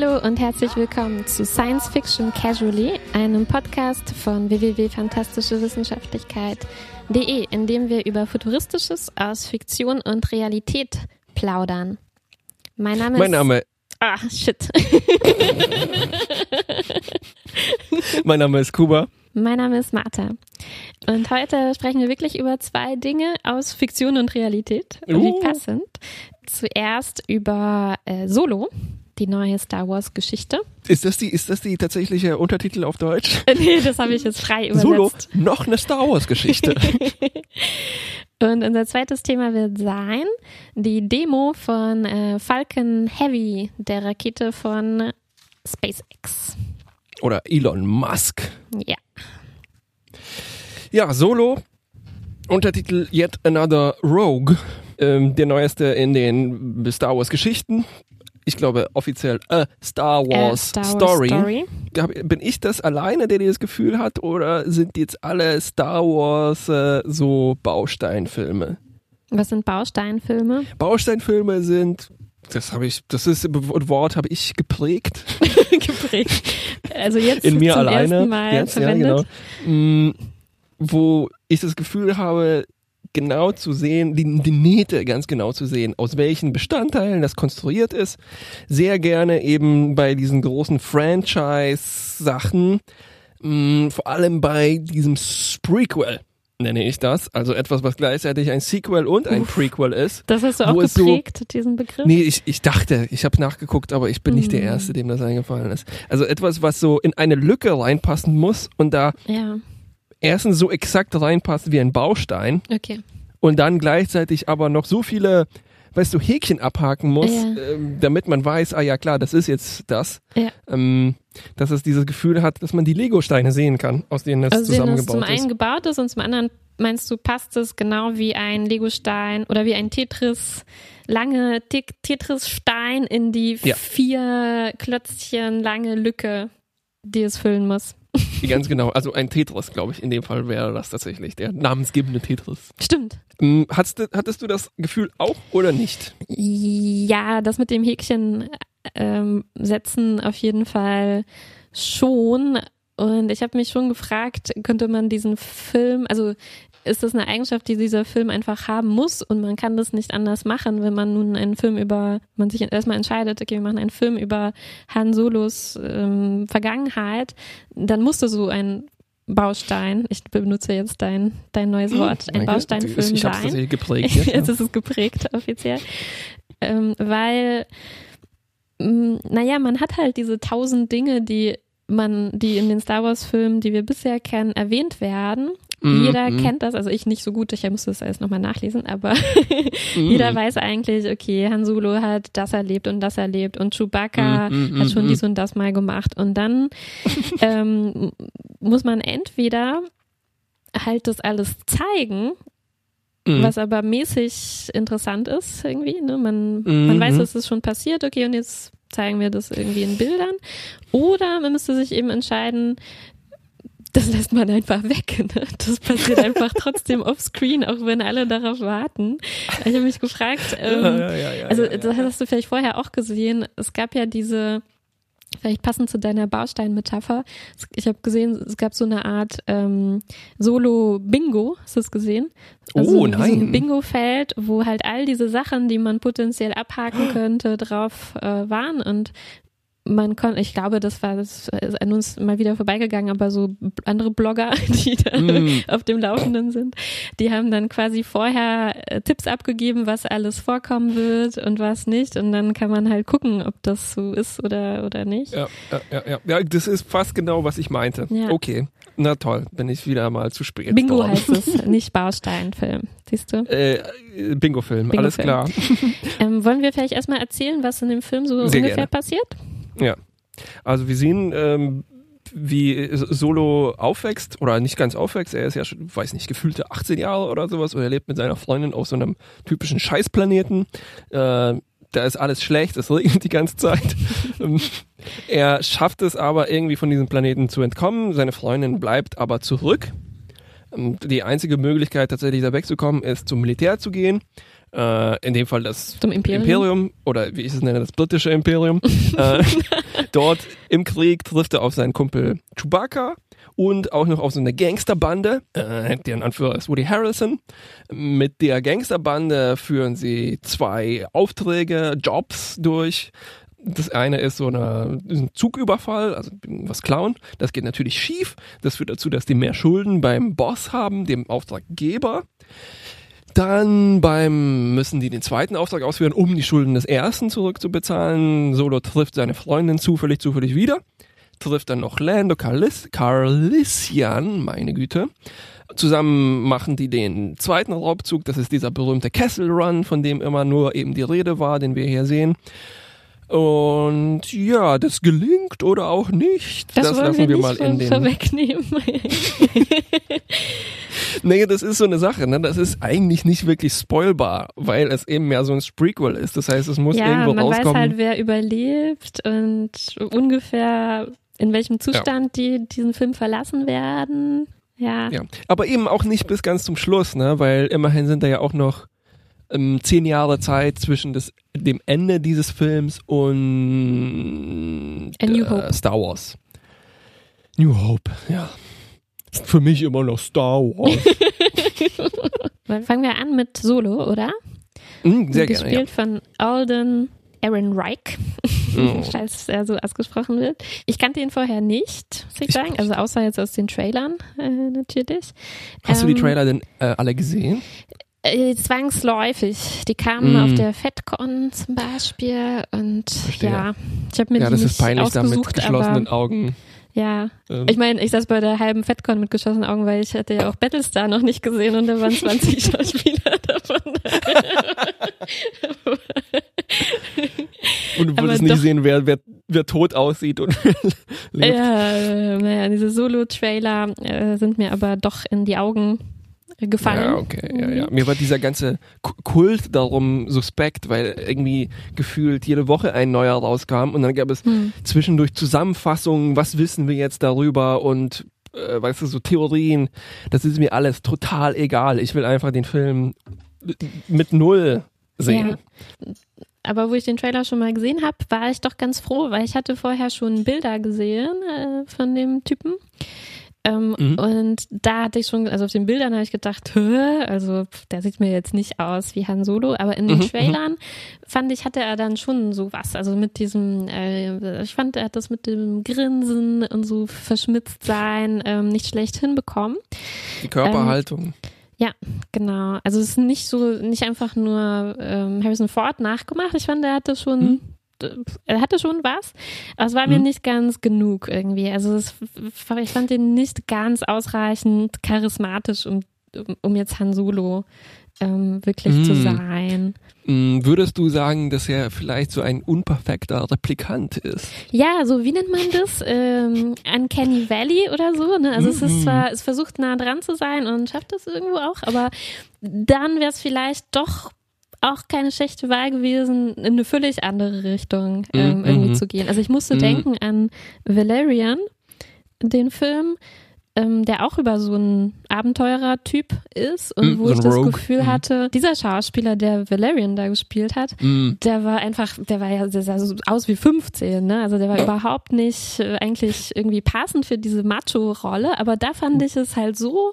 Hallo und herzlich willkommen zu Science Fiction Casually, einem Podcast von www.fantastischewissenschaftlichkeit.de, in dem wir über Futuristisches aus Fiktion und Realität plaudern. Mein Name Mein ist. Name, Ah, shit. mein Name ist Kuba. mein Name ist Martha. Und heute sprechen wir wirklich über zwei Dinge aus Fiktion und Realität. Wie Uh. passend. Zuerst über äh, Solo, die neue Star Wars Geschichte. Ist das die, ist das die tatsächliche Untertitel auf Deutsch? Nee, das habe ich jetzt frei übersetzt. Solo, noch eine Star Wars Geschichte. Und unser zweites Thema wird sein die Demo von äh, Falcon Heavy, der Rakete von SpaceX. Oder Elon Musk. Ja. Ja, Solo, Untertitel Yet Another Rogue. Ähm, der neueste in den Star Wars Geschichten. Ich glaube offiziell A Star Wars, Äh, Star Wars Story. Story. Bin ich das alleine, der dieses Gefühl hat, oder sind jetzt alle Star Wars äh, so Bausteinfilme? Was sind Bausteinfilme? Bausteinfilme sind, das habe ich, das ist ein Wort habe ich geprägt Geprägt. Also jetzt in mir zum alleine. ersten Mal jetzt, ja, verwendet. genau. Mm, Wo ich das Gefühl habe, genau zu sehen, die, die Nähte ganz genau zu sehen, aus welchen Bestandteilen das konstruiert ist. Sehr gerne eben bei diesen großen Franchise-Sachen, mm, vor allem bei diesem Prequel nenne ich das, also etwas, was gleichzeitig ein Sequel und ein Uff. Prequel ist. Das hast du auch es so- geprägt, diesen Begriff? Nee, ich, ich dachte, ich habe nachgeguckt, aber ich bin nicht der Mhm. Erste, dem das eingefallen ist. Also etwas, was so in eine Lücke reinpassen muss und da Ja, erstens so exakt reinpasst wie ein Baustein okay. und dann gleichzeitig aber noch so viele, weißt du, Häkchen abhaken muss, Ja. ähm, damit man weiß, ah ja klar, das ist jetzt das. Ja. Ähm, dass es dieses Gefühl hat, dass man die Lego-Steine sehen kann, aus denen das Also, es zum zusammengebaut ist. einen gebaut ist und zum anderen meinst du, passt es genau wie ein Legostein oder wie ein Tetris, lange Te- Tetris-Stein in die Ja. vier Klötzchen lange Lücke, die es füllen muss. Ganz genau. Also ein Tetris, glaube ich, in dem Fall wäre das tatsächlich der namensgebende Tetris. Stimmt. Ähm, hattest, du, hattest du das Gefühl auch oder nicht? Ja, das mit dem Häkchen ähm, setzen auf jeden Fall schon. Und ich habe mich schon gefragt, könnte man diesen Film, also ist das eine Eigenschaft, die dieser Film einfach haben muss und man kann das nicht anders machen, wenn man nun einen Film über, man sich erstmal entscheidet, okay, wir machen einen Film über Han Solos ähm, Vergangenheit, dann musste so ein Baustein, ich benutze jetzt dein, dein neues Wort, ein. Bausteinfilm Ich habe es sein. tatsächlich geprägt. Jetzt, Jetzt ist es geprägt offiziell. Ähm, weil, mh, naja, man hat halt diese tausend Dinge, die man, die in den Star Wars Filmen, die wir bisher kennen, erwähnt werden. Mhm, Jeder mhm. kennt das, also ich nicht so gut, ich musste das alles nochmal nachlesen, aber Mhm. jeder weiß eigentlich, okay, Han Solo hat das erlebt und das erlebt und Chewbacca Mhm, mhm, hat schon mhm. dies und das mal gemacht und dann ähm, muss man entweder halt das alles zeigen Mhm. was aber mäßig interessant ist irgendwie. Ne? Man, man Mhm. weiß, es ist schon passiert, okay, und jetzt zeigen wir das irgendwie in Bildern. Oder man müsste sich eben entscheiden, das lässt man einfach weg. Ne? Das passiert einfach trotzdem offscreen, auch wenn alle darauf warten. Ich habe mich gefragt, ähm, ja, ja, ja, also das hast du vielleicht vorher auch gesehen. Es gab ja diese, vielleicht passend zu deiner Bausteinmetapher. Ich habe gesehen, es gab so eine Art ähm, Solo-Bingo. Hast du es gesehen? Oh, wie So ein nein. Bingo-Feld, wo halt all diese Sachen, die man potenziell abhaken könnte, drauf äh, waren und man konnte, ich glaube, das war das ist an uns mal wieder vorbeigegangen, aber so andere Blogger, die da Mm. auf dem Laufenden sind, die haben dann quasi vorher äh, Tipps abgegeben, was alles vorkommen wird und was nicht. Und dann kann man halt gucken, ob das so ist oder, oder nicht. Ja, ja, ja, ja. das ist fast genau, was ich meinte. Ja. Okay, na toll, bin ich wieder mal zu spät. Bingo dran. heißt es, nicht Bausteinfilm. Siehst du? Äh, Bingo-Film, alles Bingo-Film. klar. Ähm, wollen wir vielleicht erstmal erzählen, was in dem Film so Sehr ungefähr gerne. passiert? Ja. Also wir sehen, ähm, wie Solo aufwächst oder nicht ganz aufwächst. Er ist ja schon, weiß nicht, gefühlte 18 Jahre oder sowas und er lebt mit seiner Freundin auf so einem typischen Scheißplaneten. Äh, da ist alles schlecht, es regnet die ganze Zeit. Ähm, er schafft es aber irgendwie von diesem Planeten zu entkommen. Seine Freundin bleibt aber zurück. Ähm, Die einzige Möglichkeit tatsächlich da wegzukommen ist zum Militär zu gehen. Äh, in dem Fall das Imperium. Imperium oder wie ich es nenne, das britische Imperium. äh, dort im Krieg trifft er auf seinen Kumpel Chewbacca und auch noch auf so eine Gangsterbande, äh, deren Anführer ist Woody Harrelson. Mit der Gangsterbande führen sie zwei Aufträge, Jobs durch. Das eine ist so eine, ein Zugüberfall, also was klauen. Das geht natürlich schief. Das führt dazu, dass die mehr Schulden beim Boss haben, dem Auftraggeber. Dann beim müssen die den zweiten Auftrag ausführen, um die Schulden des ersten zurückzubezahlen. Solo trifft seine Freundin zufällig, zufällig wieder. Trifft dann noch Lando Carlis Carlissian, meine Güte. Zusammen machen die den zweiten Raubzug. Das ist dieser berühmte Castle Run, von dem immer nur eben die Rede war, den wir hier sehen. Und ja, das gelingt oder auch nicht. Das, Das, lassen wir, wir, mal in den. vorwegnehmen. Nee, das ist so eine Sache, ne? Das ist eigentlich nicht wirklich spoilbar, weil es eben ja so ein Prequel ist. Das heißt, es muss ja, irgendwo man weiß rauskommen. halt, wer überlebt und ungefähr in welchem Zustand die diesen Film verlassen werden. Ja. Ja, aber eben auch nicht bis ganz zum Schluss, ne? Weil immerhin sind da ja auch noch ähm, zehn Jahre Zeit zwischen des, dem Ende dieses Films und A New äh, Hope. Star Wars. New Hope, ja. Ist für mich immer noch Star Wars. Dann fangen wir an mit Solo, oder? Hm, sehr gerne, Gespielt von Alden Aaron Reich, Oh. falls er so ausgesprochen wird. Ich kannte ihn vorher nicht, muss ich Ich sagen. Also außer jetzt aus den Trailern äh, natürlich. Hast du die Ähm, Trailer denn äh, alle gesehen? Äh, zwangsläufig. Die kamen Mm. auf der FedCon zum Beispiel und Verstehe. ja, ich habe mir Ja, die das nicht ist peinlich, da mit geschlossenen Augen. ja. Ähm, Ich meine, ich saß bei der halben FedCon mit geschlossenen Augen, weil ich hatte ja auch Battlestar noch nicht gesehen und da waren 20 Schauspieler davon. und du würdest nicht sehen, wer, wer, wer tot aussieht und lebt. Ja, naja, diese Solo-Trailer äh, sind mir aber doch in die Augen gefallen. Ja, okay, ja, ja. Mir war dieser ganze Ku- Kult darum suspekt, weil irgendwie gefühlt jede Woche ein neuer rauskam und dann gab es Hm. zwischendurch Zusammenfassungen, was wissen wir jetzt darüber und äh, weißt du, so Theorien. Das ist mir alles total egal. Ich will einfach den Film mit null sehen. Ja. Aber wo ich den Trailer schon mal gesehen habe, war ich doch ganz froh, weil ich hatte vorher schon Bilder gesehen äh, von dem Typen. Ähm, Mhm. Und da hatte ich schon, also auf den Bildern habe ich gedacht, Hä? also pff, der sieht mir jetzt nicht aus wie Han Solo, aber in den Mhm, mhm. Trailern fand ich, hatte er dann schon sowas. Also mit diesem, äh, ich fand, er hat das mit dem Grinsen und so verschmitzt sein ähm, nicht schlecht hinbekommen. Die Körperhaltung. Genau, also es ist nicht so, nicht einfach nur ähm, Harrison Ford nachgemacht. Ich fand, er hatte schon, Hm. D- er hatte schon was, aber es war mir Hm. nicht ganz genug irgendwie. Also es, ich fand ihn nicht ganz ausreichend charismatisch, um, um, jetzt Han Solo ähm, wirklich zu Hm. sein. Mm, Würdest du sagen, dass er vielleicht so ein unperfekter Replikant ist? Ja, so wie nennt man das? Ähm, Uncanny Valley oder so. Ne? Also es ist Mhm. zwar, es versucht nah dran zu sein und schafft das irgendwo auch, aber dann wäre es vielleicht doch auch keine schlechte Wahl gewesen, in eine völlig andere Richtung ähm, Mhm. irgendwie zu gehen. Also ich musste Mhm. denken an Valerian, den Film, ähm, der auch über so einen Abenteurer-Typ ist und Mhm, wo so ich das Rogue. Gefühl Mhm. hatte, dieser Schauspieler, der Valerian da gespielt hat, Mm. der war einfach, der war ja, der sah so aus wie 15, ne? Also der war überhaupt nicht äh, eigentlich irgendwie passend für diese Macho-Rolle, aber da fand ich es halt so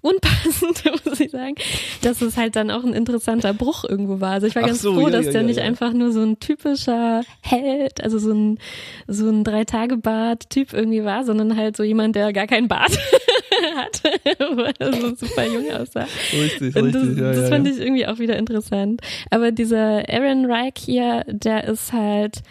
unpassend, muss ich sagen, dass es halt dann auch ein interessanter Bruch irgendwo war. Also ich war Ach ganz so, froh, ja, dass ja, der ja, nicht einfach nur so ein typischer Held, also so ein, so ein Drei-Tage-Bart-Typ irgendwie war, sondern halt so jemand, der gar keinen Bart hatte, weil er so super jung aussah. Richtig, Und das, richtig. das fand ich irgendwie auch wieder interessant. Aber dieser Aaron Reich hier, der ist halt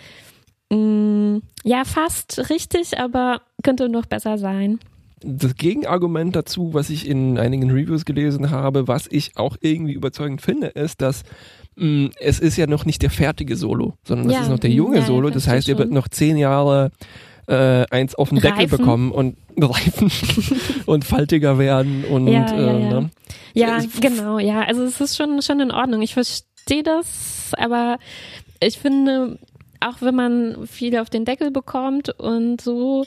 mh, ja fast richtig, aber könnte noch besser sein. Das Gegenargument dazu, was ich in einigen Reviews gelesen habe, was ich auch irgendwie überzeugend finde, ist, dass mh, es ist ja noch nicht der fertige Solo, sondern Ja, ist noch der junge ja, Solo. Das heißt, er wird noch zehn Jahre äh, eins auf den Deckel Reifen. bekommen und reifen und faltiger werden und Ja, äh, ja. Ne? Ja, genau, ja. Also es ist schon, schon in Ordnung. Ich verstehe das, aber ich finde, auch wenn man viel auf den Deckel bekommt und so,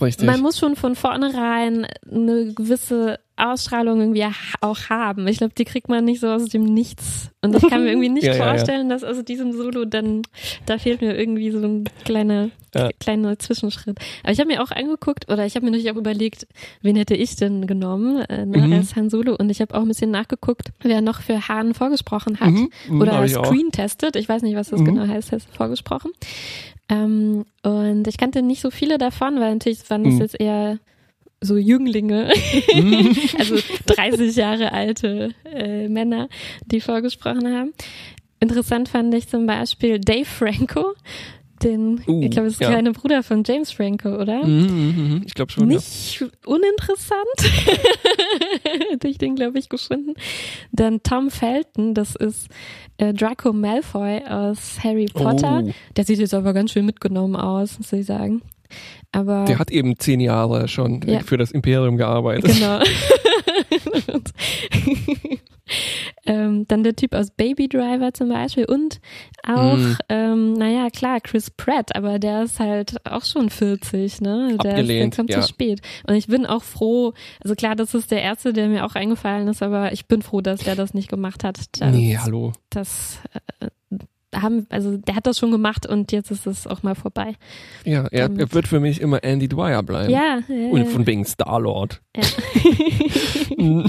Richtig. man muss schon von vornherein eine gewisse Ausstrahlung irgendwie auch haben. Ich glaube, die kriegt man nicht so aus dem Nichts. Und ich kann mir irgendwie nicht Ja, ja, ja. vorstellen, dass aus diesem Solo dann, da fehlt mir irgendwie so ein kleiner, Ja. kleiner Zwischenschritt. Aber ich habe mir auch angeguckt, oder ich habe mir natürlich auch überlegt, wen hätte ich denn genommen äh, ne, Mhm. als Han Solo. Und ich habe auch ein bisschen nachgeguckt, wer noch für Han vorgesprochen hat. Mhm, mhm, Oder hab ich weiß nicht, was das Mhm. genau heißt, heißt vorgesprochen. Ähm, und ich kannte nicht so viele davon, weil natürlich waren das Mhm. jetzt eher so Jünglinge, Mhm. also 30 Jahre alte äh, Männer, die vorgesprochen haben. Interessant fand ich zum Beispiel Dave Franco, den, Uh, ich glaube, das ist der ja. kleine Bruder von James Franco, oder? Mhm, mhm, mhm. Ich glaube schon. Nicht uninteressant. Hätte ich den, glaube ich, gefunden. Dann Tom Felton, das ist äh, Draco Malfoy aus Harry Ja. Potter. Oh, Der sieht jetzt aber ganz schön mitgenommen aus, muss ich sagen. Aber der hat eben zehn Jahre schon Ja. für das Imperium gearbeitet. genau. ähm, dann der Typ aus Baby Driver zum Beispiel und auch, Mm. ähm, naja, klar, Chris Pratt, aber der ist halt auch schon 40, ne? Der, Abgelehnt, der kommt ja. zu spät. Und ich bin auch froh, also klar, das ist der erste, der mir auch eingefallen ist, aber ich bin froh, dass der das nicht gemacht hat. Das, Nee, hallo. das äh, haben, also der hat das schon gemacht und jetzt ist es auch mal vorbei. Ja, er, Damit. er wird für mich immer Andy Dwyer bleiben. Ja, ja, Und von wegen Star-Lord. ja.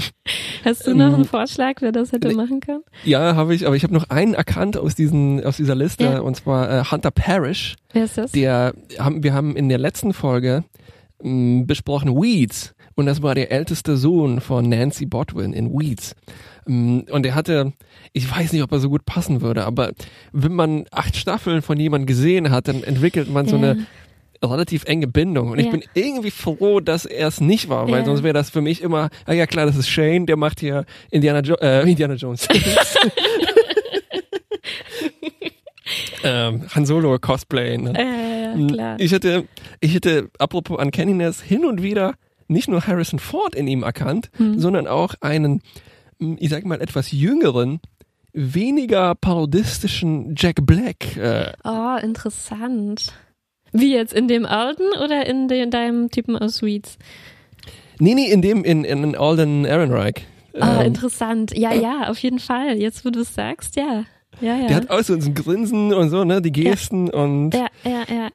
Hast du noch Ähm, einen Vorschlag, wer das hätte machen können? Ja, habe ich, aber ich habe noch einen erkannt aus diesen aus dieser Liste Ja. und zwar äh, Hunter Parrish. Wer ist das? Der haben wir haben in der letzten Folge mh, besprochen Weeds und das war der älteste Sohn von Nancy Bodwin in Weeds. Mm, Und er hatte, ich weiß nicht, ob er so gut passen würde, aber wenn man acht Staffeln von jemandem gesehen hat, dann entwickelt man so Ja. eine relativ enge Bindung. Und ich Ja. bin irgendwie froh, dass er es nicht war, weil Ja. sonst wäre das für mich immer, ah ja klar, das ist Shane, der macht hier Indiana, jo äh, Indiana Jones. ähm, Han Solo Cosplay. Ne? Äh, klar. Ich hätte, ich hätte, apropos Uncanniness, hin und wieder nicht nur Harrison Ford in ihm erkannt, Hm. sondern auch einen, ich sag mal, etwas jüngeren, weniger parodistischen Jack Black. Äh, Oh, interessant. Wie jetzt in dem alten oder in dem, deinem Typen aus Sweets? nee, nee, in dem, in, in Alden Ehrenreich. Ah, Ähm, interessant. Ja, ja, auf jeden Fall. Jetzt, wo du es sagst, ja. Ja, ja. Der hat auch so ein Grinsen und so, ne, die Gesten und ja, ja, ja.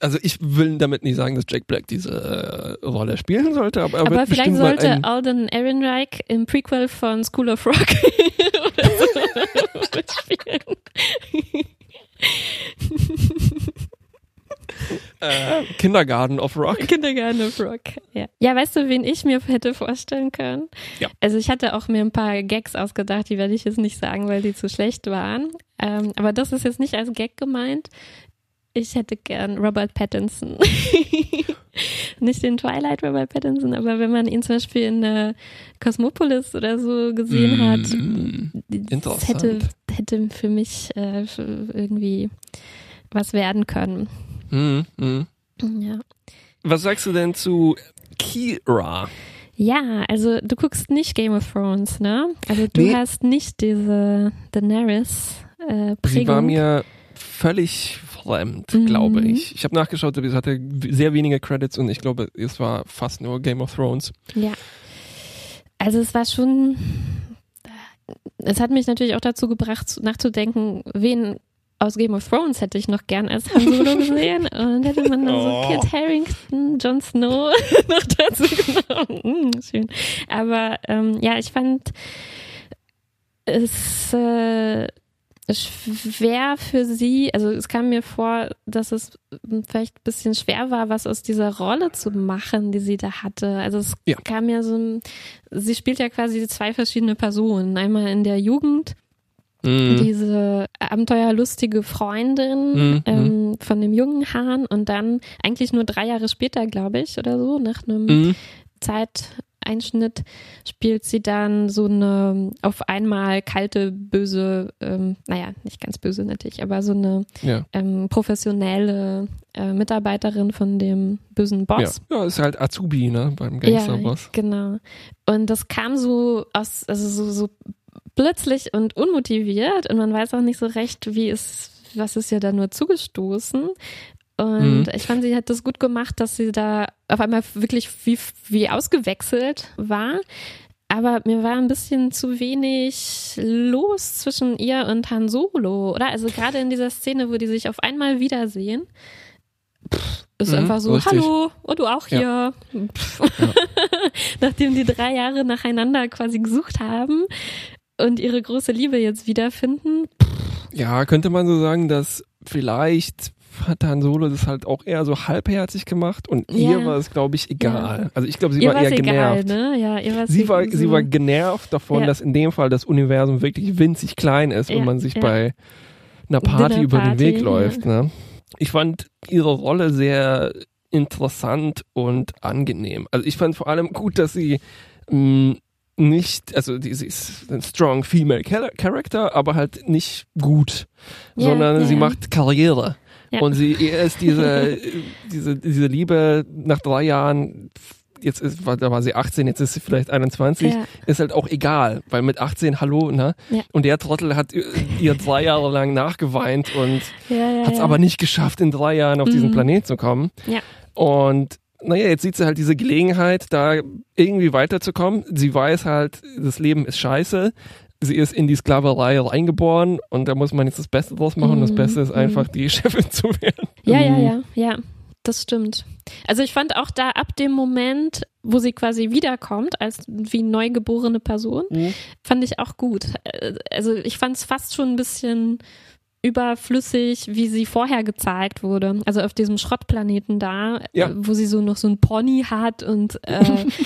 Also ich will damit nicht sagen, dass Jack Black diese äh, Rolle spielen sollte, aber er Aber wird vielleicht sollte Alden Ehrenreich im Prequel von School of Rock mitspielen. äh, Kindergarten of Rock. Kindergarten of Rock. Ja. ja, weißt du, wen ich mir hätte vorstellen können? Ja. Also ich hatte auch mir ein paar Gags ausgedacht, die werde ich jetzt nicht sagen, weil die zu schlecht waren. Ähm, aber das ist jetzt nicht als Gag gemeint. Ich hätte gern Robert Pattinson. nicht den Twilight Robert Pattinson, aber wenn man ihn zum Beispiel in äh, Cosmopolis oder so gesehen hat, Mm, das interessant. hätte, hätte für mich äh, irgendwie was werden können. mm, mm. Ja. Was sagst du denn zu Kira? Ja, also du guckst nicht Game of Thrones, ne? Also du Nee. hast nicht diese Daenerys äh, Prägung. Sie war mir völlig fremd, Mhm. glaube ich. Ich habe nachgeschaut, sie hatte sehr wenige Credits und ich glaube, es war fast nur Game of Thrones. Ja. Also es war schon, es hat mich natürlich auch dazu gebracht, nachzudenken, wen aus Game of Thrones hätte ich noch gern als Han Solo gesehen und hätte man dann Oh. so Kit Harington, Jon Snow noch dazu genommen. Mm, schön. Aber ähm, ja, ich fand es äh, schwer für sie, also es kam mir vor, dass es vielleicht ein bisschen schwer war, was aus dieser Rolle zu machen, die sie da hatte. Also es Ja. kam ja so ein, sie spielt ja quasi zwei verschiedene Personen. Einmal in der Jugend, Mhm. diese abenteuerlustige Freundin Mhm. ähm, von dem jungen Hahn und dann eigentlich nur drei Jahre später, glaube ich, oder so, nach einem Mhm. Zeiteinschnitt spielt sie dann so eine auf einmal kalte, böse, ähm, naja, nicht ganz böse natürlich, aber so eine Ja. ähm, professionelle äh, Mitarbeiterin von dem bösen Ja. Boss. ja, ist halt Azubi, ne, beim Gangsterboss. genau. Und das kam so aus, also so, so plötzlich und unmotiviert und man weiß auch nicht so recht, wie es, was ist ja da nur zugestoßen. Und Mhm. ich fand, sie hat das gut gemacht, dass sie da auf einmal wirklich wie, wie ausgewechselt war. Aber mir war ein bisschen zu wenig los zwischen ihr und Han Solo, oder? Also gerade in dieser Szene, wo die sich auf einmal wiedersehen, pff, ist Mhm, einfach so, richtig. hallo, und du auch hier. Pff. Nachdem die drei Jahre nacheinander quasi gesucht haben und ihre große Liebe jetzt wiederfinden. Ja, könnte man so sagen, dass vielleicht hat Han Solo das halt auch eher so halbherzig gemacht und Ja. ihr war es, glaube ich, egal. Also ich glaube, sie ihr war eher egal, genervt. ne? Ja, ihr Sie war, so- sie war genervt davon, Ja. dass in dem Fall das Universum wirklich winzig klein ist Ja, und man sich ja. bei einer Party über den Dinnerparty, Weg ja. läuft. Ne? Ich fand ihre Rolle sehr interessant und angenehm. Also ich fand vor allem gut, dass sie mh, nicht, also die, sie ist ein strong female Char- Character, aber halt nicht gut, Ja, sondern ja, sie ja. macht Karriere. Ja. Und sie er ist diese, diese, diese Liebe nach drei Jahren, jetzt ist, war, da war sie 18, jetzt ist sie vielleicht 21, Ja. ist halt auch egal, weil mit 18, hallo, ne? Ja. Und der Trottel hat ihr drei Jahre lang nachgeweint und Ja, hat es aber nicht geschafft, in drei Jahren auf diesen Mhm. Planet zu kommen. Und naja, jetzt sieht sie halt diese Gelegenheit, da irgendwie weiterzukommen. Sie weiß halt, das Leben ist scheiße. Sie ist in die Sklaverei reingeboren und da muss man jetzt das Beste draus machen. Das Mhm. Beste ist Mhm. einfach, die Chefin zu werden. Ja, ja, Mhm. ja, ja. Das stimmt. Also ich fand auch da ab dem Moment, wo sie quasi wiederkommt, als wie neugeborene Person, Mhm. fand ich auch gut. Äh, Also ich fand es fast schon ein bisschen überflüssig, wie sie vorher gezeigt wurde. Also auf diesem Schrottplaneten da, Ja. äh, wo sie so noch so ein Pony hat und äh,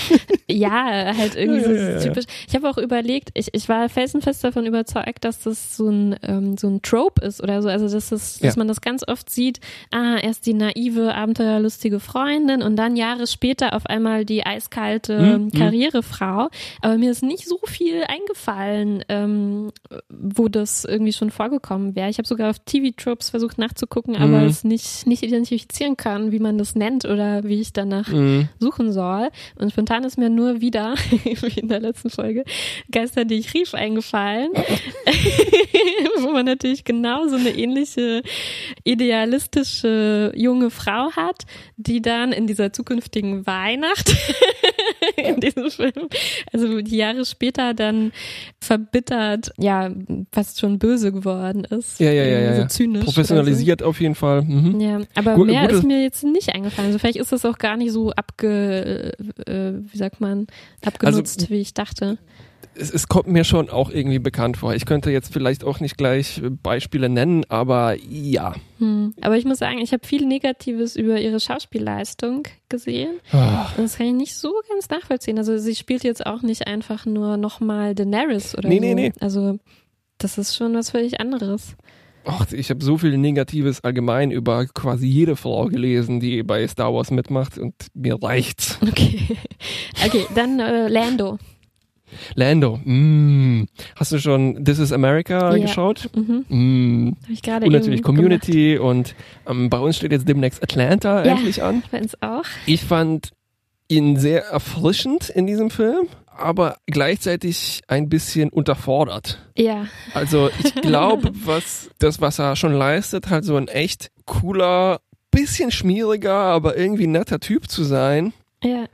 ja, halt irgendwie so ja, ja, typisch. Ich habe auch überlegt, ich, ich war felsenfest davon überzeugt, dass das so ein, ähm, so ein Trope ist oder so. Also dass, es, dass man das ganz oft sieht, ah, erst die naive, abenteuerlustige Freundin und dann Jahre später auf einmal die eiskalte mhm. Karrierefrau. Aber mir ist nicht so viel eingefallen, ähm, wo das irgendwie schon vorgekommen wäre. Ich habe sogar auf TV-Tropes versucht nachzugucken, aber Mhm. es nicht, nicht identifizieren kann, wie man das nennt oder wie ich danach Mhm. suchen soll. Und spontan ist mir nur wieder, wie in der letzten Folge, Geister, die ich rief, eingefallen. Wo man natürlich genau so eine ähnliche idealistische junge Frau hat, die dann in dieser zukünftigen Weihnacht in diesem Film, also die Jahre später dann verbittert, ja, fast schon böse geworden ist. Ja, ja, ja, Irgendwie ja, So ja. zynisch. Professionalisiert auf jeden Fall. Mhm. So. Ja, aber Gut- mehr ist mir jetzt nicht eingefallen. Also vielleicht ist das auch gar nicht so abge, äh, wie sagt man, abgenutzt, Also wie ich dachte. Es, es kommt mir schon auch irgendwie bekannt vor. Ich könnte jetzt vielleicht auch nicht gleich Beispiele nennen, aber ja. Hm. Aber ich muss sagen, ich habe viel Negatives über ihre Schauspielleistung gesehen. Und das kann ich nicht so ganz nachvollziehen. Also sie spielt jetzt auch nicht einfach nur nochmal Daenerys oder Nee, so. nee, nee. Also das ist schon was völlig anderes. Och, ich habe so viel Negatives allgemein über quasi jede Frau gelesen, die bei Star Wars mitmacht und mir reicht's. Okay. Okay, dann äh, Lando. Lando, mm. hast du schon This is America Ja. geschaut? Mhm. Mm. Habe ich gerade Und natürlich Community und ähm, bei uns steht jetzt demnächst Atlanta Ja. endlich an. Gemacht. Bei uns auch. Ich fand ihn sehr erfrischend in diesem Film, aber gleichzeitig ein bisschen unterfordert. Ja. Also ich glaube, was das, was er schon leistet, halt so ein echt cooler, bisschen schmieriger, aber irgendwie netter Typ zu sein, Ja.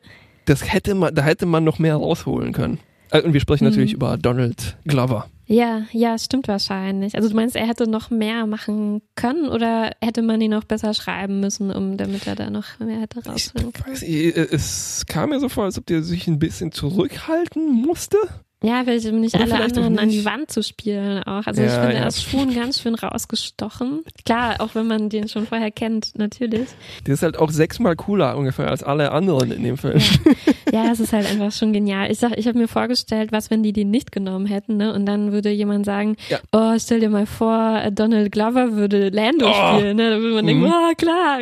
das hätte man, da hätte man noch mehr rausholen können. Äh, Und wir sprechen Mhm. natürlich über Donald Glover. Ja, ja, stimmt wahrscheinlich. Also du meinst, er hätte noch mehr machen können oder hätte man ihn noch besser schreiben müssen, um damit er da noch mehr hätte Ich rausholen können? weiß nicht, es kam mir so vor, als ob der sich ein bisschen zurückhalten musste. Ja, vielleicht um nicht Oder alle anderen an die nicht. Wand zu spielen auch. Also ich Ja, finde, ja. er ist schon ganz schön rausgestochen. Klar, auch wenn man den schon vorher kennt, natürlich. Der ist halt auch sechsmal cooler ungefähr als alle anderen in dem Film. Ja, es ist halt einfach schon genial. Ich sag, ich habe mir vorgestellt, was, wenn die den nicht genommen hätten, ne? Und dann würde jemand sagen, Ja. oh, stell dir mal vor, Donald Glover würde Lando Oh. spielen, ne? Da würde man denken, Mhm. oh, klar,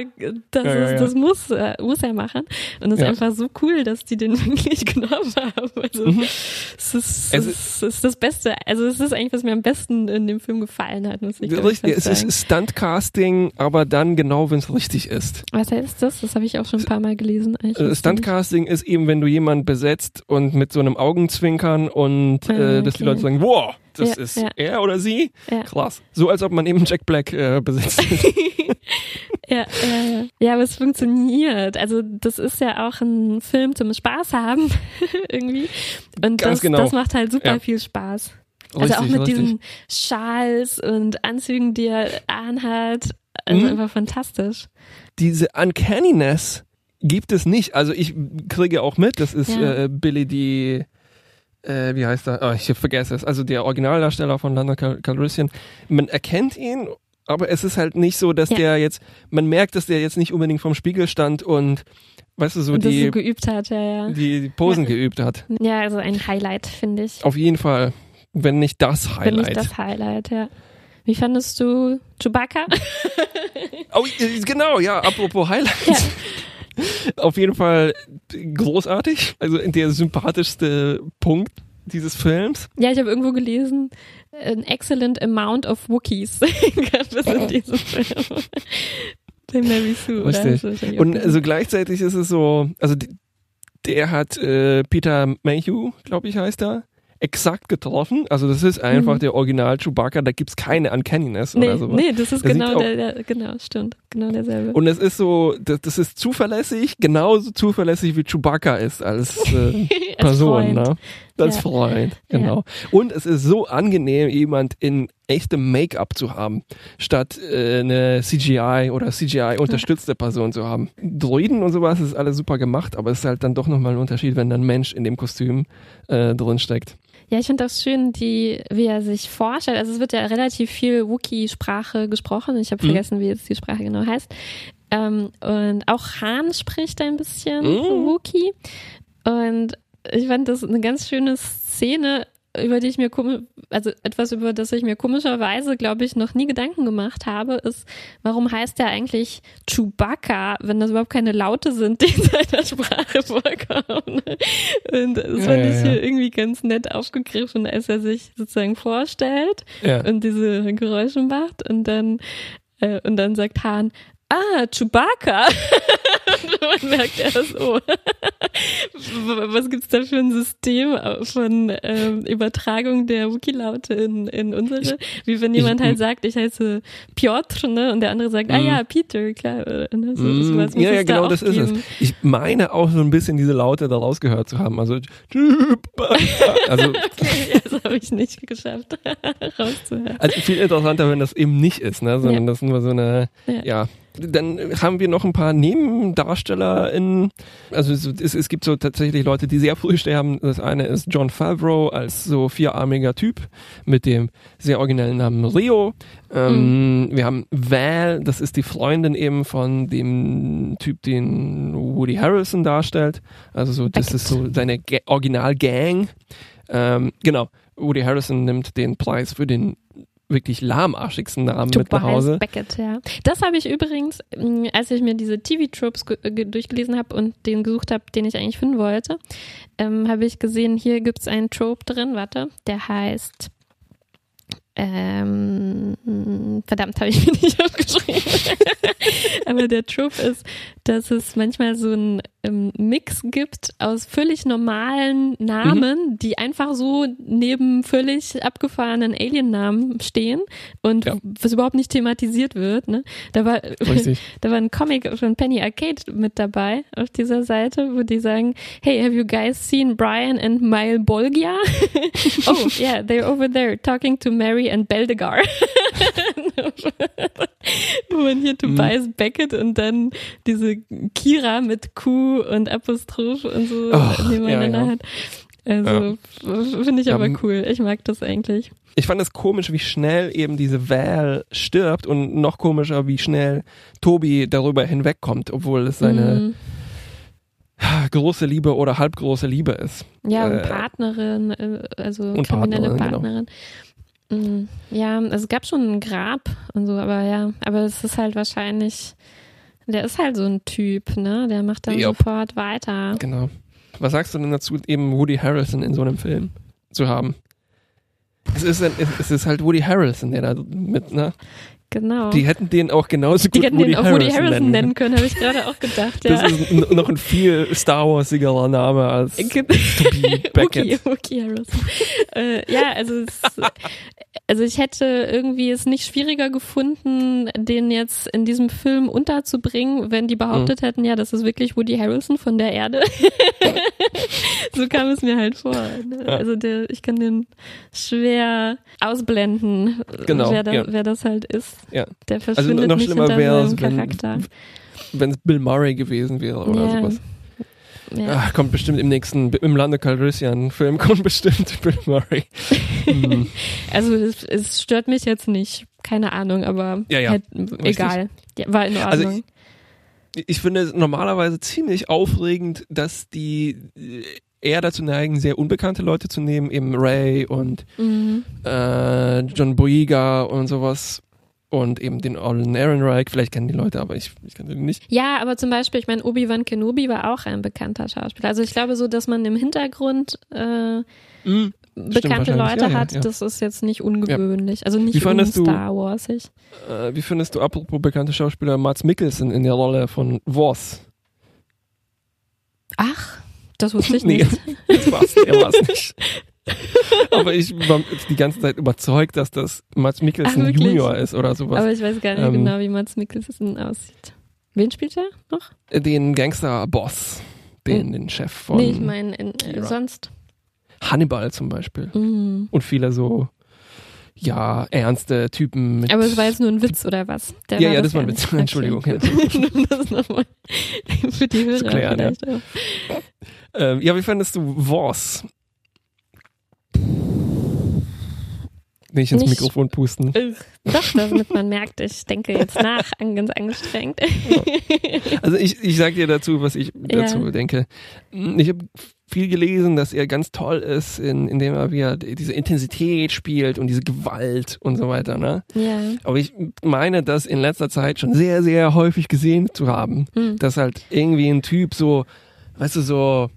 das, Ja, ja, ist, ja. das muss, äh, muss er machen. Und es ist Ja. einfach so cool, dass die den wirklich genommen haben. Also, Mhm. es, ist, Es es, ist, es ist das Beste. Also, es ist eigentlich, was mir am besten in dem Film gefallen hat, muss ich Richtig, es sagen. ist Stuntcasting, aber dann genau, wenn es richtig ist. Was heißt das? Das habe ich auch schon ein paar Mal gelesen. Äh, Stuntcasting ist eben, wenn du jemanden besetzt und mit so einem Augenzwinkern und äh, dass die Okay. Leute sagen, wow, das Ja, ist ja. er oder sie? Ja. Krass. So als ob man eben Jack Black äh, besetzt. Ja, ja, ja. aber es funktioniert. Also das ist ja auch ein Film zum Spaß haben irgendwie. Und Ganz das, genau. das macht halt super viel Spaß. Also auch Richtig, mit richtig. diesen Schals und Anzügen, die er anhat. Also Mhm. einfach fantastisch. Diese Uncanniness gibt es nicht. Also ich kriege auch mit, das ist Ja. äh, Billy die äh, wie heißt er? Oh, ich vergesse es. Also der Originaldarsteller von Cal Calrissian. Man erkennt ihn, aber es ist halt nicht so, dass Ja. der jetzt, man merkt, dass der jetzt nicht unbedingt vom Spiegel stand und, weißt du, so und die, so geübt hat, ja, ja. die, Posen Ja. geübt hat. Ja, also ein Highlight, finde ich. Auf jeden Fall. Wenn nicht das Highlight. ich das Highlight, ja. Wie fandest du Chewbacca? Oh, äh, genau, ja, apropos Highlights. Auf jeden Fall großartig. Also der sympathischste Punkt dieses Films. Ja, ich habe irgendwo gelesen, an excellent amount of Wookiees gab es in diesem Film. Der Mary Sue? Richtig. Und also gleichzeitig ist es so, also der hat äh, Peter Mayhew, glaube ich, heißt er, exakt getroffen. Also das ist einfach Mhm. der Original Chewbacca, da gibt's keine Uncanniness nee, oder so. nee, das ist Der genau auch- der, der, genau, stimmt, genau derselbe. Und es ist so, das, das ist zuverlässig, genauso zuverlässig wie Chewbacca ist als äh, Als Person, Freund. ne? Als Ja. Freund, genau. Und es ist so angenehm, jemand in echtem Make-up zu haben, statt äh, eine CGI oder CGI-unterstützte Person zu haben. Droiden und sowas ist alles super gemacht, aber es ist halt dann doch nochmal ein Unterschied, wenn ein Mensch in dem Kostüm äh, drin steckt. Ja, ich finde auch schön, die, wie er sich vorstellt. Also es wird ja relativ viel Wookie-Sprache gesprochen. Ich habe Mhm. vergessen, wie jetzt die Sprache genau heißt. Ähm, und auch Hahn spricht ein bisschen Mhm. Wookie. Und ich fand das eine ganz schöne Szene, über die ich mir komisch, also etwas über das ich mir komischerweise, glaube ich, noch nie Gedanken gemacht habe, ist, warum heißt der eigentlich Chewbacca, wenn das überhaupt keine Laute sind, die in seiner Sprache vorkommen. Und das fand ja, ich ja. hier irgendwie ganz nett aufgegriffen, als er sich sozusagen vorstellt und diese Geräusche macht und dann äh, und dann sagt Hahn, ah, Chewbacca. man merkt erst, oh, was gibt's da für ein System von ähm, Übertragung der Wookie-Laute in, in unsere? Wie wenn jemand ich- halt sagt, ich heiße Piotr, ne? Und der andere sagt, ah Mhm. ja, Peter, klar. Ne? So, Mm, muss ja, ja, es da genau, das ist es. geben. Ich meine auch so ein bisschen diese Laute da rausgehört zu haben. Also, also, Okay, das habe ich nicht geschafft, rauszuhören. also viel interessanter, wenn das eben nicht ist, ne? sondern Ja. das nur so eine, Ja. ja. Dann haben wir noch ein paar Nebendarsteller in, also es, es, gibt so tatsächlich Leute, die sehr früh sterben. Das eine ist John Favreau als so vierarmiger Typ mit dem sehr originellen Namen Rio. Ähm, Wir haben Val, das ist die Freundin eben von dem Typ, den Woody Harrelson darstellt. Also so, das Beckett. ist so seine Ga Original-Gang. Ähm, genau, Woody Harrelson nimmt den Preis für den wirklich lahmarschigsten Namen mit nach Hause. Beckett, ja. Das habe ich übrigens, mh, als ich mir diese TV-Tropes ge- durchgelesen habe und den gesucht habe, den ich eigentlich finden wollte, ähm, habe ich gesehen, hier gibt es einen Trope drin, warte, der heißt ähm, verdammt, habe ich mir nicht aufgeschrieben. Aber der Trope ist, dass es manchmal so einen ähm, Mix gibt aus völlig normalen Namen, die einfach so neben völlig abgefahrenen Alien-Namen stehen und Ja. was überhaupt nicht thematisiert wird. Ne? Da war da war ein Comic von Penny Arcade mit dabei auf dieser Seite, wo die sagen, hey, have you guys seen Brian and Mile Bolgia? oh, yeah, they're over there talking to Mary and Beldegar. wo man hier Tobias Beckett und dann diese Kira mit Q und Apostroph und so Ach, nebeneinander ja, ja. hat. Also f- finde ich Ja, aber m- cool. Ich mag das eigentlich. Ich fand es komisch, wie schnell eben diese Val stirbt und noch komischer, wie schnell Tobi darüber hinwegkommt, obwohl es seine Mhm. große Liebe oder halbgroße Liebe ist. Ja, und Äh, Partnerin, äh, also und kriminelle Partnerin, Partnerin. Mm, Ja, also es gab schon ein Grab und so, aber ja, aber es ist halt wahrscheinlich, der ist halt so ein Typ, ne? Der macht dann Jupp. sofort weiter. Genau. Was sagst du denn dazu, eben Woody Harrelson in so einem Film zu haben? Es ist, ein, es ist halt Woody Harrelson, der da mit, ne? Genau. Die hätten den auch genauso Die gut hätten Woody, den auch Harrison, Woody Harrison nennen. nennen können, habe ich gerade auch gedacht. Das ja. ist n- noch ein viel Star Warsigerer Name als Ge- Toby Wookie, Beckett. Wookie Harrison. äh, ja, also es, also ich hätte irgendwie es nicht schwieriger gefunden, den jetzt in diesem Film unterzubringen, wenn die behauptet Mhm. hätten, ja, das ist wirklich Woody Harrison von der Erde. so kam es mir halt vor. Ne? Also der, ich kann den schwer ausblenden, Genau, wer, da, ja. wer das halt ist. Ja. Der verschwindet noch nicht schlimmer hinter seinem wenn- Charakter. Wenn es Bill Murray gewesen wäre oder Ja. sowas. Ja. Ach, kommt bestimmt im nächsten, im Lande Calrissian Film kommt bestimmt Bill Murray. Hm. Also es, es stört mich jetzt nicht, keine Ahnung, aber Ja, ja, halt, egal. War in Also Ordnung. ich finde es normalerweise ziemlich aufregend, dass die äh, eher dazu neigen, sehr unbekannte Leute zu nehmen, eben Ray und mhm. äh, John Boyega und sowas und eben den Alan Ehrenreich. Vielleicht kennen die Leute, aber ich, ich kann den nicht. Ja, aber zum Beispiel, ich meine, Obi-Wan Kenobi war auch ein bekannter Schauspieler. Also ich glaube so, dass man im Hintergrund äh, bekannte wahrscheinlich. Leute Ja, ja, hat, ja. das ist jetzt nicht ungewöhnlich. Also nicht du- Star Warsig. Äh, wie findest du apropos bekannte Schauspieler Mats Mikkelsen in der Rolle von Voss? Ach, das wusste ich Nee, nicht. das war's, er war's nicht. Aber ich war die ganze Zeit überzeugt, dass das Mats Mikkelsen Ach? Junior ist oder sowas. Aber ich weiß gar nicht Ähm, genau, wie Mats Mikkelsen aussieht. Wen spielt er noch? den Gangster-Boss, den, den Chef von nee, ich meine äh, sonst. Hannibal zum Beispiel. Mhm. Und viele so, ja, ernste Typen mit. Aber es war jetzt nur ein Witz oder was? Der Ja, ja, das war ein Witz. Entschuldigung, Okay. Das nochmal für die Hörer klären, ja. vielleicht. Ähm, ja, wie fandest du Voss? Nicht ins Nicht- Mikrofon pusten. Ugh. Doch, damit man merkt, ich denke jetzt nach, an- ganz angestrengt. Also ich, ich sag dir dazu, was ich Ja. dazu denke. Ich habe viel gelesen, dass er ganz toll ist, in, indem er wieder diese Intensität spielt und diese Gewalt und so weiter. Ne? ja. Aber ich meine, das in letzter Zeit schon sehr, sehr häufig gesehen zu haben, Hm. dass halt irgendwie ein Typ so, weißt du, so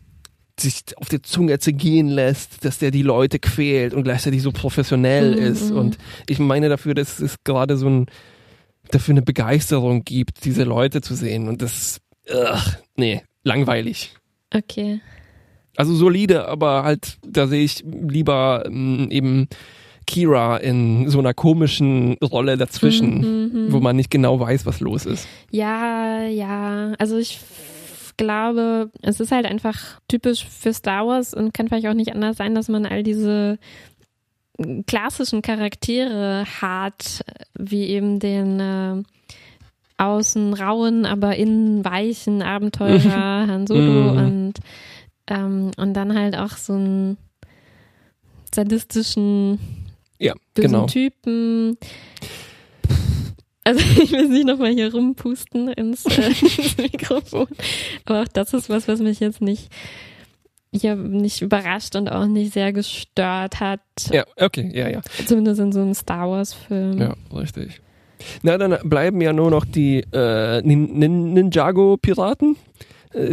sich auf der Zunge zergehen lässt, dass der die Leute quält und gleichzeitig so professionell Mhm, ist. mhm. Und ich meine dafür, dass es gerade so ein, dafür eine Begeisterung gibt, diese Leute zu sehen. Und das, ugh, nee, langweilig. Okay. Also solide, aber halt, da sehe ich lieber ähm, eben Kira in so einer komischen Rolle dazwischen, mhm. wo man nicht genau weiß, was los ist. Ja, ja. Also ich glaube, es ist halt einfach typisch für Star Wars und kann vielleicht auch nicht anders sein, dass man all diese klassischen Charaktere hat, wie eben den äh, außen rauen, aber innen weichen Abenteurer Han Solo Mhm. und ähm, und dann halt auch so einen sadistischen Ja, bösen genau. Typen. Also ich will nicht nochmal hier rumpusten ins, äh, ins Mikrofon. Aber auch das ist was, was mich jetzt nicht, ja, nicht überrascht und auch nicht sehr gestört hat. Ja, okay, ja, ja. Zumindest in so einem Star Wars-Film. Ja, richtig. Na, dann bleiben ja nur noch die äh, Nin Nin Ninjago-Piraten,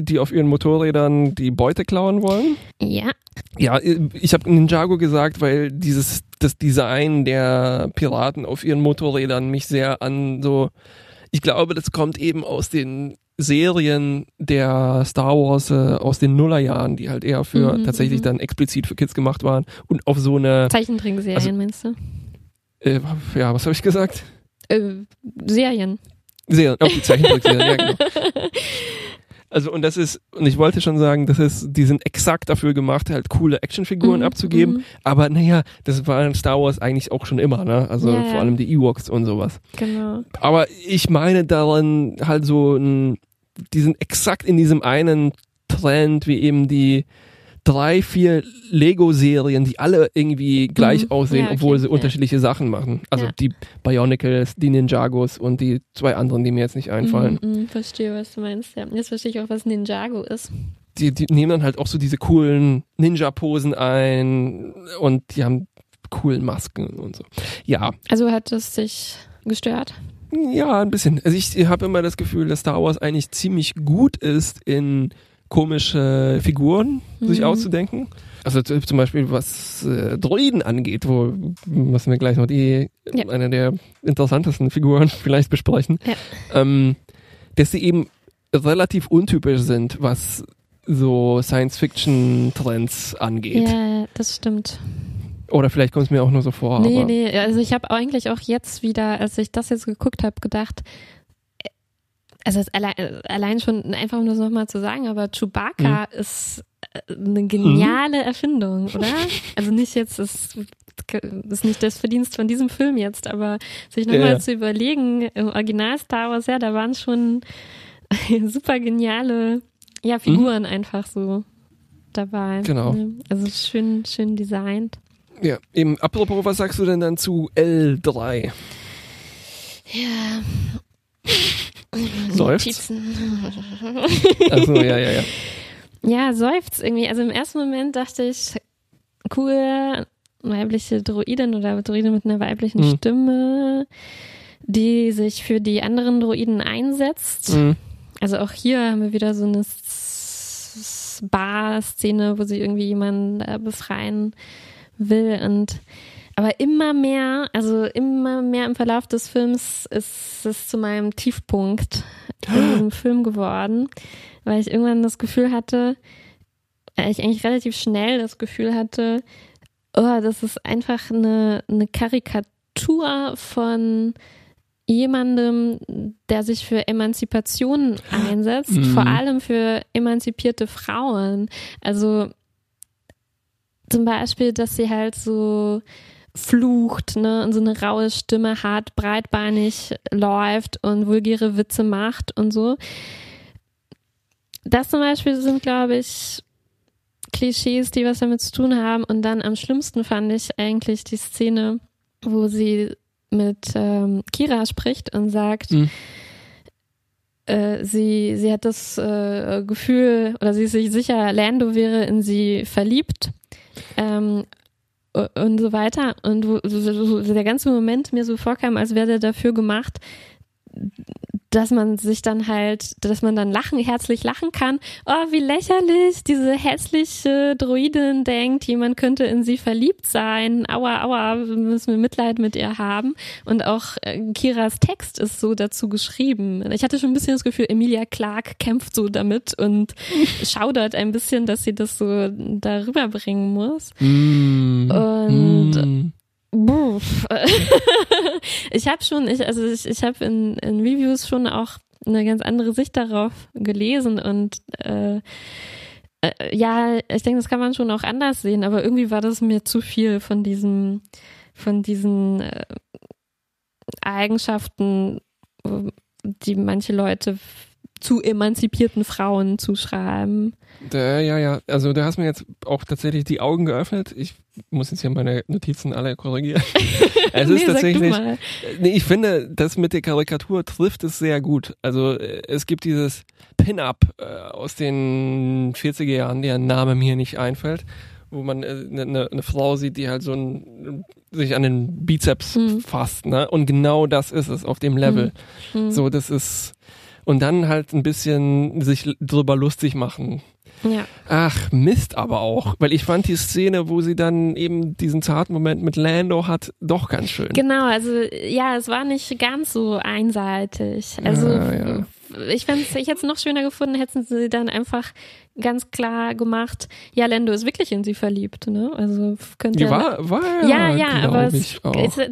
die auf ihren Motorrädern die Beute klauen wollen. Ja. Ja, ich habe Ninjago gesagt, weil dieses das Design der Piraten auf ihren Motorrädern mich sehr an so ich glaube, das kommt eben aus den Serien der Star Wars äh, aus den Nullerjahren, die halt eher für Mhm, tatsächlich mhm. dann explizit für Kids gemacht waren und auf so eine Zeichentrickserien, Also- meinst du? äh, ja, was habe ich gesagt? Äh, Serien. Serien, auf die Zeichentrickserien, ja genau. Also und das ist, und ich wollte schon sagen, das ist, die sind exakt dafür gemacht, halt coole Actionfiguren Mhm, abzugeben. mhm. Aber naja, das war in Star Wars eigentlich auch schon immer, ne? Also Ja, vor allem die Ewoks und sowas. Genau. Aber ich meine daran halt so ein, die sind exakt in diesem einen Trend, wie eben die drei, vier Lego-Serien, die alle irgendwie gleich Mhm. aussehen, Ja, okay. obwohl sie Ja. unterschiedliche Sachen machen. Also Ja. die Bionicles, die Ninjagos und die zwei anderen, die mir jetzt nicht einfallen. Mhm, mhm, verstehe, was du meinst. Ja. Jetzt verstehe ich auch, was Ninjago ist. die, die nehmen dann halt auch so diese coolen Ninja-Posen ein und die haben coolen Masken und so. Ja, Also hat es dich gestört? ja, ein bisschen. Also ich habe immer das Gefühl, dass Star Wars eigentlich ziemlich gut ist in komische Figuren sich Mhm. auszudenken. Also zum Beispiel was äh, Droiden angeht, wo müssen wir gleich noch die Ja. eine der interessantesten Figuren vielleicht besprechen, Ja. ähm, dass sie eben relativ untypisch sind, was so Science-Fiction-Trends angeht. Ja, das stimmt. Oder vielleicht kommt es mir auch nur so vor. Nee, nee, also ich habe eigentlich auch jetzt wieder, als ich das jetzt geguckt habe, gedacht, also allein, allein schon einfach um das nochmal zu sagen, aber Chewbacca Mhm. ist äh, eine geniale Erfindung, oder? Also nicht jetzt, ist, ist nicht das Verdienst von diesem Film jetzt, aber sich nochmal Ja, zu überlegen, im Original Star Wars, ja, da waren schon super geniale ja, Figuren einfach so dabei. Genau. Ne? Also schön, schön designt. Ja, eben, apropos, was sagst du denn dann zu L3? Ja. Seufzt? Notizen. Also, ja, ja, ja. Ja, seufzt irgendwie. Also im ersten Moment dachte ich, cool, weibliche Droidin oder Droidin mit einer weiblichen Mhm. Stimme, die sich für die anderen Droiden einsetzt. Mhm. Also auch hier haben wir wieder so eine Bar-Szene, wo sie irgendwie jemanden befreien will und aber immer mehr, also immer mehr im Verlauf des Films ist es zu meinem Tiefpunkt in diesem Film geworden, weil ich irgendwann das Gefühl hatte, äh, ich eigentlich relativ schnell das Gefühl hatte, oh, das ist einfach eine, eine Karikatur von jemandem, der sich für Emanzipation einsetzt, Mhm. vor allem für emanzipierte Frauen. Also zum Beispiel, dass sie halt so flucht, ne, und so eine raue Stimme hat, breitbeinig läuft und vulgäre Witze macht und so. Das zum Beispiel sind, glaube ich, Klischees, die was damit zu tun haben. Und dann am schlimmsten fand ich eigentlich die Szene, wo sie mit ähm, Kira spricht und sagt, Mhm. äh, sie, sie hat das äh, Gefühl, oder sie ist sich sicher, Lando wäre in sie verliebt. Ähm, und so weiter. Und wo, so, so, der ganze Moment mir so vorkam, als wäre der dafür gemacht, dass man sich dann halt, dass man dann lachen, herzlich lachen kann. Oh, wie lächerlich, diese hässliche Druidin denkt, jemand könnte in sie verliebt sein. Aua, aua, müssen wir Mitleid mit ihr haben. Und auch äh, Kiras Text ist so dazu geschrieben. Ich hatte schon ein bisschen das Gefühl, Emilia Clark kämpft so damit und schaudert ein bisschen, dass sie das so darüber bringen muss. Mm. Und Mm. Ich habe schon, ich, also ich, ich habe in, in Reviews schon auch eine ganz andere Sicht darauf gelesen und äh, äh, ja, ich denke, das kann man schon auch anders sehen, aber irgendwie war das mir zu viel von diesem, von diesen äh, Eigenschaften, die manche Leute zu emanzipierten Frauen zuschreiben. Da, ja, ja. Also du hast mir jetzt auch tatsächlich die Augen geöffnet. Ich muss jetzt hier meine Notizen alle korrigieren. es Nee, ist sag du tatsächlich. mal. Nee, ich finde, das mit der Karikatur trifft es sehr gut. Also äh, es gibt dieses Pin-Up äh, aus den 40er Jahren, deren Name mir nicht einfällt, wo man eine äh, ne, ne Frau sieht, die halt so ein, sich an den Bizeps Mhm. fasst. Ne? Und genau das ist es auf dem Level. Mhm. So, das ist und dann halt ein bisschen sich drüber lustig machen. Ja. Ach, Mist aber auch, weil ich fand die Szene, wo sie dann eben diesen zarten Moment mit Lando hat, doch ganz schön. Genau, also ja, es war nicht ganz so einseitig. Also Ja, ja. Ich fände ich hätte es noch schöner gefunden, hätten sie dann einfach ganz klar gemacht, ja, Lando ist wirklich in sie verliebt, ne? Also könnte Die war, war ja, ja, glaub aber es,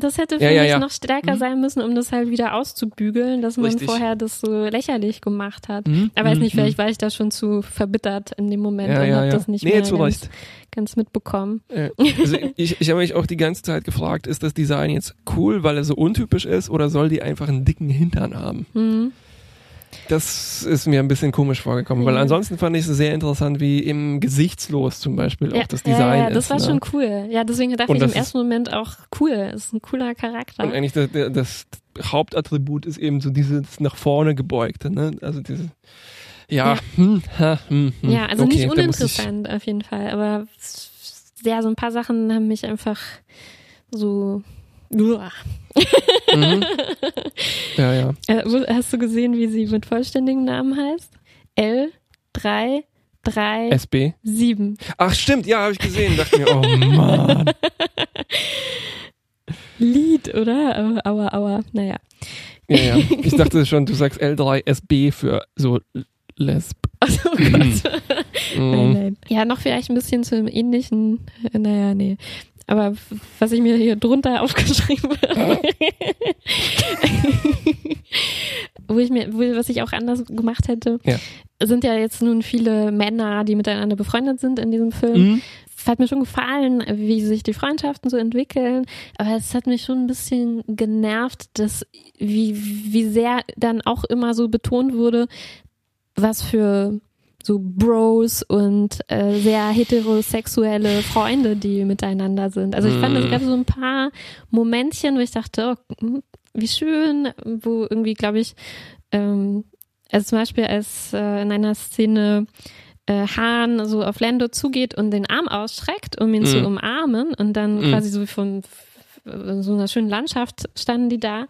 das hätte Ja, für ja, mich ja. noch stärker Mhm. sein müssen, um das halt wieder auszubügeln, dass man Richtig. vorher das so lächerlich gemacht hat. Mhm, Aber weiß mhm, nicht, mhm. vielleicht war ich da schon zu verbittert in dem Moment ja, und ja, habe ja. das nicht nee, mehr zu ganz, Recht. ganz mitbekommen. Ja. Also ich, ich habe mich auch die ganze Zeit gefragt, ist das Design jetzt cool, weil er so untypisch ist, oder soll die einfach einen dicken Hintern haben? Das ist mir ein bisschen komisch vorgekommen, weil Ja. ansonsten fand ich es sehr interessant, wie im Gesichtslos zum Beispiel auch das Design ja, ja, das ist. war ne? schon cool. Ja, deswegen dachte ich im ersten Moment auch cool. Ist ein cooler Charakter. Und eigentlich das, das Hauptattribut ist eben so dieses nach vorne gebeugte, ne? Also diese, ja, Ja. Hm, ha, hm, hm. Ja, also okay, nicht uninteressant auf jeden Fall, aber ja, so ein paar Sachen haben mich einfach so. Mhm. Ja, ja. Äh, hast du gesehen, wie sie mit vollständigen Namen heißt? L3 drei, SB. sieben. Ach stimmt, ja, habe ich gesehen. Dachte mir, oh Mann. Lied, oder? Aber, aber naja. Ja, ja. Ich dachte schon, du sagst L3SB für so Lesb. Also, oh Gott. nein, Mhm. nein. Ja, noch vielleicht ein bisschen zum ähnlichen, äh, naja, nee. Aber was ich mir hier drunter aufgeschrieben habe, wo ich mir, wo, was ich auch anders gemacht hätte, Ja. sind ja jetzt nun viele Männer, die miteinander befreundet sind in diesem Film. Mhm. Es hat mir schon gefallen, wie sich die Freundschaften so entwickeln, aber es hat mich schon ein bisschen genervt, dass wie, wie sehr dann auch immer so betont wurde, was für so Bros und äh, sehr heterosexuelle Freunde, die miteinander sind. Also ich fand, es Mhm. gab so ein paar Momentchen, wo ich dachte, oh, hm, wie schön, wo irgendwie, glaube ich, ähm, also zum Beispiel als äh, in einer Szene äh, Hahn so auf Lando zugeht und den Arm ausstreckt, um ihn zu Mhm. umarmen und dann Mhm. quasi so von so einer schönen Landschaft standen die da.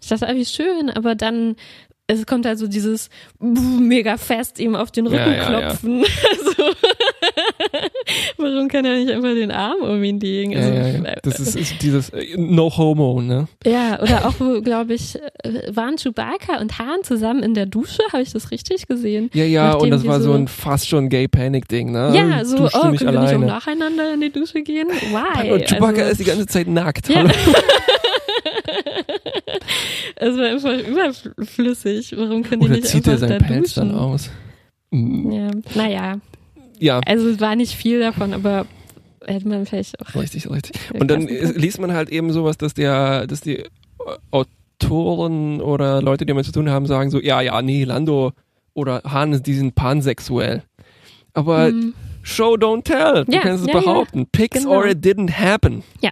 Ich dachte, ah, wie schön, aber dann es kommt also dieses mega fest ihm auf den Ja, Rücken ja, ja. klopfen. Also, warum kann er nicht einfach den Arm um ihn legen? Ja, Also, ja, ja. Das ist, ist dieses äh, No Homo, ne? ja, oder auch, wo, glaube ich, äh, waren Chewbacca und Hahn zusammen in der Dusche? Habe ich das richtig gesehen? Ja, ja, Nachdem und das war so so- ein fast schon Gay Panic Ding, ne? Ja, so, Duschst du oh, können wir nicht alleine. nacheinander in die Dusche gehen? Why? Und Chewbacca also, ist die ganze Zeit nackt. Ja. Es war einfach überflüssig. Warum können die Oder nicht zieht er einfach da Pelz duschen? dann aus? Mhm. Ja, naja. Ja, Also es war nicht viel davon, aber hätte man vielleicht auch. richtig, richtig. Und dann können. liest man halt eben sowas, dass der, dass die Autoren oder Leute, die damit zu tun haben, sagen so, ja, ja, nee, Lando oder Han, die sind pansexuell. Aber Hm. Show don't tell. Du Ja, kannst es ja, ja. behaupten. Pics Genau. or it didn't happen. Ja,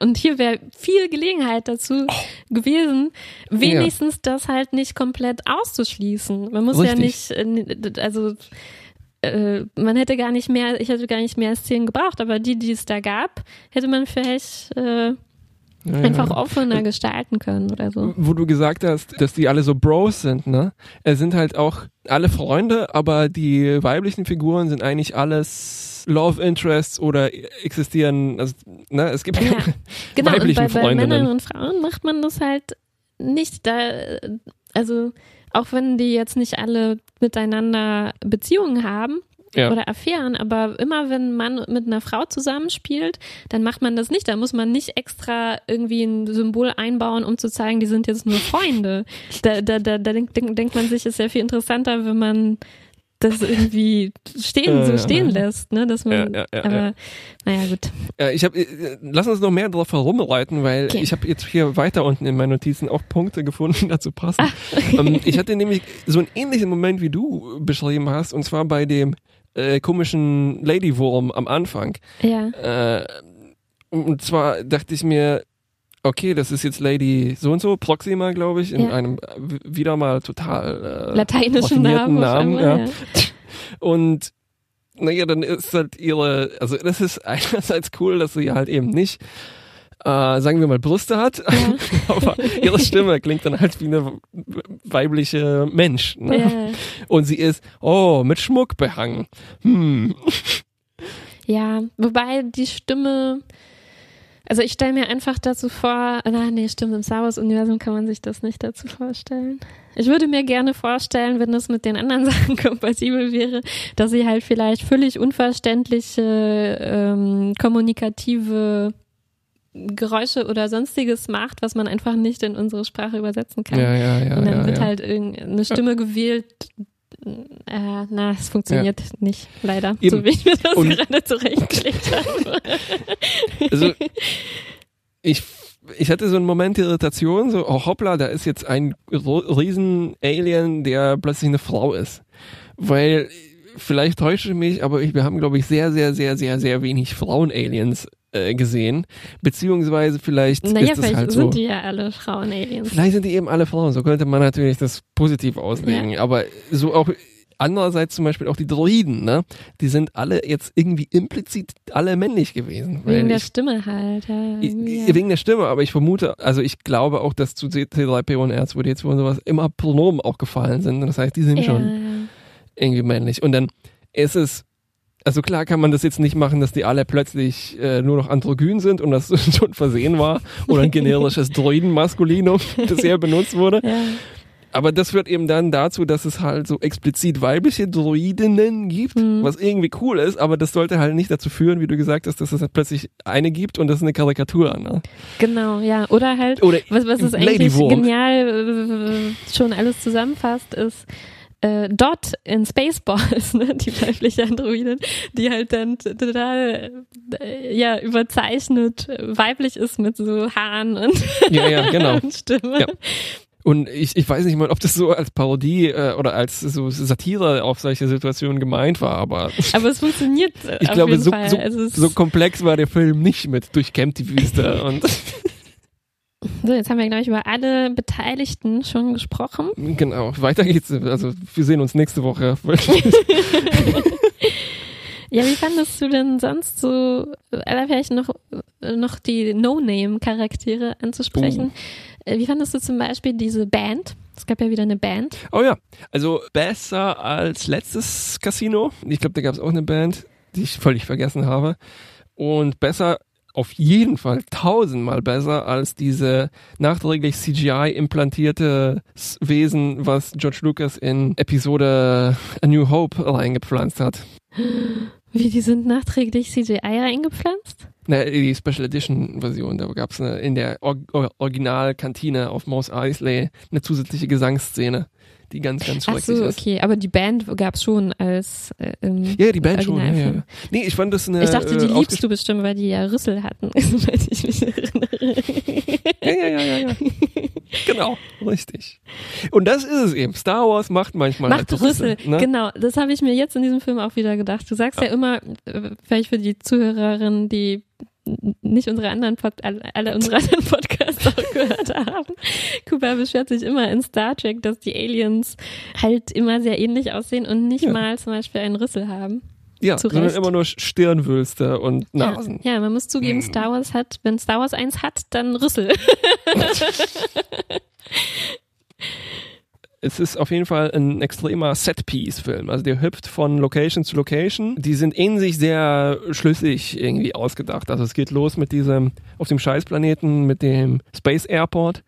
und hier wäre viel Gelegenheit dazu Oh. gewesen, wenigstens das halt nicht komplett auszuschließen. Man muss ja nicht, Richtig. äh, also äh, man hätte gar nicht mehr, ich hätte gar nicht mehr Szenen gebraucht, aber die, die es da gab, hätte man vielleicht äh, Ja, einfach ja. offener gestalten können oder so. Wo du gesagt hast, dass die alle so Bros sind, ne? Es sind halt auch alle Freunde, aber die weiblichen Figuren sind eigentlich alles Love Interests oder existieren, also, ne? Es gibt Ja, genau. Weiblichen bei, bei Freundinnen. Männern und Frauen macht man das halt nicht. Da, also auch wenn die jetzt nicht alle miteinander Beziehungen haben Ja. oder Affären, aber immer wenn ein Mann mit einer Frau zusammenspielt, dann macht man das nicht. Da muss man nicht extra irgendwie ein Symbol einbauen, um zu zeigen, die sind jetzt nur Freunde. Da, da, da, da denkt, denkt man sich, ist sehr viel interessanter, wenn man das irgendwie stehen, so ja, stehen lässt, ne, dass man, Ja, ja, ja, aber, ja. naja, gut. Ja, ich habe, lass uns noch mehr drauf herumreiten, weil Okay. ich habe jetzt hier weiter unten in meinen Notizen auch Punkte gefunden, die dazu passen. Ah. ähm, ich hatte nämlich so einen ähnlichen Moment, wie du beschrieben hast, und zwar bei dem äh, komischen Ladywurm am Anfang. Ja. Äh, und zwar dachte ich mir, okay, das ist jetzt Lady so und so, Proxima, glaube ich, in Ja. einem wieder mal total äh, Lateinischen Namen. Namen. einmal, ja. Und naja, dann ist halt ihre, also das ist einerseits cool, dass sie halt eben nicht, äh, sagen wir mal, Brüste hat, Ja. aber ihre Stimme klingt dann halt wie eine weibliche Mensch. Ne? Ja. Und sie ist, oh, mit Schmuck behangen. Hm. ja, wobei die Stimme, also ich stelle mir einfach dazu vor, na nee, stimmt, im Star Wars Universum kann man sich das nicht dazu vorstellen. Ich würde mir gerne vorstellen, wenn das mit den anderen Sachen kompatibel wäre, dass sie halt vielleicht völlig unverständliche ähm, kommunikative Geräusche oder sonstiges macht, was man einfach nicht in unsere Sprache übersetzen kann. Ja, ja, ja. Und dann wird halt irgendeine Stimme gewählt. Äh, na, es funktioniert nicht, leider. Eben. So wie ich mir das Und- gerade zurechtgelegt habe. Also, ich, ich hatte so einen Moment der Irritation, so, oh hoppla, da ist jetzt ein ro- riesen Alien, der plötzlich eine Frau ist. Weil, vielleicht täusche ich mich, aber ich, wir haben, glaube ich, sehr, sehr, sehr, sehr, sehr wenig Frauen-Aliens äh, gesehen. Beziehungsweise vielleicht Naja, ist das vielleicht halt sind so. die ja alle Frauen-Aliens. Vielleicht sind die eben alle Frauen, so könnte man natürlich das positiv auslegen. Aber so auch andererseits zum Beispiel auch die Droiden, ne? Die sind alle jetzt irgendwie implizit alle männlich gewesen. Wegen der ich, Stimme halt. Ja, I- irgendwie, i- ja. Wegen der Stimme, aber ich vermute, also ich glaube auch, dass zu C3PO und R2D2 und sowas immer Pronomen auch gefallen sind. Das heißt, die sind ja, schon ja. irgendwie männlich. Und dann ist es also klar kann man das jetzt nicht machen, dass die alle plötzlich äh, nur noch androgyn sind und das schon versehen war oder ein generisches Droidenmaskulinum, das hier benutzt wurde. Ja. Aber das führt eben dann dazu, dass es halt so explizit weibliche Droidinnen gibt, Mhm. was irgendwie cool ist, aber das sollte halt nicht dazu führen, wie du gesagt hast, dass es halt plötzlich eine gibt und das ist eine Karikatur. Ne? Genau, ja. Oder halt, Oder was, was es eigentlich Vogue. genial äh, schon alles zusammenfasst, ist äh, Dot in Spaceballs, ne, die weibliche Androidin, die halt dann total äh, ja überzeichnet weiblich ist mit so Haaren und, Ja, ja, genau. und Stimme. Ja. Und ich, ich weiß nicht mal, ob das so als Parodie äh, oder als so Satire auf solche Situationen gemeint war, aber Aber es funktioniert ich auf glaube, jeden so, Fall. so, also so komplex war der Film nicht mit durchkämmt die Wüste und so, jetzt haben wir, glaube ich, über alle Beteiligten schon gesprochen. genau, weiter geht's. Also wir sehen uns nächste Woche. Ja, wie fandest du denn sonst so, äh, vielleicht noch, äh, noch die No-Name-Charaktere anzusprechen? Äh, Wie fandest du zum Beispiel diese Band? Es gab ja wieder eine Band. Oh ja, also besser als letztes Casino. Ich glaube, da gab es auch eine Band, die ich völlig vergessen habe. Und besser, auf jeden Fall tausendmal besser als diese nachträglich CGI implantierte Wesen, was George Lucas in Episode A New Hope reingepflanzt hat. Wie, die sind nachträglich CGI eingepflanzt? Na, die Special Edition Version, da gab es in der Or Or Originalkantine auf Mos Eisley eine zusätzliche Gesangsszene, die ganz, ganz Ach schrecklich so, ist. okay. Aber die Band gab es schon als äh, im Ja, die Band schon. Ja, ja. Ja. Nee, ich fand das eine. Ich dachte, die äh, liebst du bestimmt, weil die ja Rüssel hatten, soweit ich mich erinnere. Ja, ja, ja, ja, ja. genau, richtig. Und das ist es eben. Star Wars macht manchmal Macht halt Rüssel, ne? genau. Das habe ich mir jetzt in diesem Film auch wieder gedacht. Du sagst ja, immer, äh, vielleicht für die Zuhörerinnen, die nicht unsere anderen Pod alle, alle unsere anderen Podcasts auch gehört haben. Kuba beschwert sich immer in Star Trek, dass die Aliens halt immer sehr ähnlich aussehen und nicht Ja. mal zum Beispiel einen Rüssel haben. Ja, zu sondern immer nur Stirnwülste und Nasen. Ja, ja, man muss zugeben, Hm. Star Wars hat, wenn Star Wars eins hat, dann Rüssel. Es ist auf jeden Fall ein extremer Set-Piece-Film. Also der hüpft von Location zu Location. Die sind in sich sehr schlüssig irgendwie ausgedacht. Also es geht los mit diesem, auf dem Scheißplaneten, mit dem Space Airport.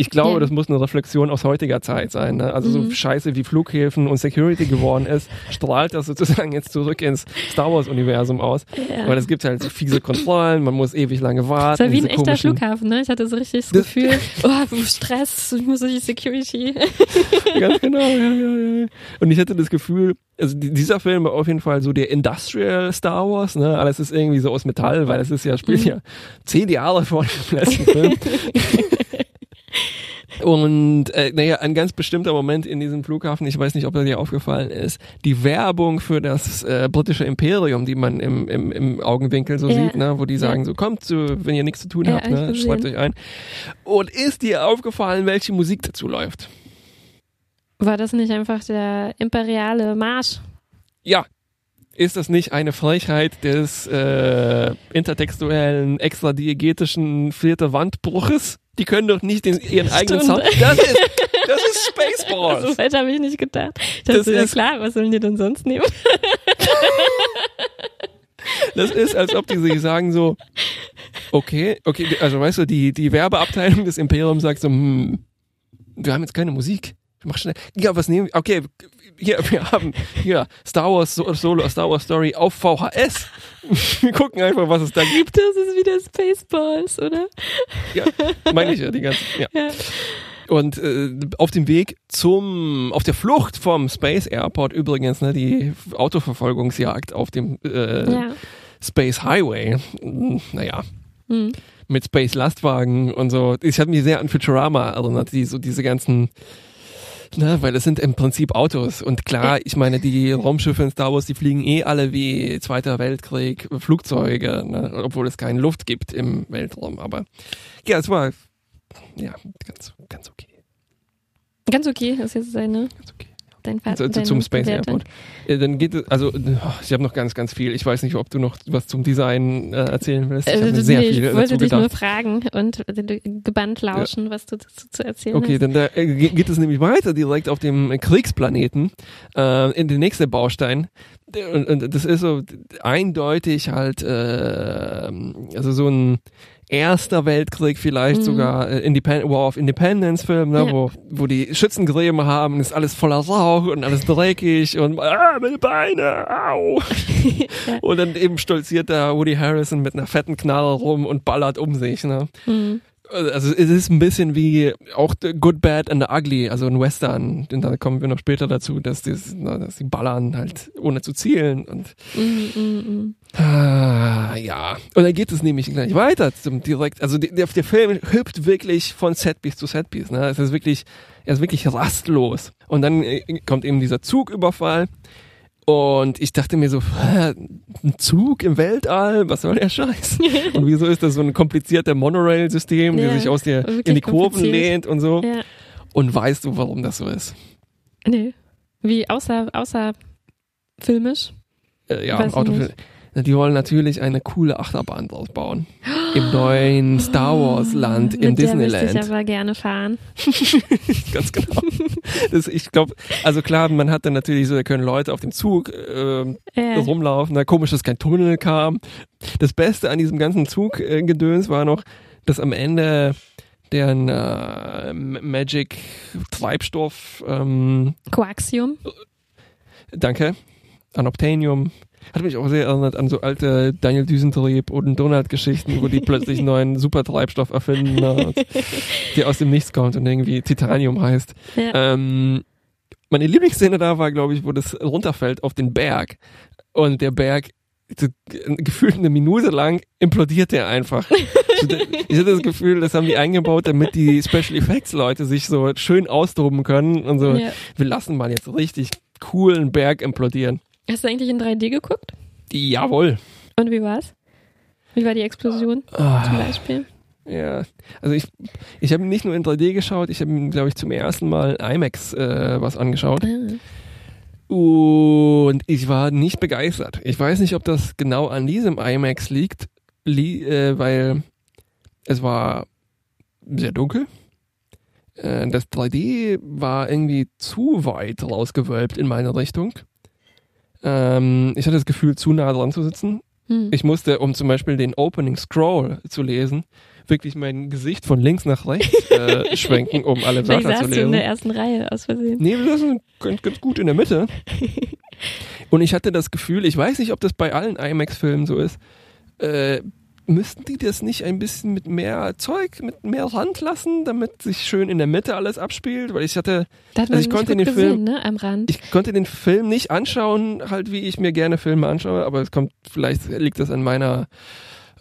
Ich glaube, Ja. das muss eine Reflexion aus heutiger Zeit sein. Ne? Also Mhm. so scheiße wie Flughäfen und Security geworden ist, strahlt das sozusagen jetzt zurück ins Star Wars-Universum aus. Ja. Weil es gibt halt so fiese Kontrollen, man muss ewig lange warten. Das war wie ein echter Flughafen, ne? Ich hatte so richtig das, Das- Gefühl, oh, Stress, ich muss durch die Security. Ganz genau, ja, ja, ja. Und ich hatte das Gefühl, also die- dieser Film war auf jeden Fall so der Industrial Star Wars, ne? Alles ist irgendwie so aus Metall, weil es ist ja, spielt Mhm. ja zehn Jahre vor dem letzten Film. Und äh, naja, ein ganz bestimmter Moment in diesem Flughafen, ich weiß nicht, ob er dir aufgefallen ist, die Werbung für das äh, britische Imperium, die man im, im, im Augenwinkel so Ja. sieht, ne, wo die sagen so, kommt, so, wenn ihr nichts zu tun Ja, habt, ne, schreibt euch ein. Und ist dir aufgefallen, welche Musik dazu läuft? War das nicht einfach der imperiale Marsch? Ja. Ist das nicht eine Frechheit des äh, intertextuellen, extradiegetischen vierte Wandbruches? Die können doch nicht den, ihren eigenen Stimmt. Sound. Das ist, das ist Spaceballs. So weit habe ich nicht gedacht. Dachte, Das so, ja ist- klar, was sollen die denn sonst nehmen? Das ist, als ob die sich sagen so, okay, okay, also weißt du, die, die Werbeabteilung des Imperiums sagt so, hm, wir haben jetzt keine Musik. Mach schnell. Ja, was nehmen wir? Okay, hier, wir haben hier Star Wars So- Solo, Star Wars Story auf VHS. Wir gucken einfach, was es da gibt. Das ist wieder Spaceballs, oder? Ja, meine ich ja die ganze. Ja. Ja. Und äh, auf dem Weg zum, auf der Flucht vom Space Airport übrigens, ne, die Autoverfolgungsjagd auf dem äh, Ja. Space Highway. Naja, Hm. mit Space Lastwagen und so. Ich habe mich sehr an Futurama erinnert, die so diese ganzen, ne, weil es sind im Prinzip Autos und klar, ich meine, die Raumschiffe in Star Wars, die fliegen eh alle wie Zweiter Weltkrieg Flugzeuge, ne, obwohl es keine Luft gibt im Weltraum. Aber ja, es war ja ganz, ganz okay, Ganz okay, ist jetzt seine. ganz okay. Ja. dein Vater. zu, zu, zum Space Airport. Äh, Dann geht es, also oh, ich habe noch ganz, ganz viel. Ich weiß nicht, ob du noch was zum Design äh, erzählen willst. Ich mir sehr nee, viel ich wollte dich nur gedacht. fragen und gebannt lauschen, was du dazu zu erzählen Okay, hast. dann da, äh, ge- geht es nämlich weiter direkt auf dem Kriegsplaneten äh, in den nächsten Baustein. Und, und das ist so eindeutig halt, äh, also so ein Erster Weltkrieg vielleicht Mhm. sogar äh, Independ War of Independence Film, ne, Ja. wo, wo die Schützengräben haben, ist alles voller Rauch und alles dreckig und ah, meine Beine, au. Und dann eben stolziert da Woody Harrison mit einer fetten Knarre rum und ballert um sich, ne. Mhm. Also es ist ein bisschen wie auch The Good, Bad and the Ugly, also ein Western, denn da kommen wir noch später dazu, dass, die, dass die ballern halt ohne zu zielen und Mhm, mhm, mhm. Ah, ja. Und dann geht es nämlich gleich weiter zum direkt, also der, der Film hüpft wirklich von Setpiece zu Setpiece, ne? Es ist wirklich, er ist wirklich rastlos. Und dann äh, kommt eben dieser Zugüberfall und ich dachte mir so, ein Zug im Weltall, was soll der Scheiß? Und wieso ist das so ein komplizierter Monorail-System, Ja, der sich aus der, wirklich in die Kurven lehnt und so? Ja. Und weißt du, warum das so ist? Nee. Wie außer, außer filmisch? Äh, ja, Weiß ich Autofil- nicht. Die wollen natürlich eine coole Achterbahn draus bauen. Im neuen Star Wars Land im Mit der möchte ich Disneyland. aber gerne fahren. Ganz genau. Das, ich glaube, also klar, man hat dann natürlich so, da können Leute auf dem Zug ähm, Ja. rumlaufen. Na, komisch, dass kein Tunnel kam. Das Beste an diesem ganzen Zuggedöns war noch, dass am Ende deren äh, Magic Treibstoff, ähm, Coaxium. danke, Anoptanium, hat mich auch sehr erinnert an so alte Daniel Düsentrieb und Donald-Geschichten, wo die plötzlich einen neuen Supertreibstoff erfinden, ne, der aus dem Nichts kommt und irgendwie Titanium heißt. Ja. Ähm, meine Lieblingsszene da war, glaube ich, wo das runterfällt auf den Berg. Und der Berg, gefühlt eine Minute lang, implodiert der einfach. ich hatte das Gefühl, das haben die eingebaut, damit die Special Effects Leute sich so schön austoben können und so, Ja. wir lassen mal jetzt richtig coolen Berg implodieren. Hast du eigentlich in 3D geguckt? Jawohl. Und wie war's? Wie war die Explosion zum Ah, Beispiel? ja, also ich, ich habe nicht nur in 3D geschaut, ich habe, glaube ich, zum ersten Mal IMAX äh, was angeschaut. Ah. Und ich war nicht begeistert. Ich weiß nicht, ob das genau an diesem IMAX liegt, li äh, weil es war sehr dunkel. Äh, das 3D war irgendwie zu weit rausgewölbt in meine Richtung. Ähm, ich hatte das Gefühl, zu nah dran zu sitzen. Hm. Ich musste, um zum Beispiel den Opening Scroll zu lesen, wirklich mein Gesicht von links nach rechts äh, schwenken, um alle Wörter zu saßt du in lesen. der ersten Reihe aus Versehen. Nee, wir saßen ganz, ganz gut in der Mitte. Und ich hatte das Gefühl, ich weiß nicht, ob das bei allen IMAX-Filmen so ist, äh, müssten die das nicht ein bisschen mit mehr Zeug, mit mehr Rand lassen, damit sich schön in der Mitte alles abspielt? Weil ich hatte, Also ich konnte den gesehen, Film- ne? Am Rand. ich konnte den Film nicht anschauen, halt wie ich mir gerne Filme anschaue, aber es kommt, vielleicht liegt das an meiner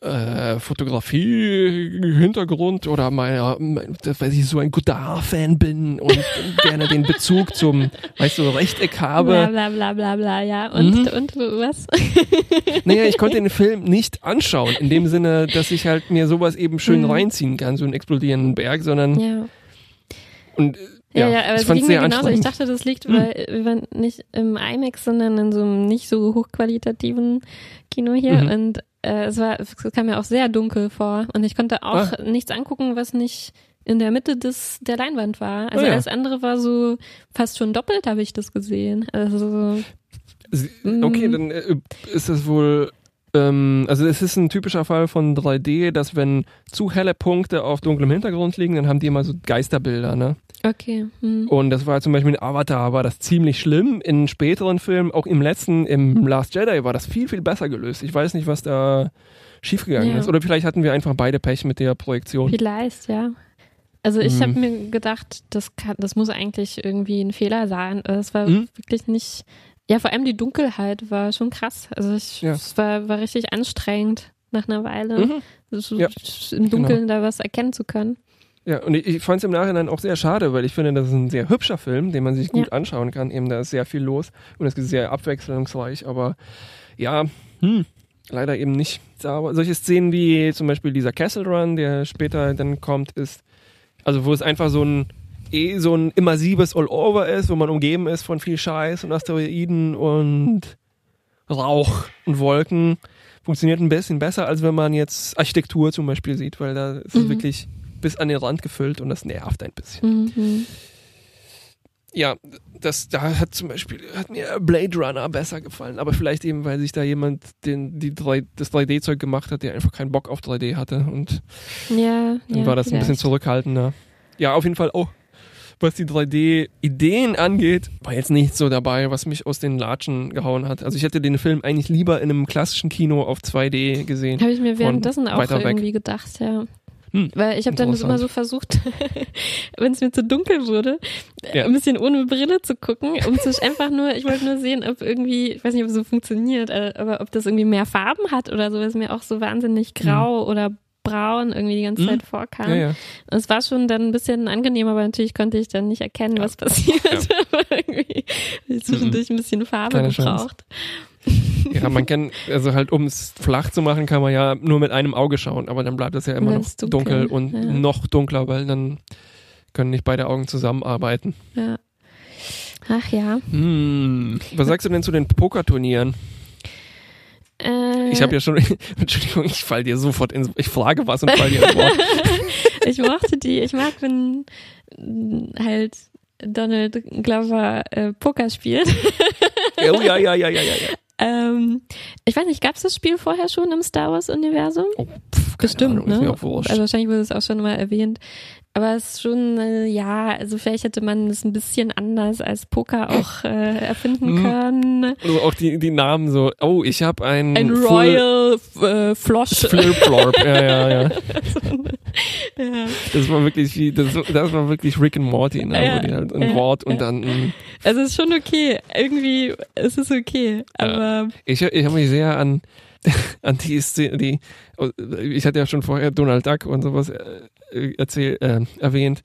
äh, Fotografie-Hintergrund oder meiner, dass weil ich so ein Godard-Fan bin und gerne den Bezug zum, weißt du, Rechteck bla habe. bla bla bla bla, ja. Und, Mhm. und was? Naja, ich konnte den Film nicht anschauen, in dem Sinne, dass ich halt mir sowas eben schön Mhm. reinziehen kann, so einen explodierenden Berg, sondern, ja. und, äh, Ja, ja, ja, aber ich es ging mir genauso. Ich dachte, das liegt, weil wir waren nicht im IMAX, sondern in so einem nicht so hochqualitativen Kino hier. Mhm. Und äh, es war, es kam mir auch sehr dunkel vor. Und ich konnte auch Ah. nichts angucken, was nicht in der Mitte des der Leinwand war. Also Ah, ja. alles andere war so fast schon doppelt, habe ich das gesehen. Also Okay, Mm. dann äh, ist das wohl. Ähm, also es ist ein typischer Fall von 3D, dass wenn zu helle Punkte auf dunklem Hintergrund liegen, dann haben die immer so Geisterbilder, ne? okay. Hm. Und das war zum Beispiel in Avatar war das ziemlich schlimm. In späteren Filmen, auch im letzten, im Last Jedi, war das viel, viel besser gelöst. Ich weiß nicht, was da schiefgegangen Ja. ist. Oder vielleicht hatten wir einfach beide Pech mit der Projektion. Vielleicht, ja. Also ich Mhm. habe mir gedacht, das kann, das muss eigentlich irgendwie ein Fehler sein. Es war Mhm. wirklich nicht. Ja, vor allem die Dunkelheit war schon krass. Also ich, Ja. es war, war richtig anstrengend nach einer Weile, Mhm. so Ja, im Dunkeln da was erkennen zu können. Ja, und ich, ich fand es im Nachhinein auch sehr schade, weil ich finde, das ist ein sehr hübscher Film, den man sich gut anschauen kann. Eben, da ist sehr viel los und es ist sehr abwechslungsreich, aber ja, hm, leider eben nicht. Aber solche Szenen wie zum Beispiel dieser Castle Run, der später dann kommt, ist, also wo es einfach so ein eh so ein immersives All-Over ist, wo man umgeben ist von viel Scheiß und Asteroiden und Rauch und Wolken, funktioniert ein bisschen besser, als wenn man jetzt Architektur zum Beispiel sieht, weil da ist es Mhm. wirklich bis an den Rand gefüllt und das nervt ein bisschen. Mhm. Ja, das da hat zum Beispiel hat mir Blade Runner besser gefallen, aber vielleicht eben, weil sich da jemand den die 3, das 3D-Zeug gemacht hat, der einfach keinen Bock auf 3D hatte und Ja, dann ja, war das ein bisschen vielleicht. zurückhaltender. Ja, auf jeden Fall auch. Was die 3D-Ideen angeht, war jetzt nicht so dabei, was mich aus den Latschen gehauen hat. Also ich hätte den Film eigentlich lieber in einem klassischen Kino auf 2D gesehen. Habe ich mir währenddessen auch weg. irgendwie gedacht, ja. Hm, Weil ich habe dann immer so versucht, wenn es mir zu dunkel wurde, Ja. ein bisschen ohne Brille zu gucken, um zu einfach nur, ich wollte nur sehen, ob irgendwie, ich weiß nicht, ob es so funktioniert, äh, aber ob das irgendwie mehr Farben hat oder so, was mir auch so wahnsinnig grau oder braun irgendwie die ganze Hm. Zeit vorkam. Ja, ja. Es war schon dann ein bisschen angenehm, aber natürlich konnte ich dann nicht erkennen, was passiert. aber irgendwie ich zwischendurch ein bisschen Farbe Keine Chance. gebraucht. Ja, man kann, also halt, um es flach zu machen, kann man ja nur mit einem Auge schauen, aber dann bleibt es ja immer noch dunkel, dunkel, und ja. noch dunkler, weil dann können nicht beide Augen zusammenarbeiten. Ja. Ach ja. Hm. Was sagst du denn zu den Pokerturnieren? Äh, Ich habe ja schon, Entschuldigung, ich fall dir sofort ins, ich frage was und fall dir ins Wort. ich mochte die. Ich mag, wenn halt Donald Glover äh, Poker spielt. Oh, ja, ja, ja, ja, ja, ja. ähm, ich weiß nicht, gab es das Spiel vorher schon im Star Wars Universum? Oh, pff, Bestimmt, Ahnung, ist ne? mir auch wurscht. Also wahrscheinlich wurde es auch schon mal erwähnt. Aber es ist schon, äh, ja, also vielleicht hätte man es ein bisschen anders als Poker auch äh, erfinden Hm. können. also auch die, die Namen so, oh, ich habe ein, Ein Royal äh, Flosh. Flip Florp. Ja, ja, ja. ja. Das war wirklich wie, das, das war wirklich Rick and Morty, ne? Ja, wo die halt ein ja, Wort und ja. dann ein Also es ist schon okay. Irgendwie ist es okay. Aber Ich, ich habe mich sehr an, an die Szene, die, ich hatte ja schon vorher Donald Duck und sowas äh, erzählt, äh, erwähnt.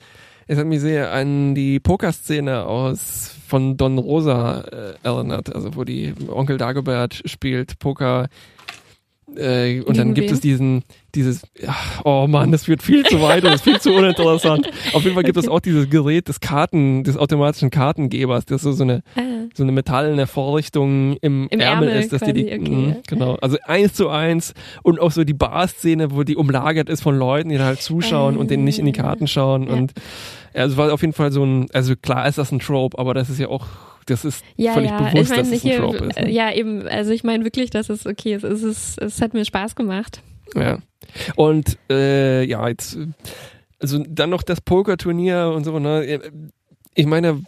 Es hat mich sehr an die Pokerszene aus von Don Rosa äh, erinnert, also wo die Onkel Dagobert spielt Poker äh, und dann gibt wen? es diesen, dieses, ja, oh Mann, das wird viel zu weit und ist viel zu uninteressant. Auf jeden Fall gibt es auch dieses Gerät des Karten, des automatischen Kartengebers, das so, so eine ah, so eine metallene Vorrichtung im, Im Ärmel, Ärmel ist, dass die, die quasi, okay, mh, genau, also eins zu eins und auch so die Bar-Szene, wo die umlagert ist von Leuten, die da halt zuschauen und denen nicht in die Karten schauen Ja. und ja, also war auf jeden Fall so ein, also klar ist das ein Trope, aber das ist ja auch, das ist ja, völlig ja. bewusst, ich dass meine es ein Trope ist. äh, Ne? ja eben. Also ich meine wirklich, dass es okay ist. Es ist, es hat mir Spaß gemacht. Ja. Und äh, ja, jetzt, äh, also dann noch das Pokerturnier und so, ne? Ich meine,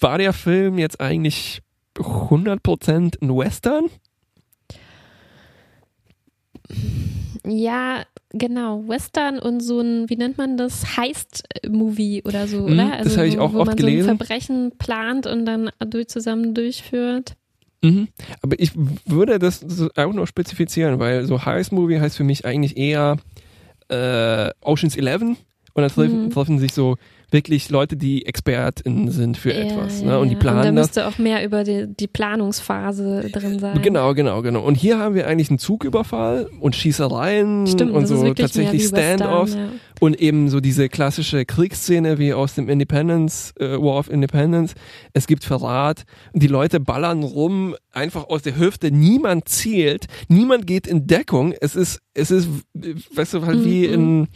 war der Film jetzt eigentlich 100% ein Western? Ja, genau. Western und so ein, wie nennt man das? Heist-Movie oder so, Mhm, oder? Also das habe ich auch wo oft man gelesen. so ein Verbrechen plant und dann durch, zusammen durchführt. Mhm. Aber ich würde das so auch noch spezifizieren, weil so Heist-Movie heißt für mich eigentlich eher äh, Oceans 11 und dann treffen, Mhm. treffen sich so wirklich Leute, die ExpertInnen sind für Ja, etwas. Ne? Und die planen und da das. müsste auch mehr über die, die Planungsphase drin sein. Genau, genau, genau. Und hier haben wir eigentlich einen Zugüberfall und Schießereien Stimmt, und so tatsächlich Standoffs ja. und eben so diese klassische Kriegsszene wie aus dem Independence, äh, War of Independence. Es gibt Verrat, die Leute ballern rum, einfach aus der Hüfte, niemand zielt, niemand geht in Deckung. Es ist, es ist, weißt du, halt wie Mhm. in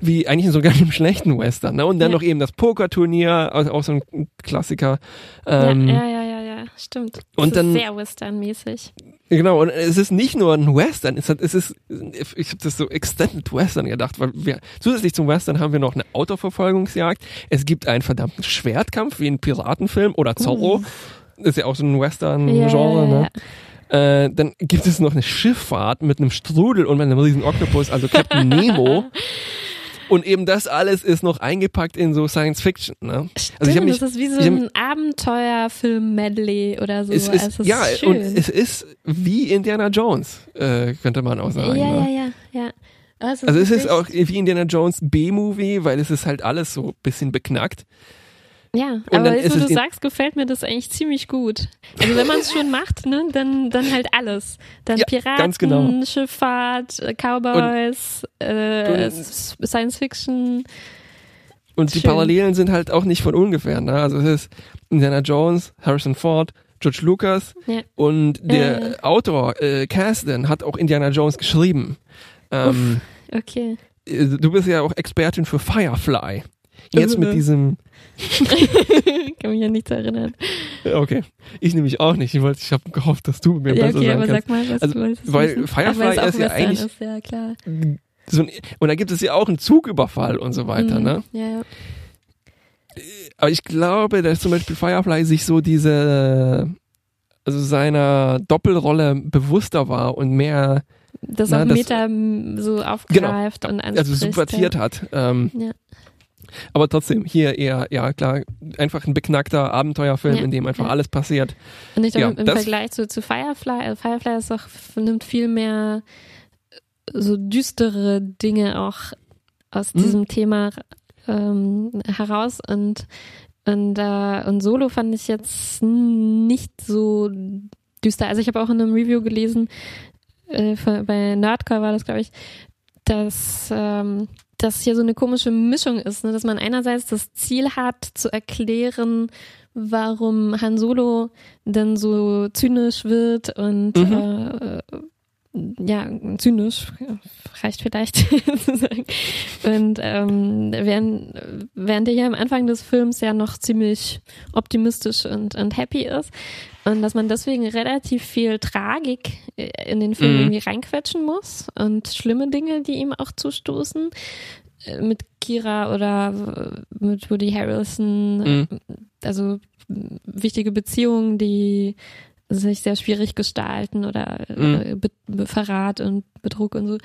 wie eigentlich sogar im schlechten Western. Ne? Und dann Ja. noch eben das Pokerturnier, also auch so ein Klassiker. Ähm, ja, ja, ja, ja, ja, stimmt. und das dann- ist sehr Western-mäßig. Genau, und es ist nicht nur ein Western, es, hat, es ist, ich habe das so Extended Western gedacht, weil wir zusätzlich zum Western haben wir noch eine Autoverfolgungsjagd. Es gibt einen verdammten Schwertkampf wie ein Piratenfilm oder Zorro. Das ist ja auch so ein Western-Genre. Ja, ja, ne? Äh, dann gibt es noch eine Schifffahrt mit einem Strudel und mit einem riesen Oktopus, also Captain Nemo. Und eben das alles ist noch eingepackt in so Science Fiction, ne? Stimmt, Also ich mich- das ist wie so ein Abenteuerfilm-Medley oder so. Es ist, also es ja, ist schön. und es ist wie Indiana Jones, äh, könnte man auch sagen. ja, ne? ja, ja, ja. Ist Also es ist auch wie Indiana Jones B-Movie, weil es ist halt alles so ein bisschen beknackt. Ja, dann aber jetzt, wo du sagst, gefällt mir das eigentlich ziemlich gut. Also wenn man es schon macht, ne, dann, dann halt alles. Dann Ja, Piraten, genau. Schifffahrt, äh, Cowboys, äh, Und- Science Fiction. Und die Schön. Parallelen sind halt auch nicht von ungefähr. Ne? Also es ist Indiana Jones, Harrison Ford, George Lucas Ja. und der Ja. Autor äh, Kasdan hat auch Indiana Jones geschrieben. Ähm, Okay. äh, du bist ja auch Expertin für Firefly. Jetzt mit diesem, Kann mich ja nicht erinnern. okay, ich nämlich auch nicht. Ich, wollte- ich habe gehofft, dass du mir Ja, besser okay, sagen aber kannst. sag mal, was Also, du wolltest weil. Firefly ist ja eigentlich- Ist, ja, klar. So ein, und da gibt es ja auch einen Zugüberfall und so weiter, Mhm. ne? Ja, ja. Aber ich glaube, dass zum Beispiel Firefly sich so diese, also seiner Doppelrolle bewusster war und mehr, Das Na, auch das- Meta so aufgreift und anspricht. also subvertiert hat. Ähm, Ja. Aber trotzdem, hier eher, ja klar, einfach ein beknackter Abenteuerfilm, Ja, in dem einfach ja. alles passiert. Und ich glaube, Ja, im Vergleich zu, zu Firefly, also Firefly ist auch, nimmt viel mehr so düstere Dinge auch aus Mhm. diesem Thema ähm, heraus und und, äh, und Solo fand ich jetzt nicht so düster. Also ich habe auch in einem Review gelesen, äh, von, bei Nerdcore war das, glaube ich, dass ähm, das hier so eine komische Mischung ist, ne? dass man einerseits das Ziel hat, zu erklären, warum Han Solo denn so zynisch wird und Mhm. äh, ja, zynisch reicht vielleicht zu sagen. Und ähm, während, während er ja am Anfang des Films ja noch ziemlich optimistisch und, und happy ist und dass man deswegen relativ viel Tragik äh, in den Film Mhm. irgendwie reinquetschen muss und schlimme Dinge, die ihm auch zustoßen äh, mit Kira oder äh, mit Woody Harrelson, Mhm. also äh, wichtige Beziehungen, die sich sehr schwierig gestalten oder äh, Be Verrat und Betrug und so.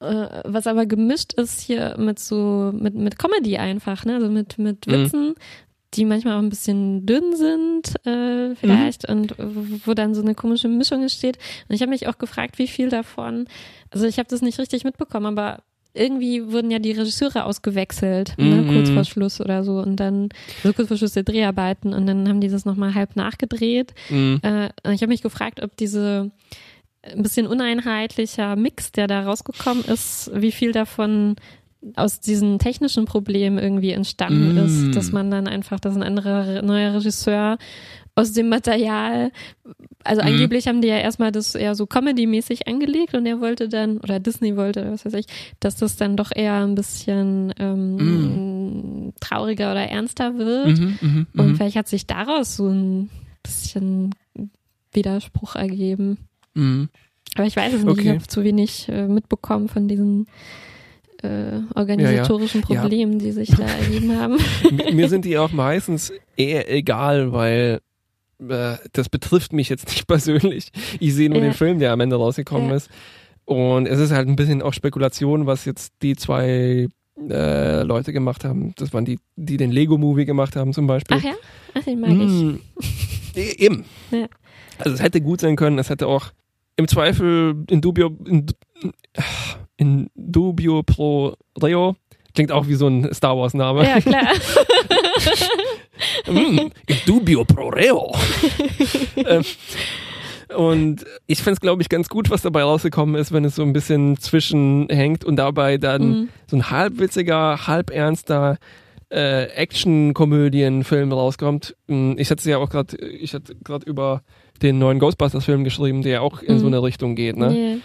Äh, was aber gemischt ist hier mit so, mit, mit Comedy einfach, ne? Also mit, mit Mhm. Witzen, die manchmal auch ein bisschen dünn sind, äh, vielleicht, und wo dann so eine komische Mischung entsteht. Und ich habe mich auch gefragt, wie viel davon, also ich habe das nicht richtig mitbekommen, aber irgendwie wurden ja die Regisseure ausgewechselt, ne, Mhm. kurz vor Schluss oder so und dann, also kurz vor Schluss der Dreharbeiten und dann haben die das nochmal halb nachgedreht. Mhm. Äh, und ich habe mich gefragt, ob diese ein bisschen uneinheitlicher Mix, der da rausgekommen ist, wie viel davon aus diesen technischen Problemen irgendwie entstanden Mm. ist, dass man dann einfach, dass ein anderer neuer Regisseur aus dem Material, also Mhm. angeblich haben die ja erstmal das eher so Comedy-mäßig angelegt und er wollte dann, oder Disney wollte, oder was weiß ich, dass das dann doch eher ein bisschen ähm, trauriger oder ernster wird. Mhm, mhm, Und mhm. vielleicht hat sich daraus so ein bisschen Widerspruch ergeben. Mhm. Aber ich weiß es nicht, Okay. ich habe zu wenig äh, mitbekommen von diesen äh, organisatorischen Ja. Problemen, die sich da ergeben haben. Mir sind die auch meistens eher egal, weil äh, das betrifft mich jetzt nicht persönlich. Ich sehe nur Ja. den Film, der am Ende rausgekommen Ja. ist. Und es ist halt ein bisschen auch Spekulation, was jetzt die zwei äh, Leute gemacht haben. Das waren die, die den Lego-Movie gemacht haben zum Beispiel. Ach ja? Ach, den mag ich. Mm. E- Eben. Ja. Also es hätte gut sein können, es hätte auch im Zweifel in dubio in, in dubio pro reo klingt auch wie so ein Star Wars Name. Ja, klar. Mm, in dubio pro reo. ähm, und ich fände es, glaube ich, ganz gut, was dabei rausgekommen ist, wenn es so ein bisschen zwischenhängt und dabei dann Mhm. so ein halbwitziger, halb ernster äh, Action-Komödien-Film rauskommt. Mm, Ich hatte ja auch gerade, ich hatte gerade über den neuen Ghostbusters-Film geschrieben, der auch in Mhm. so eine Richtung geht. Ne? Nee.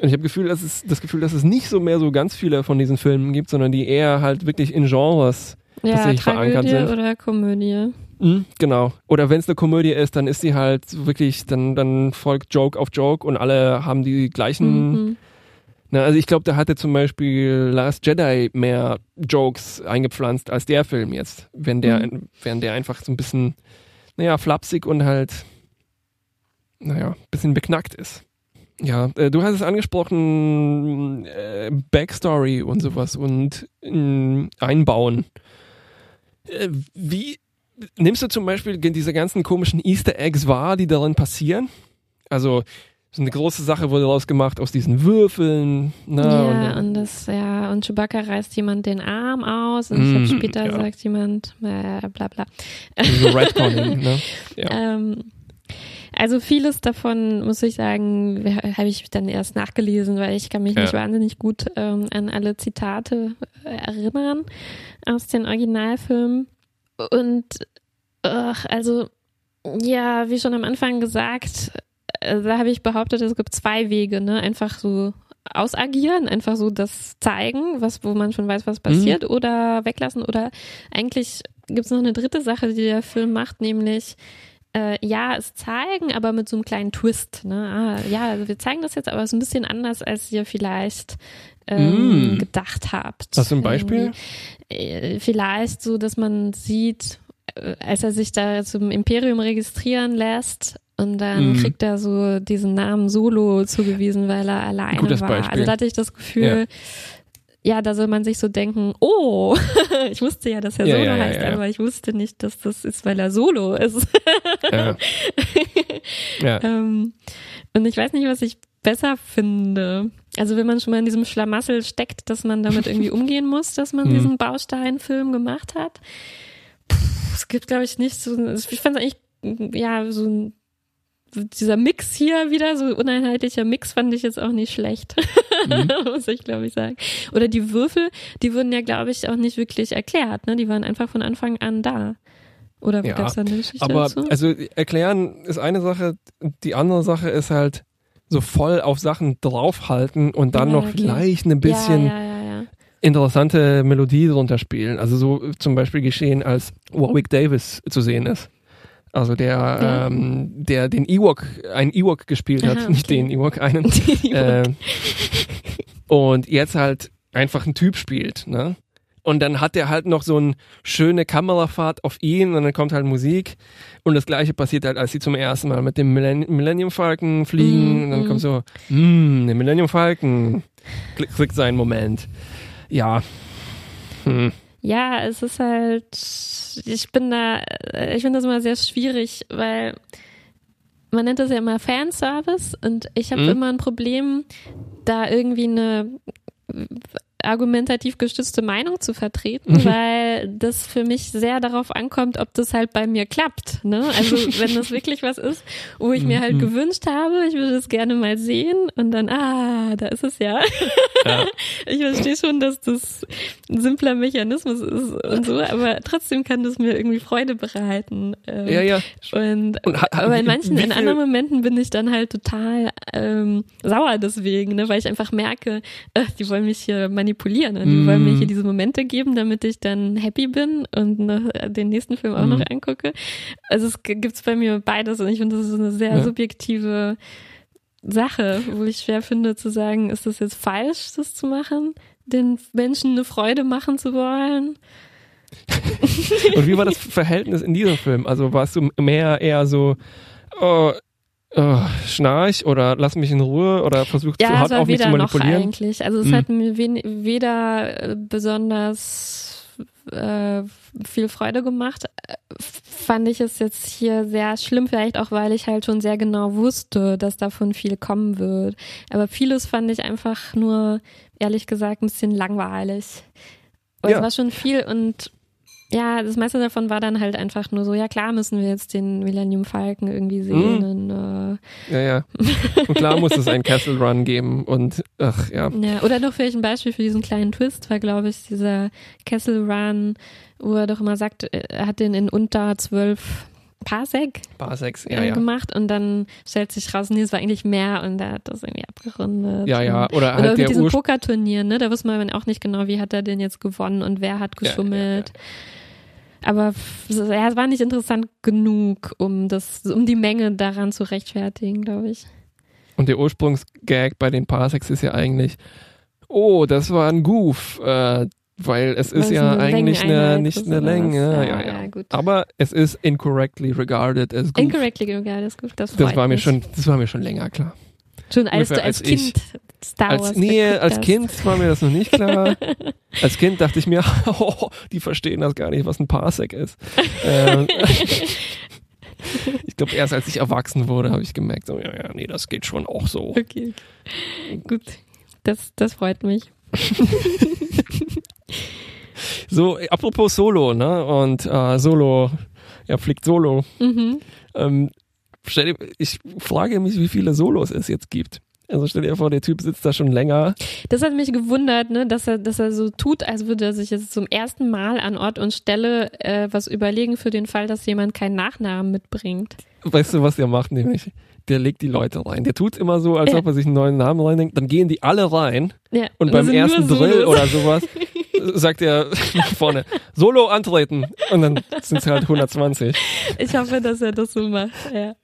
Und ich habe Gefühl, dass es das Gefühl, dass es nicht so mehr so ganz viele von diesen Filmen gibt, sondern die eher halt wirklich in Genres. Ja, tatsächlich verankert sind. oder Komödie. Mhm, genau. Oder wenn es eine Komödie ist, dann ist sie halt wirklich, dann dann folgt Joke auf Joke und alle haben die gleichen. Mhm. Na, also ich glaube, da hatte zum Beispiel Last Jedi mehr Jokes eingepflanzt als der Film jetzt, wenn der, Mhm. während der einfach so ein bisschen, naja, flapsig und halt, naja, ein bisschen beknackt ist. Ja, äh, du hast es angesprochen, äh, Backstory und sowas und äh, einbauen. Wie nimmst du zum Beispiel diese ganzen komischen Easter Eggs wahr, die darin passieren? Also so eine große Sache wurde daraus gemacht aus diesen Würfeln. Ne? Ja, und, und das, ja, und Chewbacca reißt jemand den Arm aus und Mm, später ja. sagt jemand, äh, bla bla. so Redconning, ne? Ja. Ähm, Also vieles davon, muss ich sagen, habe ich dann erst nachgelesen, weil ich kann mich Ja. nicht wahnsinnig gut ähm, an alle Zitate äh, erinnern aus den Originalfilmen. Und ach, also ja, wie schon am Anfang gesagt, äh, da habe ich behauptet, es gibt zwei Wege, ne? Einfach so ausagieren, einfach so das zeigen, was, wo man schon weiß, was passiert, oder weglassen. Oder eigentlich gibt es noch eine dritte Sache, die der Film macht, nämlich äh, ja, es zeigen, aber mit so einem kleinen Twist. Ne? Ah, ja, also wir zeigen das jetzt, aber es ist ein bisschen anders, als ihr vielleicht ähm, Mm. gedacht habt. Hast du ein Beispiel? Äh, vielleicht so, dass man sieht, äh, als er sich da zum Imperium registrieren lässt und dann Mhm. kriegt er so diesen Namen Solo zugewiesen, weil er alleine Gutes war. Beispiel. Also da hatte ich das Gefühl, ja. da soll man sich so denken, oh, ich wusste ja, dass er Solo ja, ja, heißt, ja. aber ich wusste nicht, dass das ist, weil er Solo ist. Ähm, und ich weiß nicht, was ich besser finde. Also wenn man schon mal in diesem Schlamassel steckt, dass man damit irgendwie umgehen muss, dass man Mhm. diesen Bausteinfilm gemacht hat. Puh, es gibt, glaube ich, nicht so, ich fand es eigentlich, ja, so ein, dieser Mix hier wieder, so uneinheitlicher Mix fand ich jetzt auch nicht schlecht. Mhm. muss ich, glaube ich, sagen. Oder die Würfel, die wurden ja, glaube ich, auch nicht wirklich erklärt, ne? Die waren einfach von Anfang an da. Oder Ja, gab es da eine Geschichte Aber dazu? also erklären ist eine Sache, die andere Sache ist halt so voll auf Sachen draufhalten und dann Ja, noch okay. vielleicht ein bisschen ja. interessante Melodie drunter spielen. Also so zum Beispiel geschehen, als Warwick Davis zu sehen ist. Also der, Ja. ähm, der den Ewok, einen Ewok gespielt hat, Aha, nicht okay. den Ewok, einen. äh, und jetzt halt einfach ein Typ spielt, ne? Und dann hat er halt noch so eine schöne Kamerafahrt auf ihn und dann kommt halt Musik. Und das gleiche passiert halt, als sie zum ersten Mal mit dem Millenn Millennium Falcon fliegen. Mm, und dann mm. kommt so, mm, der Millennium Falcon kriegt seinen Moment. Ja. Hm. Ja, es ist halt, ich bin da, äh, ich finde das immer sehr schwierig, weil man nennt das ja immer Fanservice und ich habe Mhm. immer ein Problem, da irgendwie eine argumentativ gestützte Meinung zu vertreten, Mhm. weil das für mich sehr darauf ankommt, ob das halt bei mir klappt. Ne? Also wenn das wirklich was ist, wo ich mir halt Mhm. gewünscht habe, ich würde es gerne mal sehen und dann, ah, da ist es ja. Ja. Ich verstehe schon, dass das ein simpler Mechanismus ist und so, aber trotzdem kann das mir irgendwie Freude bereiten. Ähm, ja, ja. Und, Und aber in manchen, in anderen Momenten bin ich dann halt total ähm, sauer deswegen, ne, weil ich einfach merke, äh, die wollen mich hier manipulieren und die Mm. wollen mir hier diese Momente geben, damit ich dann happy bin und noch den nächsten Film auch Mm. noch angucke. Also es gibt's bei mir beides und ich finde, das ist eine sehr Ja. subjektive Sache, wo ich schwer finde zu sagen, ist das jetzt falsch, das zu machen, den Menschen eine Freude machen zu wollen? Und wie war das Verhältnis in diesem Film? Also warst du mehr eher so, oh, oh, schnarch oder lass mich in Ruhe oder versucht zu Ja, es hart auf mich zu weder noch manipulieren? eigentlich. Also es Hm. hat weder äh, besonders äh, viel Freude gemacht. Äh, Fand ich es jetzt hier sehr schlimm, vielleicht auch, weil ich halt schon sehr genau wusste, dass davon viel kommen wird. Aber vieles fand ich einfach nur, ehrlich gesagt, ein bisschen langweilig. Und Ja. Es war schon viel und ja, das meiste davon war dann halt einfach nur so, ja klar müssen wir jetzt den Millennium Falcon irgendwie sehen. Mhm. Und, äh, Ja, ja. Und klar muss es einen Castle Run geben und ach ja. Ja, oder noch vielleicht ein Beispiel für diesen kleinen Twist war, glaube ich, dieser Kessel Run, wo er doch immer sagt, er hat den in unter zwölf Parsec 6, äh, ja, ja. gemacht und dann stellt sich raus, nee, es war eigentlich mehr und er hat das irgendwie abgerundet. Ja, ja. Oder oder halt mit der diesem Ursprung. Pokerturnier, ne, da wusste man auch nicht genau, wie hat er den jetzt gewonnen und wer hat Ja, ja, geschummelt. Aber ja, es war nicht interessant genug, um das, um die Menge daran zu rechtfertigen, glaube ich. Und der Ursprungsgag bei den Parsecs ist ja eigentlich, oh, das war ein Goof, äh, weil es ist ja eine eigentlich eine, nicht eine Länge. Ja, Ja, ja. Aber es ist incorrectly regarded as Goof. Incorrectly regarded, das, gut, das, Das war mir schon, das war mir schon länger klar. Schon als als als ich. Kind Star Wars Als, nee, als hast. Kind war mir das noch nicht klar. als Kind dachte ich mir, oh, die verstehen das gar nicht, was ein Parsec ist. ähm, ich glaube, erst als ich erwachsen wurde, habe ich gemerkt, so, ja, ja, nee, das geht schon auch so. Okay, gut. Das, das freut mich. So, apropos Solo, ne? Und äh, Solo, er fliegt Solo. Mhm. Ähm, stell dir, ich frage mich, wie viele Solos es jetzt gibt. Also stell dir vor, der Typ sitzt da schon länger. Das hat mich gewundert, ne, dass er, dass er so tut, als würde er sich jetzt zum ersten Mal an Ort und Stelle äh, was überlegen für den Fall, dass jemand keinen Nachnamen mitbringt. Weißt du, was der macht nämlich? Der legt die Leute rein. Der tut immer so, als ob er sich einen neuen Namen reindenkt. Dann gehen die alle rein. Ja. Und beim ersten Drill oder sowas sagt er vorne, Solo antreten. Und dann sind es halt 120. Ich hoffe, dass er das so macht, ja.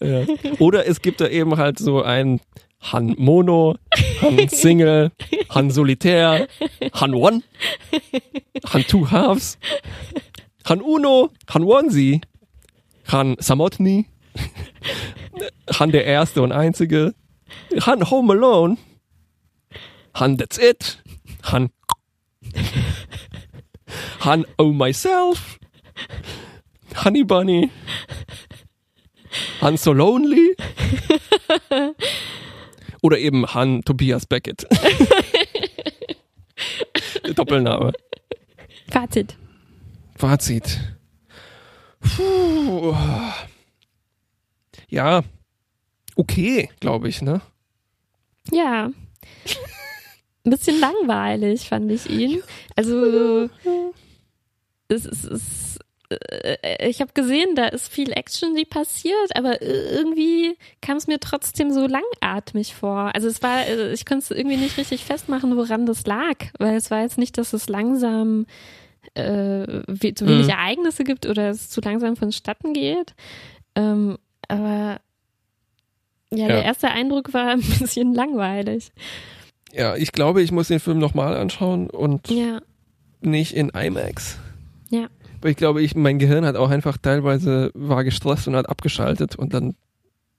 ja. Oder es gibt da eben halt so ein Han Mono, Han Single, Han Solitär, Han One, Han Two Halves, Han Uno, Han Onesie, Han Samotni, Han der Erste und Einzige, Han Home Alone, Han That's It, Han Han Oh Myself, Honey Bunny, Han So Lonely oder eben Han Tobias Beckett. Doppelname. Fazit. Fazit. Puh. Ja, okay, glaube ich, ne? Ja. Ein bisschen langweilig fand ich ihn. Also es ist, es, äh, ich habe gesehen, da ist viel Action, die passiert, aber irgendwie kam es mir trotzdem so langatmig vor. Also es war, äh, ich konnte es irgendwie nicht richtig festmachen, woran das lag, weil es war jetzt nicht, dass es langsam äh, wie, zu wenig Mhm. Ereignisse gibt oder es zu langsam vonstatten geht. Ähm, aber ja, Ja. der erste Eindruck war ein bisschen langweilig. Ja, ich glaube, ich muss den Film nochmal anschauen und Ja, nicht in IMAX. Ja. Weil ich glaube, ich, mein Gehirn hat auch einfach teilweise war gestresst und hat abgeschaltet und dann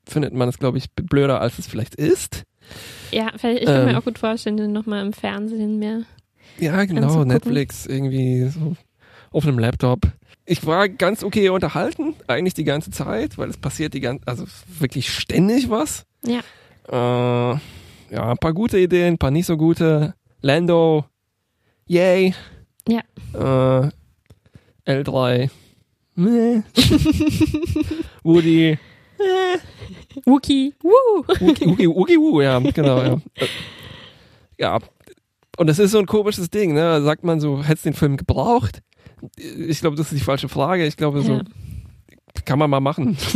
findet man es, glaube ich, blöder, als es vielleicht ist. ja, vielleicht, ich kann mir Ähm. auch gut vorstellen, den nochmal im Fernsehen mehr. Ja, genau. Netflix irgendwie so auf einem Laptop. Ich war ganz okay unterhalten, eigentlich die ganze Zeit, weil es passiert die ganze, also wirklich ständig was. Ja. Äh, ja, ein paar gute Ideen, ein paar nicht so gute. Lando, yay. Ja. Äh, L3, meh. Woody, Wookie, woo! Wookie, Wookie, Wookie, Woo, ja, genau, ja. Äh, Ja, und das ist so ein komisches Ding, ne? Sagt man so, hättest den Film gebraucht? Ich glaube, das ist die falsche Frage. Ich glaube, so Ja. kann man mal machen.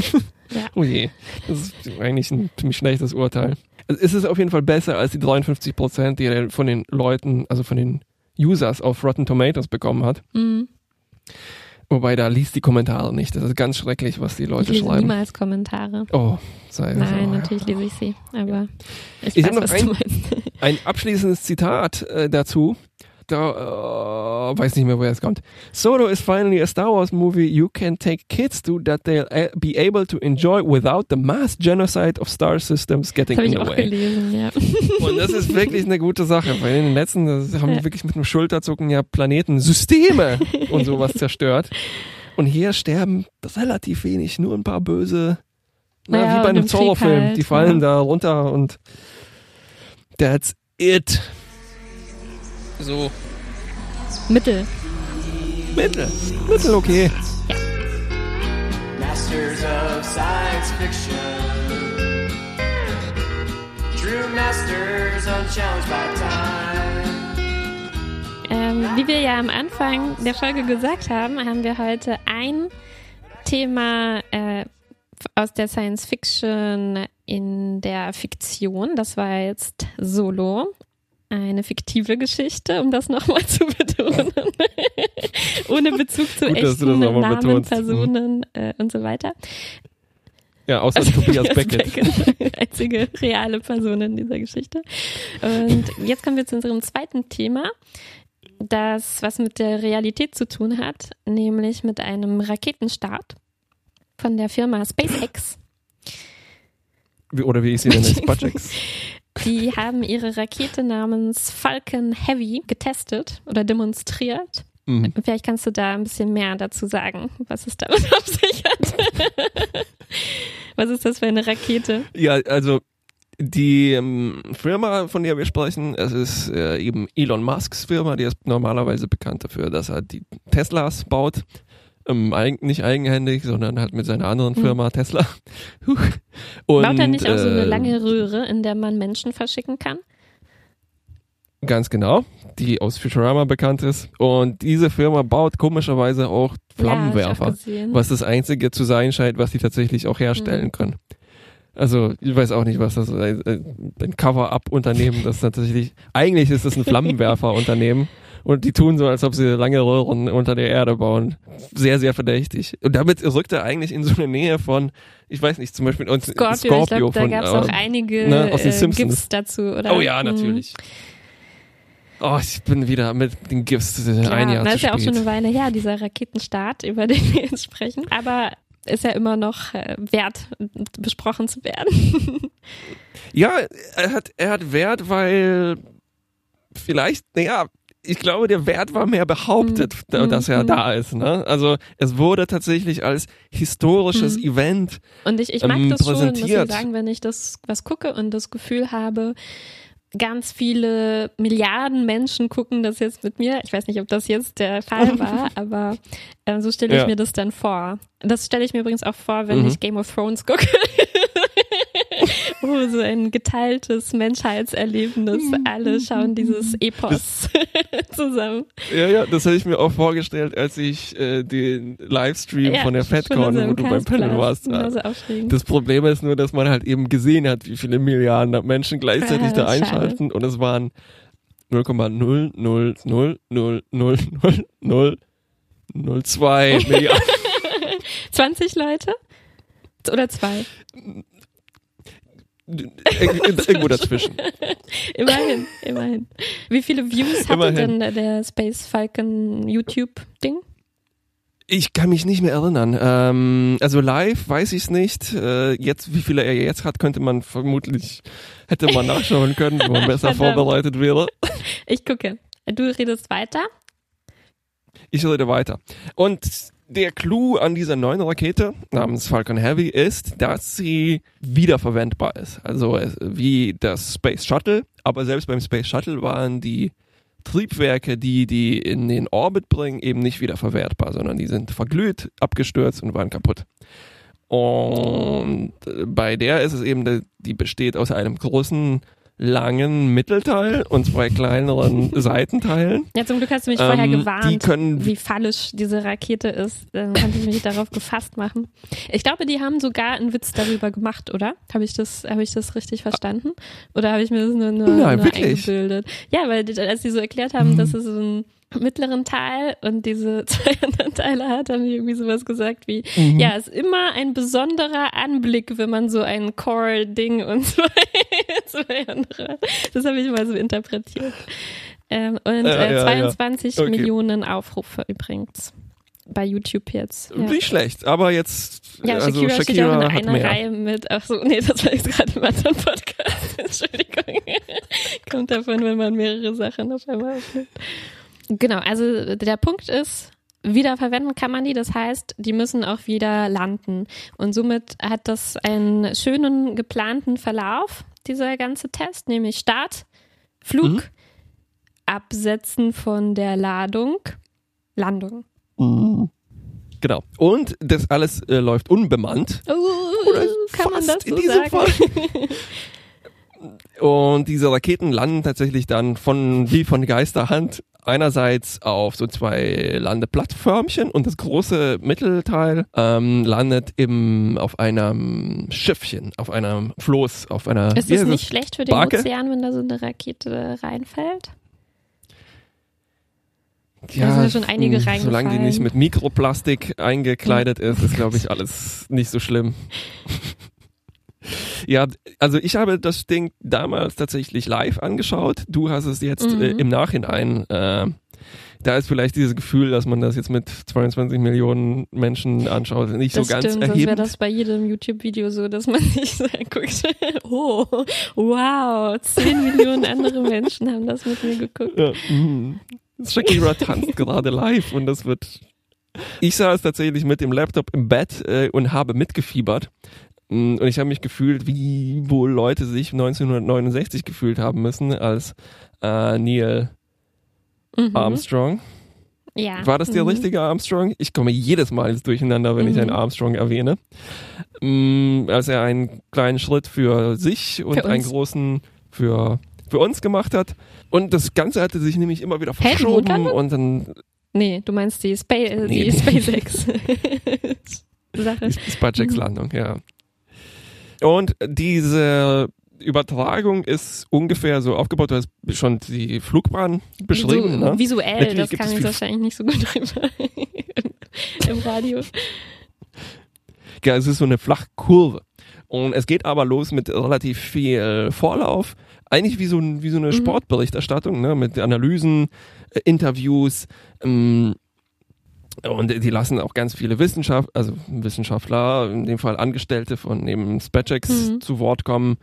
Ja. Oh je, das ist eigentlich ein ziemlich schlechtes Urteil. Also es ist auf jeden Fall besser als die 53 Prozent, die er von den Leuten, also von den Users auf Rotten Tomatoes bekommen hat. Mhm. Wobei da liest die Kommentare nicht. Das ist ganz schrecklich, was die Ich Leute lese schreiben. niemals Kommentare. Oh, sei Nein, so. natürlich lese ich sie, aber ich, Ich weiß, noch ein-. Ein abschließendes Zitat äh, dazu. Da, äh, weiß nicht mehr, woher es kommt. Solo is finally a Star Wars movie you can take kids to that they'll uh, be able to enjoy without the mass genocide of star systems getting in the way. gelesen, ja. Und das ist wirklich eine gute Sache, weil in den letzten das haben die wirklich mit einem Schulterzucken ja Planeten, Systeme und sowas zerstört. Und hier sterben relativ wenig, nur ein paar böse, na, Naja, wie bei einem Zorro-Film. halt, die fallen ja. da runter und that's it. So, Mittel. Mittel. Mittel okay. Masters of Science Fiction. True masters unchallenged by time. Ähm, wie wir ja am Anfang der Folge gesagt haben, haben wir heute ein Thema äh, aus der Science Fiction in der Fiktion. Das war jetzt Solo. Eine fiktive Geschichte, um das nochmal zu betonen. Ohne Bezug zu Gut, echten Namen, betonst. Personen äh, und so weiter. Ja, außer Also Tobias Beckett. Beckett, Einzige reale Person in dieser Geschichte. Und jetzt kommen wir zu unserem zweiten Thema, das was mit der Realität zu tun hat, nämlich mit einem Raketenstart von der Firma SpaceX. Wie- Oder wie ich sie nenne, Spatcheks. Die haben ihre Rakete namens Falcon Heavy getestet oder demonstriert. Mhm. Vielleicht kannst du da ein bisschen mehr dazu sagen, was es damit auf sich hat. was ist das für eine Rakete? Ja, also die ähm, Firma, von der wir sprechen, es ist äh, eben Elon Musks Firma, die ist normalerweise bekannt dafür, dass er die Teslas baut. Ähm, nicht eigenhändig, sondern halt mit seiner anderen Firma Tesla. Huch. Und, Baut er nicht auch so eine äh, lange Röhre, in der man Menschen verschicken kann? Ganz genau, die aus Futurama bekannt ist. Und diese Firma baut komischerweise auch Ja, Flammenwerfer, ich auch was das einzige zu sein scheint, was die tatsächlich auch herstellen Mhm. können. Also ich weiß auch nicht, was das ist. Ein, ein Cover-Up-Unternehmen, das tatsächlich, eigentlich ist es ein Flammenwerfer-Unternehmen und die tun so, als ob sie lange Röhren unter der Erde bauen. Sehr, sehr verdächtig. Und damit rückt er eigentlich in so eine Nähe von, ich weiß nicht, zum Beispiel uns Scorpio, ich glaube, da von, gab es auch äh, einige ne, aus den äh, Simpsons. GIFs dazu, oder? Oh ja, Mhm. natürlich. Oh, ich bin wieder mit den GIFs äh, Klar, ein Jahr das ist ja auch schon eine Weile her, dieser Raketenstart, über den wir jetzt sprechen. Aber ist ja immer noch äh, wert, besprochen zu werden. Ja, er hat, er hat Wert, weil vielleicht, naja, ich glaube, der Wert war mehr behauptet, Mhm. dass er Mhm. da ist. Ne? Also es wurde tatsächlich als historisches Mhm. Event. Und ich, ich mag Ähm, das schon, muss ich sagen, wenn ich das was gucke und das Gefühl habe, ganz viele Milliarden Menschen gucken das jetzt mit mir. Ich weiß nicht, ob das jetzt der Fall war, aber äh, so stelle ich Ja. mir das dann vor. Das stelle ich mir übrigens auch vor, wenn Mhm. ich Game of Thrones gucke. Oh, so ein geteiltes Menschheitserlebnis. Alle schauen dieses Epos zusammen. Ja, ja, das hätte ich mir auch vorgestellt, als ich äh, den Livestream Ja, von der FedCon, wo du beim Panel warst. Aufregend. Das Problem ist nur, dass man halt eben gesehen hat, wie viele Milliarden Menschen gleichzeitig Ja, da ist schade. einschalten und es waren 0,0000002 Milliarden. 20 Leute? Oder zwei? Ir- Irgendwo dazwischen. Immerhin, immerhin. Wie viele Views hatte Immerhin. denn der Space Falcon YouTube-Ding? Ich kann mich nicht mehr erinnern. Ähm, also live weiß ich es nicht. Äh, jetzt, wie viele er jetzt hat, könnte man vermutlich, hätte man nachschauen können, wenn man besser vorbereitet wäre. Ich gucke. Du redest weiter. Ich rede weiter. Und der Clou an dieser neuen Rakete namens Falcon Heavy ist, dass sie wiederverwendbar ist. Also es- wie das Space Shuttle. Aber selbst beim Space Shuttle waren die Triebwerke, die die in den Orbit bringen, eben nicht wiederverwertbar, sondern die sind verglüht, abgestürzt und waren kaputt. Und äh, bei der ist es eben, die besteht aus einem großen, langen Mittelteil und zwei kleineren Seitenteilen. Ja, zum Glück hast du mich vorher Ähm, die gewarnt, können- wie fallisch diese Rakete ist. Dann konnte ich mich darauf gefasst machen. Ich glaube, die haben sogar einen Witz darüber gemacht, oder? Habe ich das, habe ich das richtig verstanden? Oder habe ich mir das nur, nur, Nein, nur eingebildet? Ja, weil als die so erklärt haben, dass es so einen mittleren Teil und diese zwei anderen Teile hat, haben die irgendwie sowas gesagt wie, Mhm. ja, ist immer ein besonderer Anblick, wenn man so ein Core-Ding und zwei, zwei andere. Das habe ich mal so interpretiert. Ähm, und Ja, äh, ja, 22 ja. Okay. Millionen Aufrufe übrigens bei YouTube jetzt. Ja, Nicht schlecht, aber jetzt, ja also Shakira, steht ja auch in Shakira einer. Reihe mit. Ach so, nee, das war jetzt gerade im anderen Podcast. Entschuldigung. Kommt davon, wenn man mehrere Sachen auf einmal aufnimmt. Genau, also der Punkt ist, wiederverwenden kann man die, das heißt, die müssen auch wieder landen. Und somit hat das einen schönen geplanten Verlauf, dieser ganze Test, nämlich Start, Flug, Mhm. Absetzen von der Ladung, Landung. Genau. Und das alles äh, läuft unbemannt. Uh, Oder kann man das so in diesem sagen? Fall. Und diese Raketen landen tatsächlich dann von, wie von Geisterhand, einerseits auf so zwei Landeplattförmchen und das große Mittelteil ähm, landet im, auf einem Schiffchen, auf einem Floß, auf einer, Ist es nicht schlecht für den Barke? Ozean, wenn da so eine Rakete reinfällt? Ja, Da sind schon einige mh, Solange die nicht mit Mikroplastik eingekleidet ist, ist, glaube ich, alles nicht so schlimm. ja, also ich habe das Ding damals tatsächlich live angeschaut. Du hast es jetzt Mhm. äh, im Nachhinein. Äh, da ist vielleicht dieses Gefühl, dass man das jetzt mit 22 Millionen Menschen anschaut, nicht Das so ganz stimmt, sonst wäre erhebend. das bei jedem YouTube-Video so, dass man sich so anguckt. Oh, wow, 10 Millionen andere Menschen haben das mit mir geguckt. Ja, mhm. Shakira tanzt gerade live und das wird. Ich saß tatsächlich mit dem Laptop im Bett äh, und habe mitgefiebert. Mm, Und ich habe mich gefühlt, wie wohl Leute sich 1969 gefühlt haben müssen, als äh, Neil Mhm. Armstrong Ja. War das der Mhm. richtige Armstrong? Ich komme jedes Mal ins Durcheinander, wenn ich Mhm. einen Armstrong erwähne. Mm, Als er einen kleinen Schritt für sich und Für einen großen für, für uns gemacht hat. Und das Ganze hatte sich nämlich immer wieder verschoben Mondlandung? und dann Nee, du meinst die, Spa Nee. die SpaceX. Sache. die SpaceX-Landung, ja. Und diese Übertragung ist ungefähr so aufgebaut, du hast schon die Flugbahn beschrieben, so, ne? Visuell, Natürlich das kann ich wahrscheinlich nicht so gut im, Radio. Ja, es ist so eine Flachkurve. Und es geht aber los mit relativ viel Vorlauf. Eigentlich wie so, wie so eine Mhm. Sportberichterstattung, ne? mit Analysen, äh, Interviews. Ähm, und die lassen auch ganz viele Wissenschaft, also Wissenschaftler, in dem Fall Angestellte von eben SpaceX Mhm. zu Wort kommen.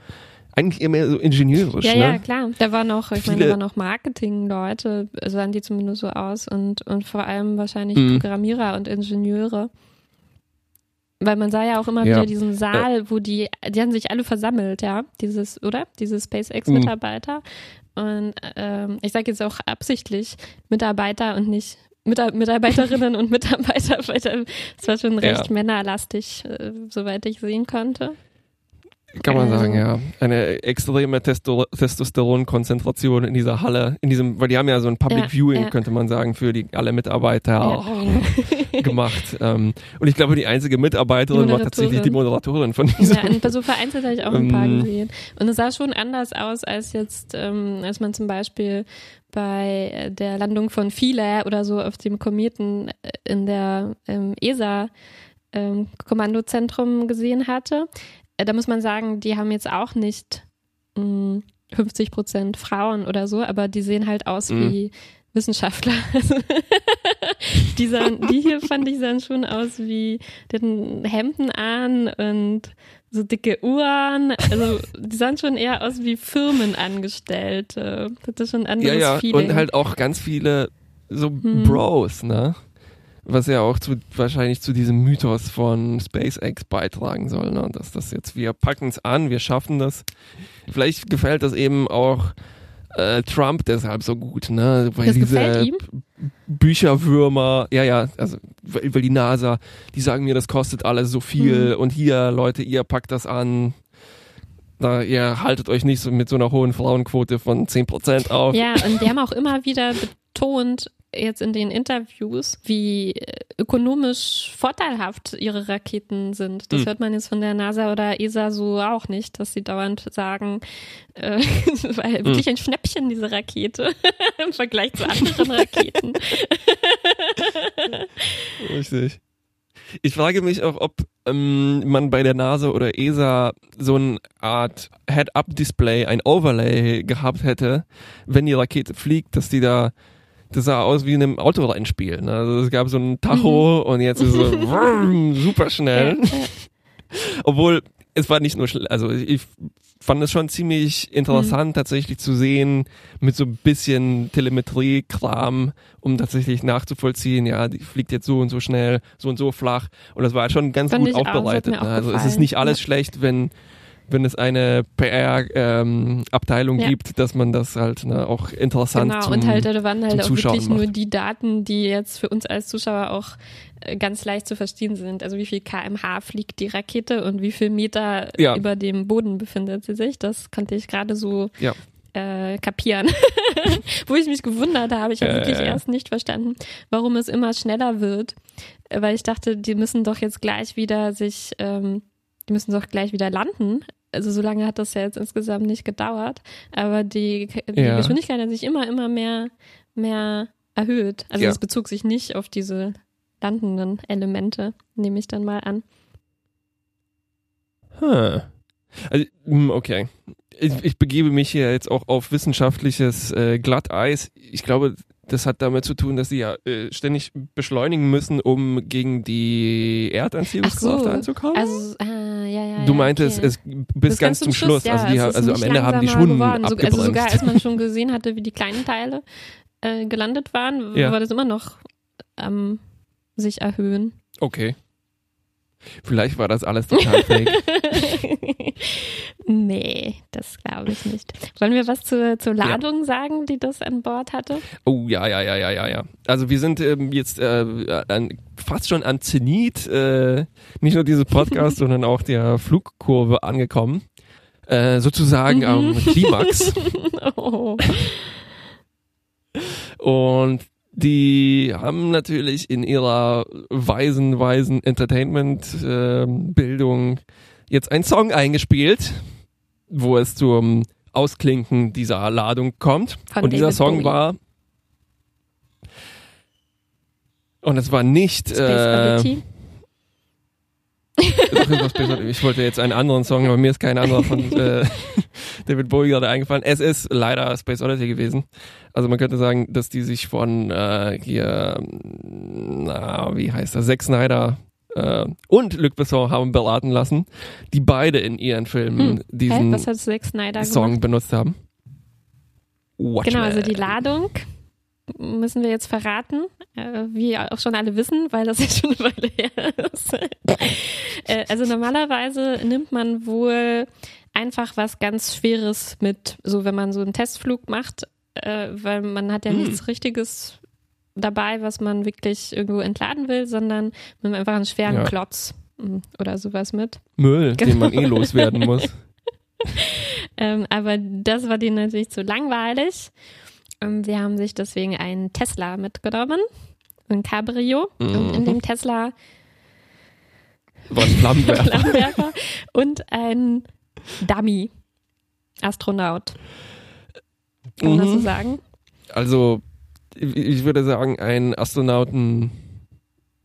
Eigentlich eher mehr so ingenieurisch. Ja, ne? ja, klar. Da waren noch, ich meine, da Viele- waren noch Marketing-Leute, sahen die zumindest so aus und, und vor allem wahrscheinlich Mhm. Programmierer und Ingenieure. Weil man sah ja auch immer Ja. wieder diesen Saal, wo die, die haben sich alle versammelt, ja, dieses, oder? Diese SpaceX-Mitarbeiter. Und ähm, ich sage jetzt auch absichtlich Mitarbeiter und nicht Mita Mitarbeiterinnen und Mitarbeiter, weil da- es war schon recht Ja. männerlastig, äh, soweit ich sehen konnte. Kann man sagen, ja. Eine extreme Testo Testosteronkonzentration in dieser Halle, in diesem, weil die haben ja so ein Public Ja, Viewing, ja. könnte man sagen, für die alle Mitarbeiter gemacht. Ähm, und ich glaube, die einzige Mitarbeiterin war tatsächlich die Moderatorin von diesem. Ja, und so vereinzelt habe ich auch ein paar Ähm, gesehen. Und es sah schon anders aus als jetzt, ähm, als man zum Beispiel bei äh, der Landung von Philae oder so auf dem Kometen äh, in der ähm, ESA Kommandozentrum gesehen hatte. Äh, da muss man sagen, die haben jetzt auch nicht mh, 50 Prozent Frauen oder so, aber die sehen halt aus Mhm. wie Wissenschaftler. die, sahen, die hier fand ich sahen schon aus wie, die hatten Hemden an und so dicke Uhren. Also die sahen schon eher aus wie Firmenangestellte. Das ist schon ein Ja, anderes ja, Feeling. und halt auch ganz viele so Hm. Bros, ne? Was ja auch zu, wahrscheinlich zu diesem Mythos von SpaceX beitragen soll, ne? Dass das jetzt, wir packen es an, wir schaffen das. Vielleicht gefällt das eben auch äh, Trump deshalb so gut, ne? Weil Das diese? Bücherwürmer, ja, ja, also weil, die NASA, die sagen mir, das kostet alles so viel Mhm. und hier, Leute, ihr packt das an. Na, ihr haltet euch nicht so mit so einer hohen Frauenquote von 10% auf. Ja, und die haben auch immer wieder betont, jetzt in den Interviews, wie ökonomisch vorteilhaft ihre Raketen sind. Das Hm. hört man jetzt von der NASA oder ESA so auch nicht, dass sie dauernd sagen, äh, war ja wirklich ein Schnäppchen, diese Rakete, im Vergleich zu anderen Raketen. Richtig. Ich frage mich auch, ob ähm, man bei der NASA oder ESA so eine Art Head-Up-Display, ein Overlay gehabt hätte, wenn die Rakete fliegt, dass die da, das sah aus wie in einem Autorennspiel. Ne? Also es gab so ein Tacho und jetzt ist so super schnell. Obwohl, es war nicht nur schnell, also ich fand es schon ziemlich interessant, tatsächlich zu sehen, mit so ein bisschen Telemetrie-Kram, um tatsächlich nachzuvollziehen, ja, die fliegt jetzt so und so schnell, so und so flach. Und das war schon ganz Fand gut aufbereitet. auch ne? Also es ist nicht alles ja. schlecht, wenn wenn es eine PR-Abteilung Ja. gibt, dass man das halt ne, auch interessant Genau, zum, und halt, da waren halt auch Zuschauen wirklich nur macht. die Daten, die jetzt für uns als Zuschauer auch äh, ganz leicht zu verstehen sind. Also wie viel kmh fliegt die Rakete und wie viel Meter Ja. über dem Boden befindet sie sich. Das konnte ich gerade so Ja. äh, kapieren. Wo ich mich gewundert habe, ich habe Ja, wirklich erst nicht verstanden, warum es immer schneller wird. Äh, Weil ich dachte, die müssen doch jetzt gleich wieder sich, ähm, die müssen doch gleich wieder landen. Also so lange hat das ja jetzt insgesamt nicht gedauert. Aber die, die Ja. Geschwindigkeit hat sich immer, immer mehr, mehr erhöht. Also Ja. es bezog sich nicht auf diese landenden Elemente, nehme ich dann mal an. Huh. Also, hm, okay. Ich, ich begebe mich hier jetzt auch auf wissenschaftliches äh, Glatteis. Ich glaube, das hat damit zu tun, dass sie ja äh, ständig beschleunigen müssen, um gegen die Erdanziehungskraft so. anzukommen. Also, ah, ja, ja, du ja, meintest okay. es bis ganz, zum Schluss. ja, also die, es ha- ist also am Ende haben die schon geworden. So, abgebremst. Also sogar als man schon gesehen hatte, wie die kleinen Teile äh, gelandet waren, Ja. war das immer noch am sich erhöhen. okay. Vielleicht war das alles total fake. nee, das glaube ich nicht. Wollen wir was zur, zur Ladung sagen, die das an Bord hatte? Oh ja, ja, ja, ja, ja, ja. Also wir sind ähm, jetzt äh, an, fast schon an Zenit, äh, nicht nur dieses Podcast, sondern auch der Flugkurve angekommen. Äh, sozusagen am Klimax. Oh. Und die haben natürlich in ihrer weisen, weisen Entertainment-Bildung jetzt einen Song eingespielt, wo es zum Ausklinken dieser Ladung kommt. Von und dieser David Song Bowie. war. Und es war nicht. Space Äh, ich wollte jetzt einen anderen Song, aber mir ist kein anderer von äh, David Bowie gerade eingefallen. Es ist leider Space Oddity gewesen. Also man könnte sagen, dass die sich von äh, hier, na, wie heißt das, Zack Snyder äh, und Luc Besson haben beraten lassen, die beide in ihren Filmen Hm. Diesen Snyder Song gemacht? benutzt haben. Watchmen. Genau, also die Ladung müssen wir jetzt verraten, äh, wie auch schon alle wissen, weil das jetzt schon eine Weile her ist. äh, also normalerweise nimmt man wohl einfach was ganz Schweres mit, so wenn man so einen Testflug macht, äh, weil man hat ja Hm. nichts Richtiges dabei, was man wirklich irgendwo entladen will, sondern man nimmt einfach einen schweren Ja. Klotz mm, oder sowas mit. Müll, den man eh Genau. loswerden muss. Ähm, aber das war denen natürlich zu langweilig. Ähm, sie haben sich deswegen einen Tesla mitgenommen, ein Cabrio. Und in Mhm. dem Tesla Was Flammenwerfer. Flammenwerfer und ein Dummy. Astronaut. Kann man das so Mhm. sagen? Also, ich würde sagen, ein Astronauten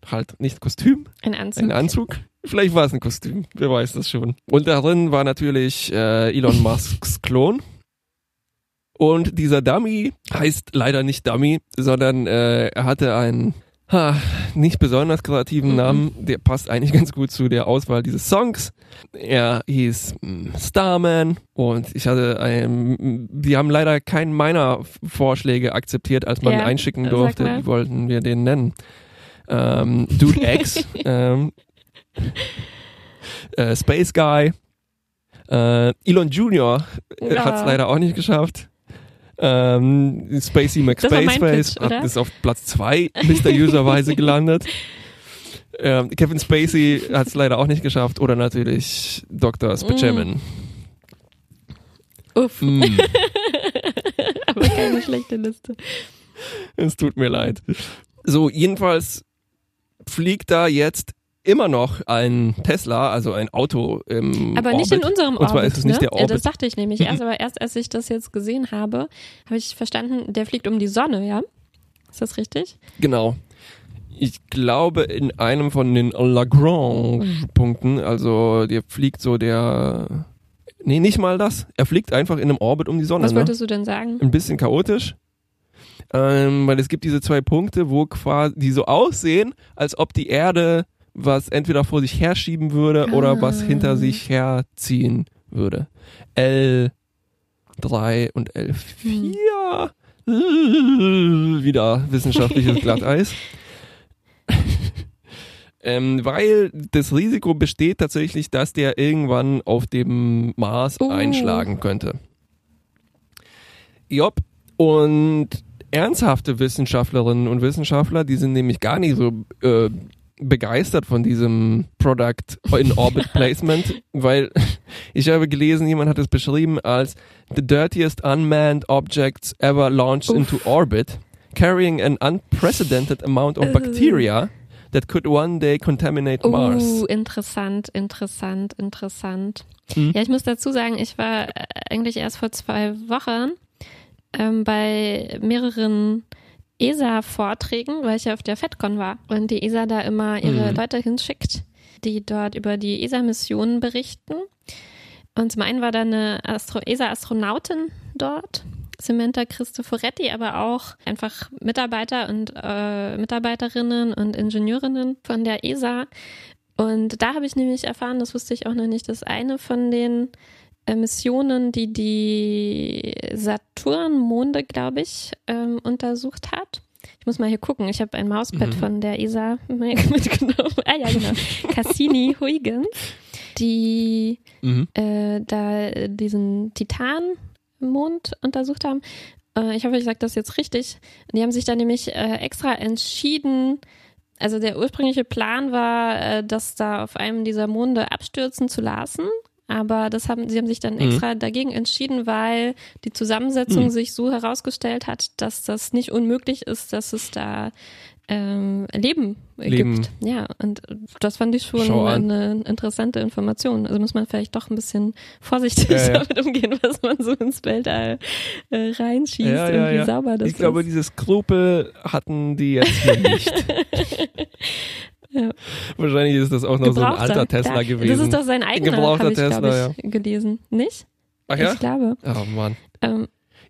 halt nicht Kostüm, Ein Anzug. ein Anzug. Vielleicht war es ein Kostüm, wer weiß das schon. Und darin war natürlich äh, Elon Musks Klon. Und dieser Dummy heißt leider nicht Dummy, sondern äh, er hatte einen ha, nicht besonders kreativen Mhm. Namen. Der passt eigentlich ganz gut zu der Auswahl dieses Songs. Er hieß mm, Starman und ich hatte ein, die haben leider keinen meiner Vorschläge akzeptiert, als man Ja, einschicken durfte. Wie wollten wir den nennen? Ähm, Dude X, ähm, äh, Space Guy, äh, Elon Jr. äh, Ja. hat es leider auch nicht geschafft. Ähm, Spacey McSpaceface Pitch, hat ist auf Platz zwei mysteriöserweise gelandet. Ähm, Kevin Spacey hat es leider auch nicht geschafft. Oder natürlich Dr. Spaceman. Uff, Mm. aber keine schlechte Liste. Es tut mir leid. So, jedenfalls fliegt da jetzt immer noch ein Tesla, also ein Auto im Aber nicht Orbit. in unserem Und zwar Orbit. ist es nicht ne? der Ja, das Orbit. dachte ich nämlich Mhm. erst, aber erst als ich das jetzt gesehen habe, habe ich verstanden, der fliegt um die Sonne, ja? Ist das richtig? Genau. Ich glaube, in einem von den Lagrange-Punkten, also der fliegt so der. Nee, nicht mal das. Er fliegt einfach in einem Orbit um die Sonne. Was ne? wolltest du denn sagen? Ein bisschen chaotisch. Ähm, weil es gibt diese zwei Punkte, wo quasi, die so aussehen, als ob die Erde was entweder vor sich herschieben würde oder was Ah. hinter sich herziehen würde. L3 und L4. Wieder wissenschaftliches Glatteis. ähm, weil das Risiko besteht tatsächlich, dass der irgendwann auf dem Mars Oh. einschlagen könnte. Jopp. Und ernsthafte Wissenschaftlerinnen und Wissenschaftler, die sind nämlich gar nicht so äh, begeistert von diesem Product in Orbit Placement, weil ich habe gelesen, jemand hat es beschrieben als the dirtiest unmanned objects ever launched Uff. into orbit, carrying an unprecedented amount of Äh. bacteria that could one day contaminate Mars. Oh, interessant, interessant, interessant. Hm. Ja, ich muss dazu sagen, ich war äh, eigentlich erst vor zwei Wochen ähm, bei mehreren ESA-Vorträgen, weil ich ja auf der FedCon war und die ESA da immer ihre Mhm. Leute hinschickt, die dort über die ESA-Missionen berichten. Und zum einen war da eine Astro ESA-Astronautin dort, Samantha Cristoforetti, aber auch einfach Mitarbeiter und äh, Mitarbeiterinnen und Ingenieurinnen von der ESA. Und da habe ich nämlich erfahren, das wusste ich auch noch nicht, dass eine von den Missionen, die die Saturn-Monde, glaube ich, ähm, untersucht hat. Ich muss mal hier gucken. Ich habe ein Mauspad Mhm. von der ESA mitgenommen. ah ja, genau. Cassini Huygens. die Mhm. äh, da diesen Titanmond untersucht haben. Äh, ich hoffe, ich sage das jetzt richtig. Die haben sich da nämlich äh, extra entschieden, also der ursprüngliche Plan war, äh, das da auf einem dieser Monde abstürzen zu lassen. Aber das haben, sie haben sich dann Mhm. extra dagegen entschieden, weil die Zusammensetzung Mhm. sich so herausgestellt hat, dass das nicht unmöglich ist, dass es da ähm, Leben, Leben. gibt. Ja, und das fand ich schon eine interessante Information. Also muss man vielleicht doch ein bisschen vorsichtig Ja, ja. damit umgehen, was man so ins Weltall äh, reinschießt Ja, und wie sauber das Ich glaube, ist. diese Skrupel hatten die jetzt hier nicht. Ja. Wahrscheinlich ist das auch noch so ein alter Tesla gewesen. Das ist doch sein eigener, Gebrauchter ich, Tesla, ich, gelesen. Nicht? Ach ja? Ich glaube. Oh Mann. Ähm,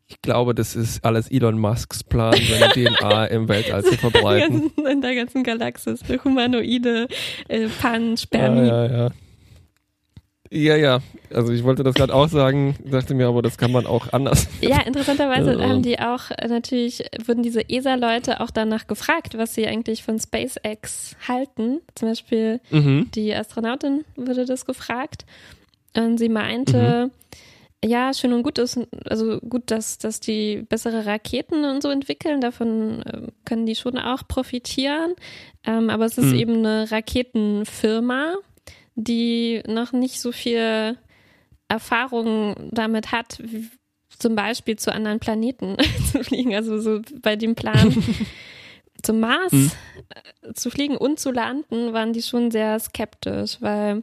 Ich glaube, das ist alles Elon Musks Plan, seine DNA im Weltall zu verbreiten. in der ganzen Galaxis. Humanoide äh, Pan, Ja, ja, ja. Ja, ja. Also ich wollte das gerade auch sagen, dachte mir aber, das kann man auch anders. Ja, interessanterweise Ja. haben die auch äh, natürlich, wurden diese ESA-Leute auch danach gefragt, was sie eigentlich von SpaceX halten. Zum Beispiel Mhm. die Astronautin wurde das gefragt. Und sie meinte, ja, schön und gut ist, also gut, dass, dass die bessere Raketen und so entwickeln, davon ähm, können die schon auch profitieren. Ähm, aber es ist Mhm. eben eine Raketenfirma, die noch nicht so viel Erfahrung damit hat, wie, zum Beispiel zu anderen Planeten zu fliegen. Also so bei dem Plan zum Mars Mhm. zu fliegen und zu landen, waren die schon sehr skeptisch, weil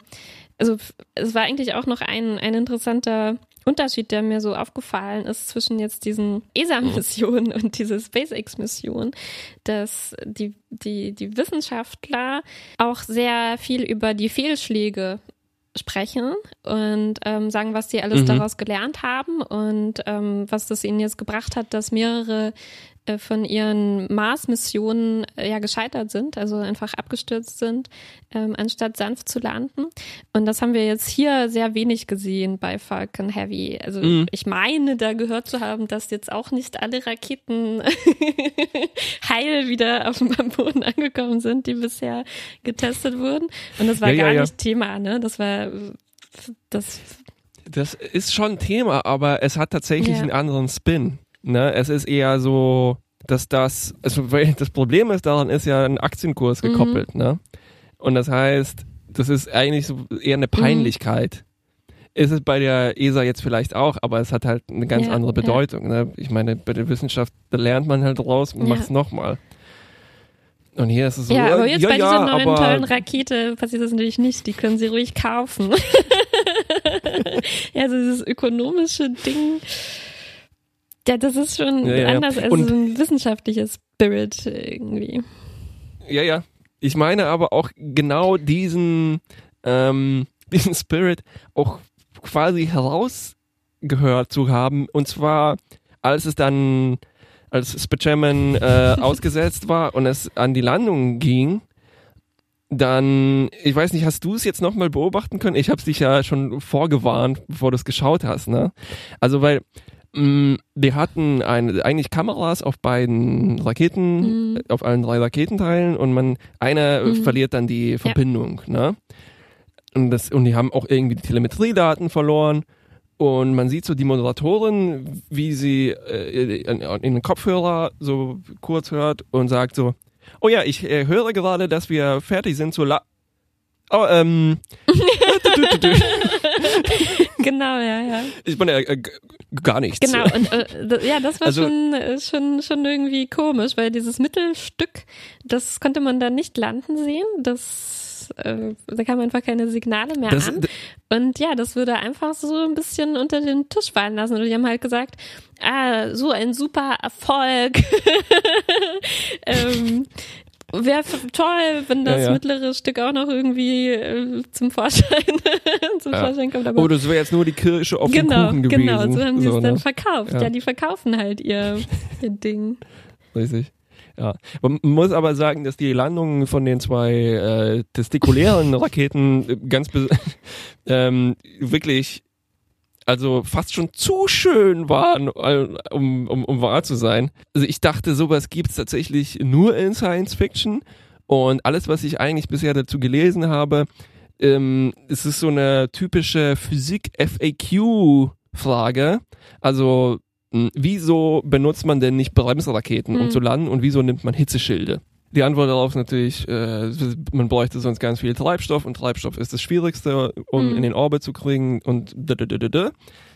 also es war eigentlich auch noch ein, ein interessanter Unterschied, der mir so aufgefallen ist zwischen jetzt diesen ESA-Missionen und dieser SpaceX-Mission, dass die, die, die Wissenschaftler auch sehr viel über die Fehlschläge sprechen und ähm, sagen, was sie alles Mhm. daraus gelernt haben und ähm, was das ihnen jetzt gebracht hat, dass mehrere von ihren Mars-Missionen äh, ja gescheitert sind, also einfach abgestürzt sind, ähm, anstatt sanft zu landen. Und das haben wir jetzt hier sehr wenig gesehen bei Falcon Heavy. Also Mhm. ich meine, da gehört zu haben, dass jetzt auch nicht alle Raketen heil wieder auf dem Boden angekommen sind, die bisher getestet wurden. Und das war Ja, ja, gar ja. nicht Thema, ne? Das war das Das ist schon ein Thema, aber es hat tatsächlich Ja. einen anderen Spin. Ne? Es ist eher so, dass das, also das Problem ist daran ist ja ein Aktienkurs Mhm. gekoppelt, ne? Und das heißt, das ist eigentlich so eher eine Mhm. Peinlichkeit. Ist es bei der ESA jetzt vielleicht auch, aber es hat halt eine ganz Ja, andere ja. Bedeutung. Ne? Ich meine, bei der Wissenschaft, da lernt man halt raus und Ja. macht es nochmal. Und hier ist es so, ja, aber jetzt ja, bei dieser ja, neuen tollen Rakete passiert das natürlich nicht. Die können sie ruhig kaufen. ja, also dieses ökonomische Ding, ja, das ist schon Ja, ja. anders als Und- so ein wissenschaftliches Spirit irgendwie. Ja, ja. Ich meine aber auch genau diesen, ähm, diesen Spirit auch quasi herausgehört zu haben. Und zwar, als es dann, als Spaceman äh, ausgesetzt war und es an die Landung ging, dann, ich weiß nicht, hast du es jetzt nochmal beobachten können? Ich habe dich ja schon vorgewarnt, bevor du es geschaut hast, ne? Also, weil mh, wir hatten ein, eigentlich Kameras auf beiden Raketen, Mhm. auf allen drei Raketenteilen und man, einer Mhm. verliert dann die Verbindung, ne? Und, das, und die haben auch irgendwie die Telemetriedaten verloren. Und man sieht so die Moderatorin, wie sie äh, in, in den Kopfhörer so kurz hört und sagt so, oh ja, ich äh, höre gerade, dass wir fertig sind zu la... Oh, ähm... Genau, ja, ja. ich meine, äh, gar nichts. Genau, und äh, ja, das war Also- schon, äh, schon, schon irgendwie komisch, weil dieses Mittelstück, das konnte man da nicht landen sehen. Das, äh, da kamen einfach keine Signale mehr Das, an. Und ja, das würde einfach so ein bisschen unter den Tisch fallen lassen. Und die haben halt gesagt, ah, so ein super Erfolg. ähm, Wäre toll, wenn das Ja, ja. mittlere Stück auch noch irgendwie äh, zum Vorschein, zum Ja. Vorschein kommt. Aber oh, das wäre jetzt nur die Kirsche auf dem genau, Kuchen gewesen. genau, so haben sie es dann ne? verkauft. Ja. Die verkaufen halt ihr, ihr Ding. Richtig. Ja. Man muss aber sagen, dass die Landungen von den zwei äh, testikulären Raketen äh, ganz ähm, wirklich also fast schon zu schön waren, äh, um, um, um wahr zu sein. Also ich dachte, sowas gibt's tatsächlich nur in Science Fiction und alles, was ich eigentlich bisher dazu gelesen habe, ähm, es ist so eine typische Physik-FAQ-Frage. Also, mh, wieso benutzt man denn nicht Bremsraketen, um Mhm. zu landen und wieso nimmt man Hitzeschilde? Die Antwort darauf ist natürlich, äh, man bräuchte sonst ganz viel Treibstoff und Treibstoff ist das Schwierigste, um Mhm. in den Orbit zu kriegen und da, da, da, da, da.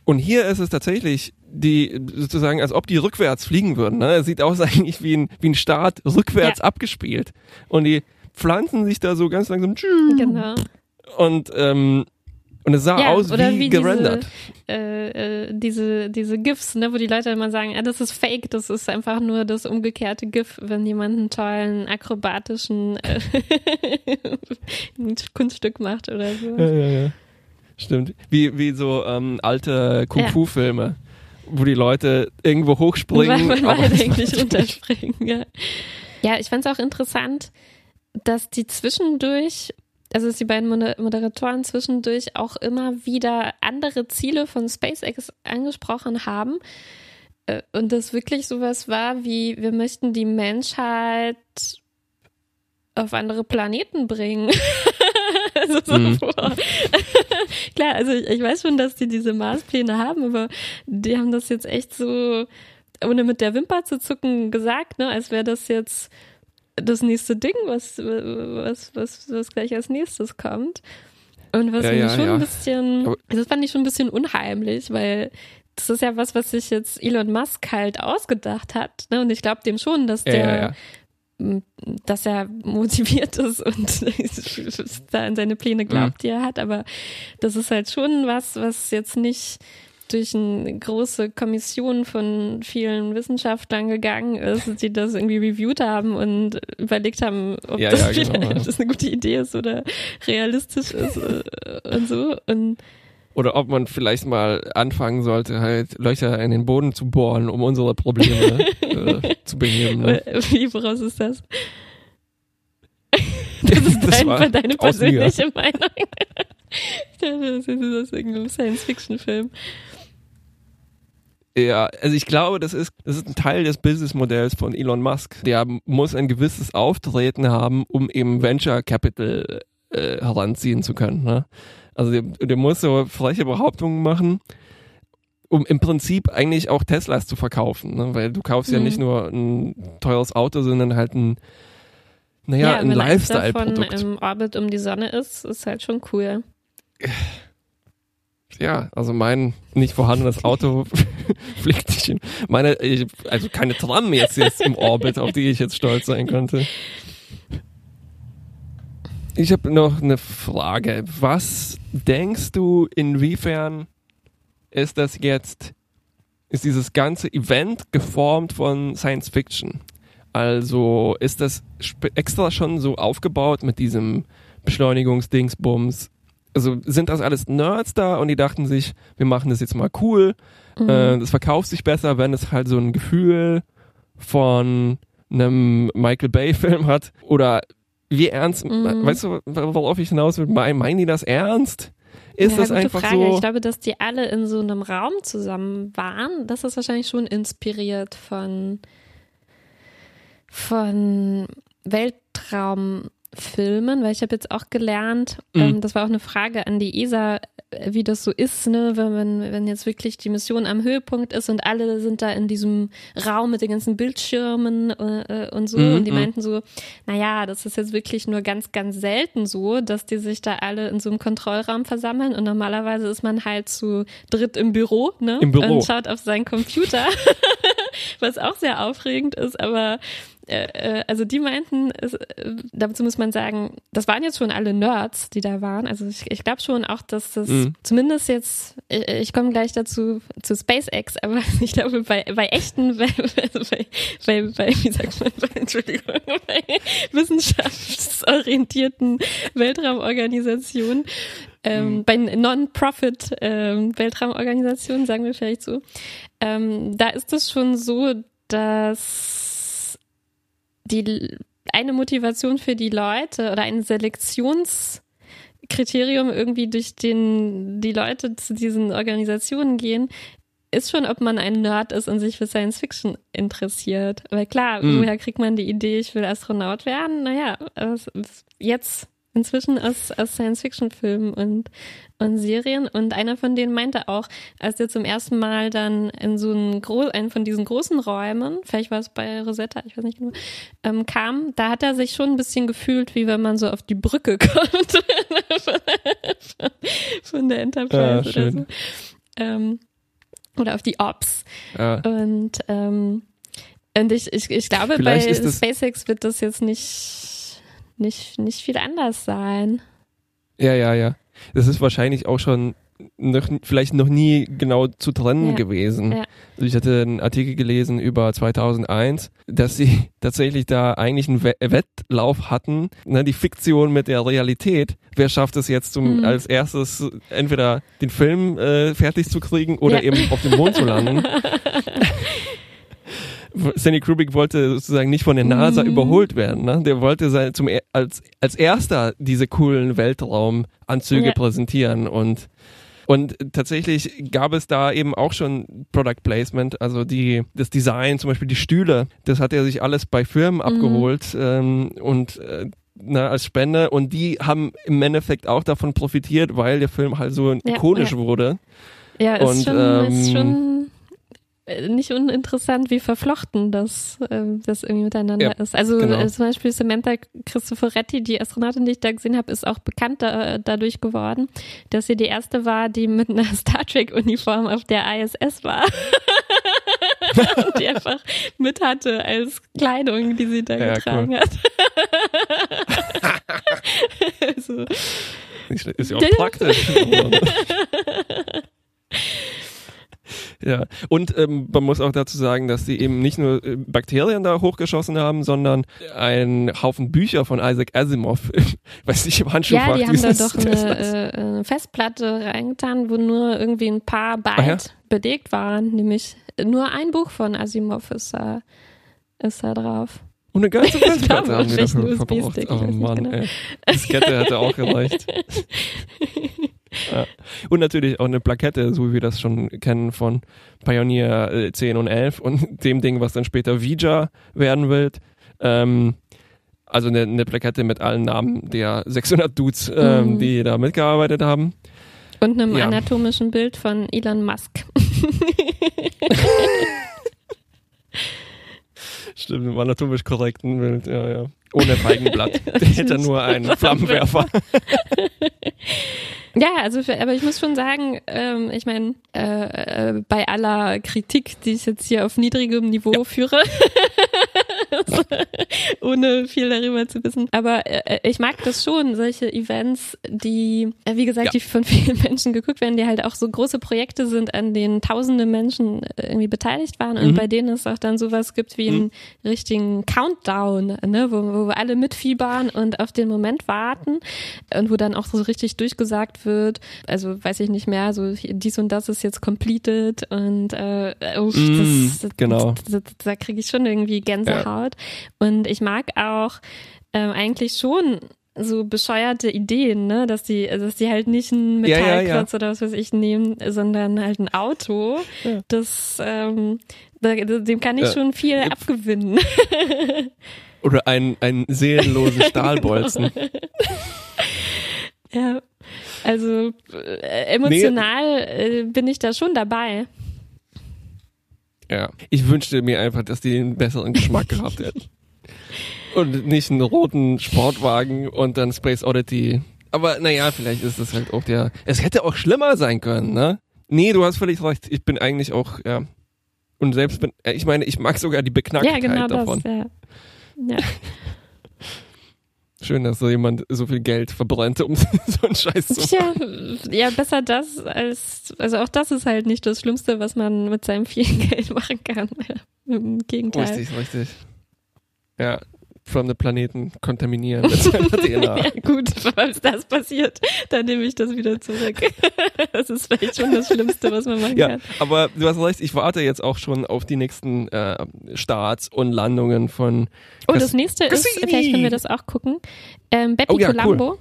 Und hier ist es tatsächlich die sozusagen, als ob die rückwärts fliegen würden. Ne? Es sieht aus eigentlich wie ein, wie ein Start rückwärts Ja. abgespielt. Und die pflanzen sich da so ganz langsam Genau. und ähm, und es sah Ja, aus wie, wie gerendert. Äh, äh, diese, diese GIFs, ne, wo die Leute immer sagen, ah, das ist fake, das ist einfach nur das umgekehrte GIF, wenn jemand einen tollen akrobatischen äh, Kunststück macht oder so. Ja, ja, ja. Stimmt. Wie, wie so ähm, alte Kung-Fu-Filme, wo die Leute irgendwo hochspringen. Weil man halt eigentlich runterspringen, ja. Ja, ich fand es auch interessant, dass die zwischendurch, also dass die beiden Moder- Moderatoren zwischendurch auch immer wieder andere Ziele von SpaceX angesprochen haben. Äh, Und das wirklich sowas war wie, wir möchten die Menschheit auf andere Planeten bringen. also so Mhm. Klar, also ich, ich weiß schon, dass die diese Marspläne haben, aber die haben das jetzt echt so, ohne mit der Wimper zu zucken, gesagt, ne, als wäre das jetzt das nächste Ding, was, was, was, was gleich als nächstes kommt. Und was Ja, ja, schon ja. ein bisschen, das fand ich schon ein bisschen unheimlich, weil das ist ja was, was sich jetzt Elon Musk halt ausgedacht hat. Ne? Und ich glaube dem schon, dass der, ja, dass er motiviert ist und da an seine Pläne glaubt, die er hat. Aber das ist halt schon was, was jetzt nicht durch eine große Kommission von vielen Wissenschaftlern gegangen ist, die das irgendwie reviewed haben und überlegt haben, ob, Ja, das, ja, genau, das eine gute Idee ist oder realistisch ist äh, und so. Und Oder ob man vielleicht mal anfangen sollte, halt Löcher in den Boden zu bohren, um unsere Probleme äh, zu beheben. Ne? wie, woraus ist das? Das ist Das dein, deine persönliche Meinung. Das ist aus irgendeinem Science-Fiction-Film. Ja, also ich glaube, das ist, das ist ein Teil des Businessmodells von Elon Musk. Der muss ein gewisses Auftreten haben, um eben Venture Capital äh, heranziehen zu können. Ne? Also der, der muss so freche Behauptungen machen, um im Prinzip eigentlich auch Teslas zu verkaufen. Ne? Weil du kaufst ja Mhm. nicht nur ein teures Auto, sondern halt ein, naja, ein wenn eins davon Lifestyle-Produkt. im Orbit um die Sonne ist, ist halt schon cool. Ja, also mein nicht vorhandenes Auto fliegt nicht hin. Meine, also keine Tram jetzt, jetzt im Orbit, auf die ich jetzt stolz sein könnte. Ich habe noch eine Frage. Was denkst du, inwiefern ist das jetzt, ist dieses ganze Event geformt von Science Fiction? Also ist das extra schon so aufgebaut mit diesem Beschleunigungsdingsbums? Also sind das alles Nerds da und die dachten sich, wir machen das jetzt mal cool. Mhm. Äh, das verkauft sich besser, wenn es halt so ein Gefühl von einem Michael Bay Film hat. Oder wie ernst, Mhm. weißt du, worauf ich hinaus will? Mein- Meinen die das ernst? Ist ja, das gute einfach Frage. so? Ich glaube, dass die alle in so einem Raum zusammen waren. Das ist wahrscheinlich schon inspiriert von, von Weltraumfilmen, weil ich habe jetzt auch gelernt, Mhm. ähm, das war auch eine Frage an die ESA, äh, wie das so ist, ne, wenn, wenn, wenn jetzt wirklich die Mission am Höhepunkt ist und alle sind da in diesem Raum mit den ganzen Bildschirmen äh, äh, und so Mhm, und die mhm. meinten so, naja, das ist jetzt wirklich nur ganz, ganz selten so, dass die sich da alle in so einem Kontrollraum versammeln und normalerweise ist man halt zu dritt im Büro, ne? Im Büro. Und schaut auf seinen Computer, was auch sehr aufregend ist, aber äh, äh, also die meinten, es, äh, dazu muss man sagen, das waren jetzt schon alle Nerds, die da waren. Also ich, ich glaube schon auch, dass das Mhm. zumindest jetzt, ich, ich komme gleich dazu zu SpaceX, aber ich glaube bei, bei echten, bei, also bei, bei, bei, wie sagt man, bei, Entschuldigung, bei wissenschaftsorientierten Weltraumorganisationen, ähm, bei Non-Profit ähm, sagen wir vielleicht so, ähm, da ist es schon so, dass die eine Motivation für die Leute oder ein Selektionskriterium irgendwie durch den die Leute zu diesen Organisationen gehen, ist schon, ob man ein Nerd ist und sich für Science Fiction interessiert. Weil klar, Mhm. woher kriegt man die Idee, ich will Astronaut werden? Naja, jetzt inzwischen aus, aus Science-Fiction-Filmen und, und Serien. Und einer von denen meinte auch, als er zum ersten Mal dann in so einen, Gro einen von diesen großen Räumen, vielleicht war es bei Rosetta, ich weiß nicht genau, ähm, kam, da hat er sich schon ein bisschen gefühlt, wie wenn man so auf die Brücke kommt von, von der Enterprise Ah, oder so. Ähm, oder auf die Ops. Ja. Und, ähm, und ich, ich, ich glaube, Vielleicht bei SpaceX wird das jetzt nicht, nicht, nicht viel anders sein. Ja, ja, ja. Das ist wahrscheinlich auch schon noch, vielleicht noch nie genau zu trennen Ja. gewesen. Ja. Also ich hatte einen Artikel gelesen über 2001, dass sie tatsächlich da eigentlich einen We Wettlauf hatten, ne, die Fiktion mit der Realität. Wer schafft es jetzt zum, Mhm. als erstes entweder den Film äh, fertig zu kriegen oder Ja. eben auf dem Mond zu landen? Stanley Kubrick wollte sozusagen nicht von der NASA Mhm. überholt werden. Ne? Der wollte sein, zum, als, als erster diese coolen Weltraumanzüge Ja. präsentieren und und tatsächlich gab es da eben auch schon Product Placement, also die, das Design, zum Beispiel die Stühle, das hat er sich alles bei Firmen Mhm. abgeholt ähm, und äh, na, als Spende und die haben im Endeffekt auch davon profitiert, weil der Film halt so ikonisch ja. wurde. Ja, ist, Und, schon, ist ähm, schon äh, nicht uninteressant, wie verflochten das, äh, das irgendwie miteinander Ja, ist. Also genau. äh, zum Beispiel Samantha Cristoforetti, die Astronautin, die ich da gesehen habe, ist auch bekannt da, dadurch geworden, dass sie die erste war, die mit einer Star Trek-Uniform auf der ISS war. Und die einfach mit hatte als Kleidung, die sie da Ja, getragen hat. also, Ist ja auch praktisch. Ja, und ähm, man muss auch dazu sagen, dass sie eben nicht nur äh, Bakterien da hochgeschossen haben, sondern einen Haufen Bücher von Isaac Asimov. weiß nicht, im Handschuh Ja, die haben da doch eine, äh, eine Festplatte reingetan, wo nur irgendwie ein paar Byte Ah ja? belegt waren. Nämlich nur ein Buch von Asimov ist da, ist da drauf. Und eine ganze Festplatte haben wir ein dafür verbraucht. Oh Mann, genau. ey. Diskette hätte auch gereicht. Ja. Und natürlich auch eine Plakette, so wie wir das schon kennen von Pioneer äh, 10 und 11 und dem Ding, was dann später Vija werden wird. Ähm, also eine, eine Plakette mit allen Namen der 600 Dudes, ähm, Mhm. die da mitgearbeitet haben. Und einem Ja. anatomischen Bild von Elon Musk. Stimmt, im anatomisch korrekten Bild, ja, ja. Ohne Feigenblatt. Der hätte nur einen Flammenwerfer. Ja, also für, aber ich muss schon sagen, ähm, ich meine, äh, äh, bei aller Kritik, die ich jetzt hier auf niedrigem Niveau führe, ohne viel darüber zu wissen, aber äh, ich mag das schon, solche Events, die, äh, wie gesagt, Ja. die von vielen Menschen geguckt werden, die halt auch so große Projekte sind, an denen tausende Menschen äh, irgendwie beteiligt waren und Mhm. bei denen es auch dann sowas gibt wie einen richtigen Countdown, ne, wo, wo wir alle mitfiebern und auf den Moment warten und wo dann auch so richtig durchgesagt wird, also weiß ich nicht mehr, so dies und das ist jetzt completed und äh, Mm, das, genau. das, das, da kriege ich schon irgendwie Gänsehaut und ich mag auch ähm, eigentlich schon so bescheuerte Ideen, ne, dass die, dass die halt nicht einen Ja, ja, ja. Metallklotz oder was weiß ich nehmen, sondern halt ein Auto. Ja. Das, ähm, dem kann ich Ja. schon viel Ja. abgewinnen. Oder einen, einen seelenlosen Stahlbolzen. ja. Also äh, emotional äh, bin ich da schon dabei. Ja. Ich wünschte mir einfach, dass die einen besseren Geschmack gehabt hätten. Und nicht einen roten Sportwagen und dann Space Oddity. Aber naja, vielleicht ist das halt auch der. Es hätte auch schlimmer sein können, ne? Nee, du hast völlig recht. Ich bin eigentlich auch, ja. Und selbst bin, äh, ich meine, ich mag sogar die Ja, Beknacktheit genau davon. das. Ja. Ja. Schön, dass so jemand so viel Geld verbrennt, um so einen Scheiß zu Tja, ja, besser das als, also auch das ist halt nicht das Schlimmste, was man mit seinem vielen Geld machen kann. Im Gegenteil. Richtig, richtig. Ja, fremde Planeten kontaminieren mit seiner DNA. Ja, gut, falls das passiert, dann nehme ich das wieder zurück. Das ist vielleicht schon das Schlimmste, was man machen Ja, kann. aber du hast recht, ich warte jetzt auch schon auf die nächsten äh, Starts und Landungen von. Oh, Cass- das nächste ist, Cassini. vielleicht können wir das auch gucken. Ähm, Bepi Oh ja, Colombo.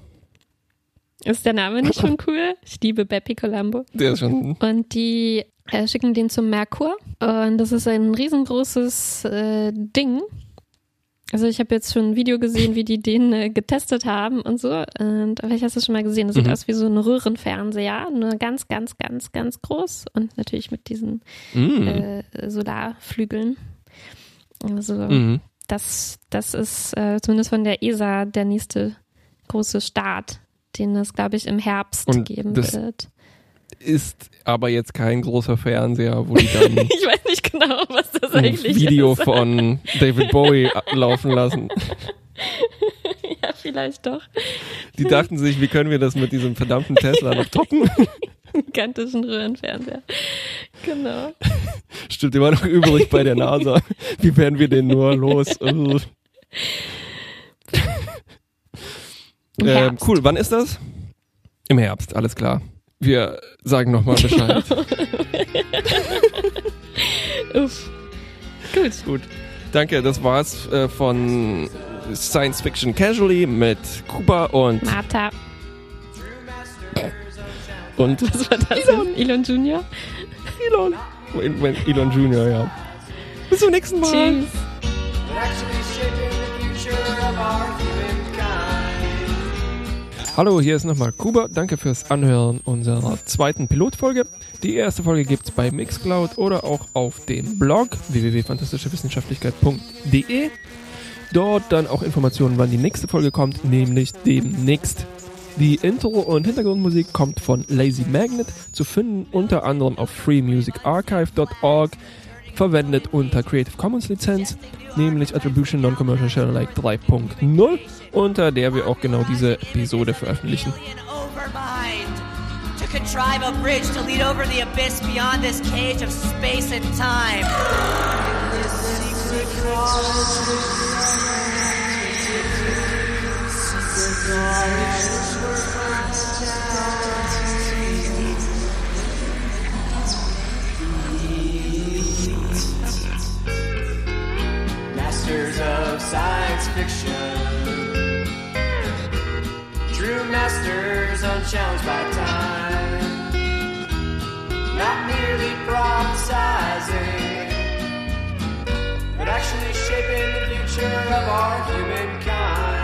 Ist der Name nicht schon cool? Ich liebe Bepi Colombo. Der ist schon. Und die äh, schicken den zum Merkur. Und das ist ein riesengroßes äh, Ding. Also ich habe jetzt schon ein Video gesehen, wie die den äh, getestet haben und so. Und vielleicht hast du es schon mal gesehen. Das sieht Mhm. aus wie so ein Röhrenfernseher, nur ganz, ganz, ganz, ganz groß und natürlich mit diesen Mm. äh, Solarflügeln. Also Mhm. das, das ist äh, zumindest von der ESA der nächste große Start, den es, glaube ich, im Herbst Und geben das- wird. Ist aber jetzt kein großer Fernseher, wo die dann Ich weiß nicht genau, was das ein eigentlich Video ist. von David Bowie laufen lassen. ja, vielleicht doch. Die dachten sich, wie können wir das mit diesem verdammten Tesla noch toppen? Gigantischen Röhrenfernseher. Genau. Stimmt immer noch übrig bei der NASA. Wie werden wir den nur los? Ähm, cool, wann ist das? Im Herbst, alles klar. Wir sagen nochmal Bescheid. Uff. Gut. Gut. Danke, das war's äh, von Science Fiction Casually mit Kuba und, Martha. und Was war das? Elon, Elon Junior? Elon. Elon Elon Junior, ja. Bis zum nächsten Mal. Tschüss. Hallo, hier ist nochmal Kuba. Danke fürs Anhören unserer zweiten Pilotfolge. Die erste Folge gibt's bei Mixcloud oder auch auf dem Blog www.fantastischewissenschaftlichkeit.de. Dort dann auch Informationen, wann die nächste Folge kommt, nämlich demnächst. Die Intro- und Hintergrundmusik kommt von Lazy Magnet, zu finden unter anderem auf freemusicarchive.org, verwendet unter Creative Commons Lizenz, nämlich Attribution Non-Commercial Share Alike 3.0, unter der wir auch genau diese Episode veröffentlichen. contrive a bridge to lead over the abyss beyond this cage of space and time. Masters of science fiction. True masters unchallenged by time. Not merely prophesizing, but actually shaping the future of our humankind.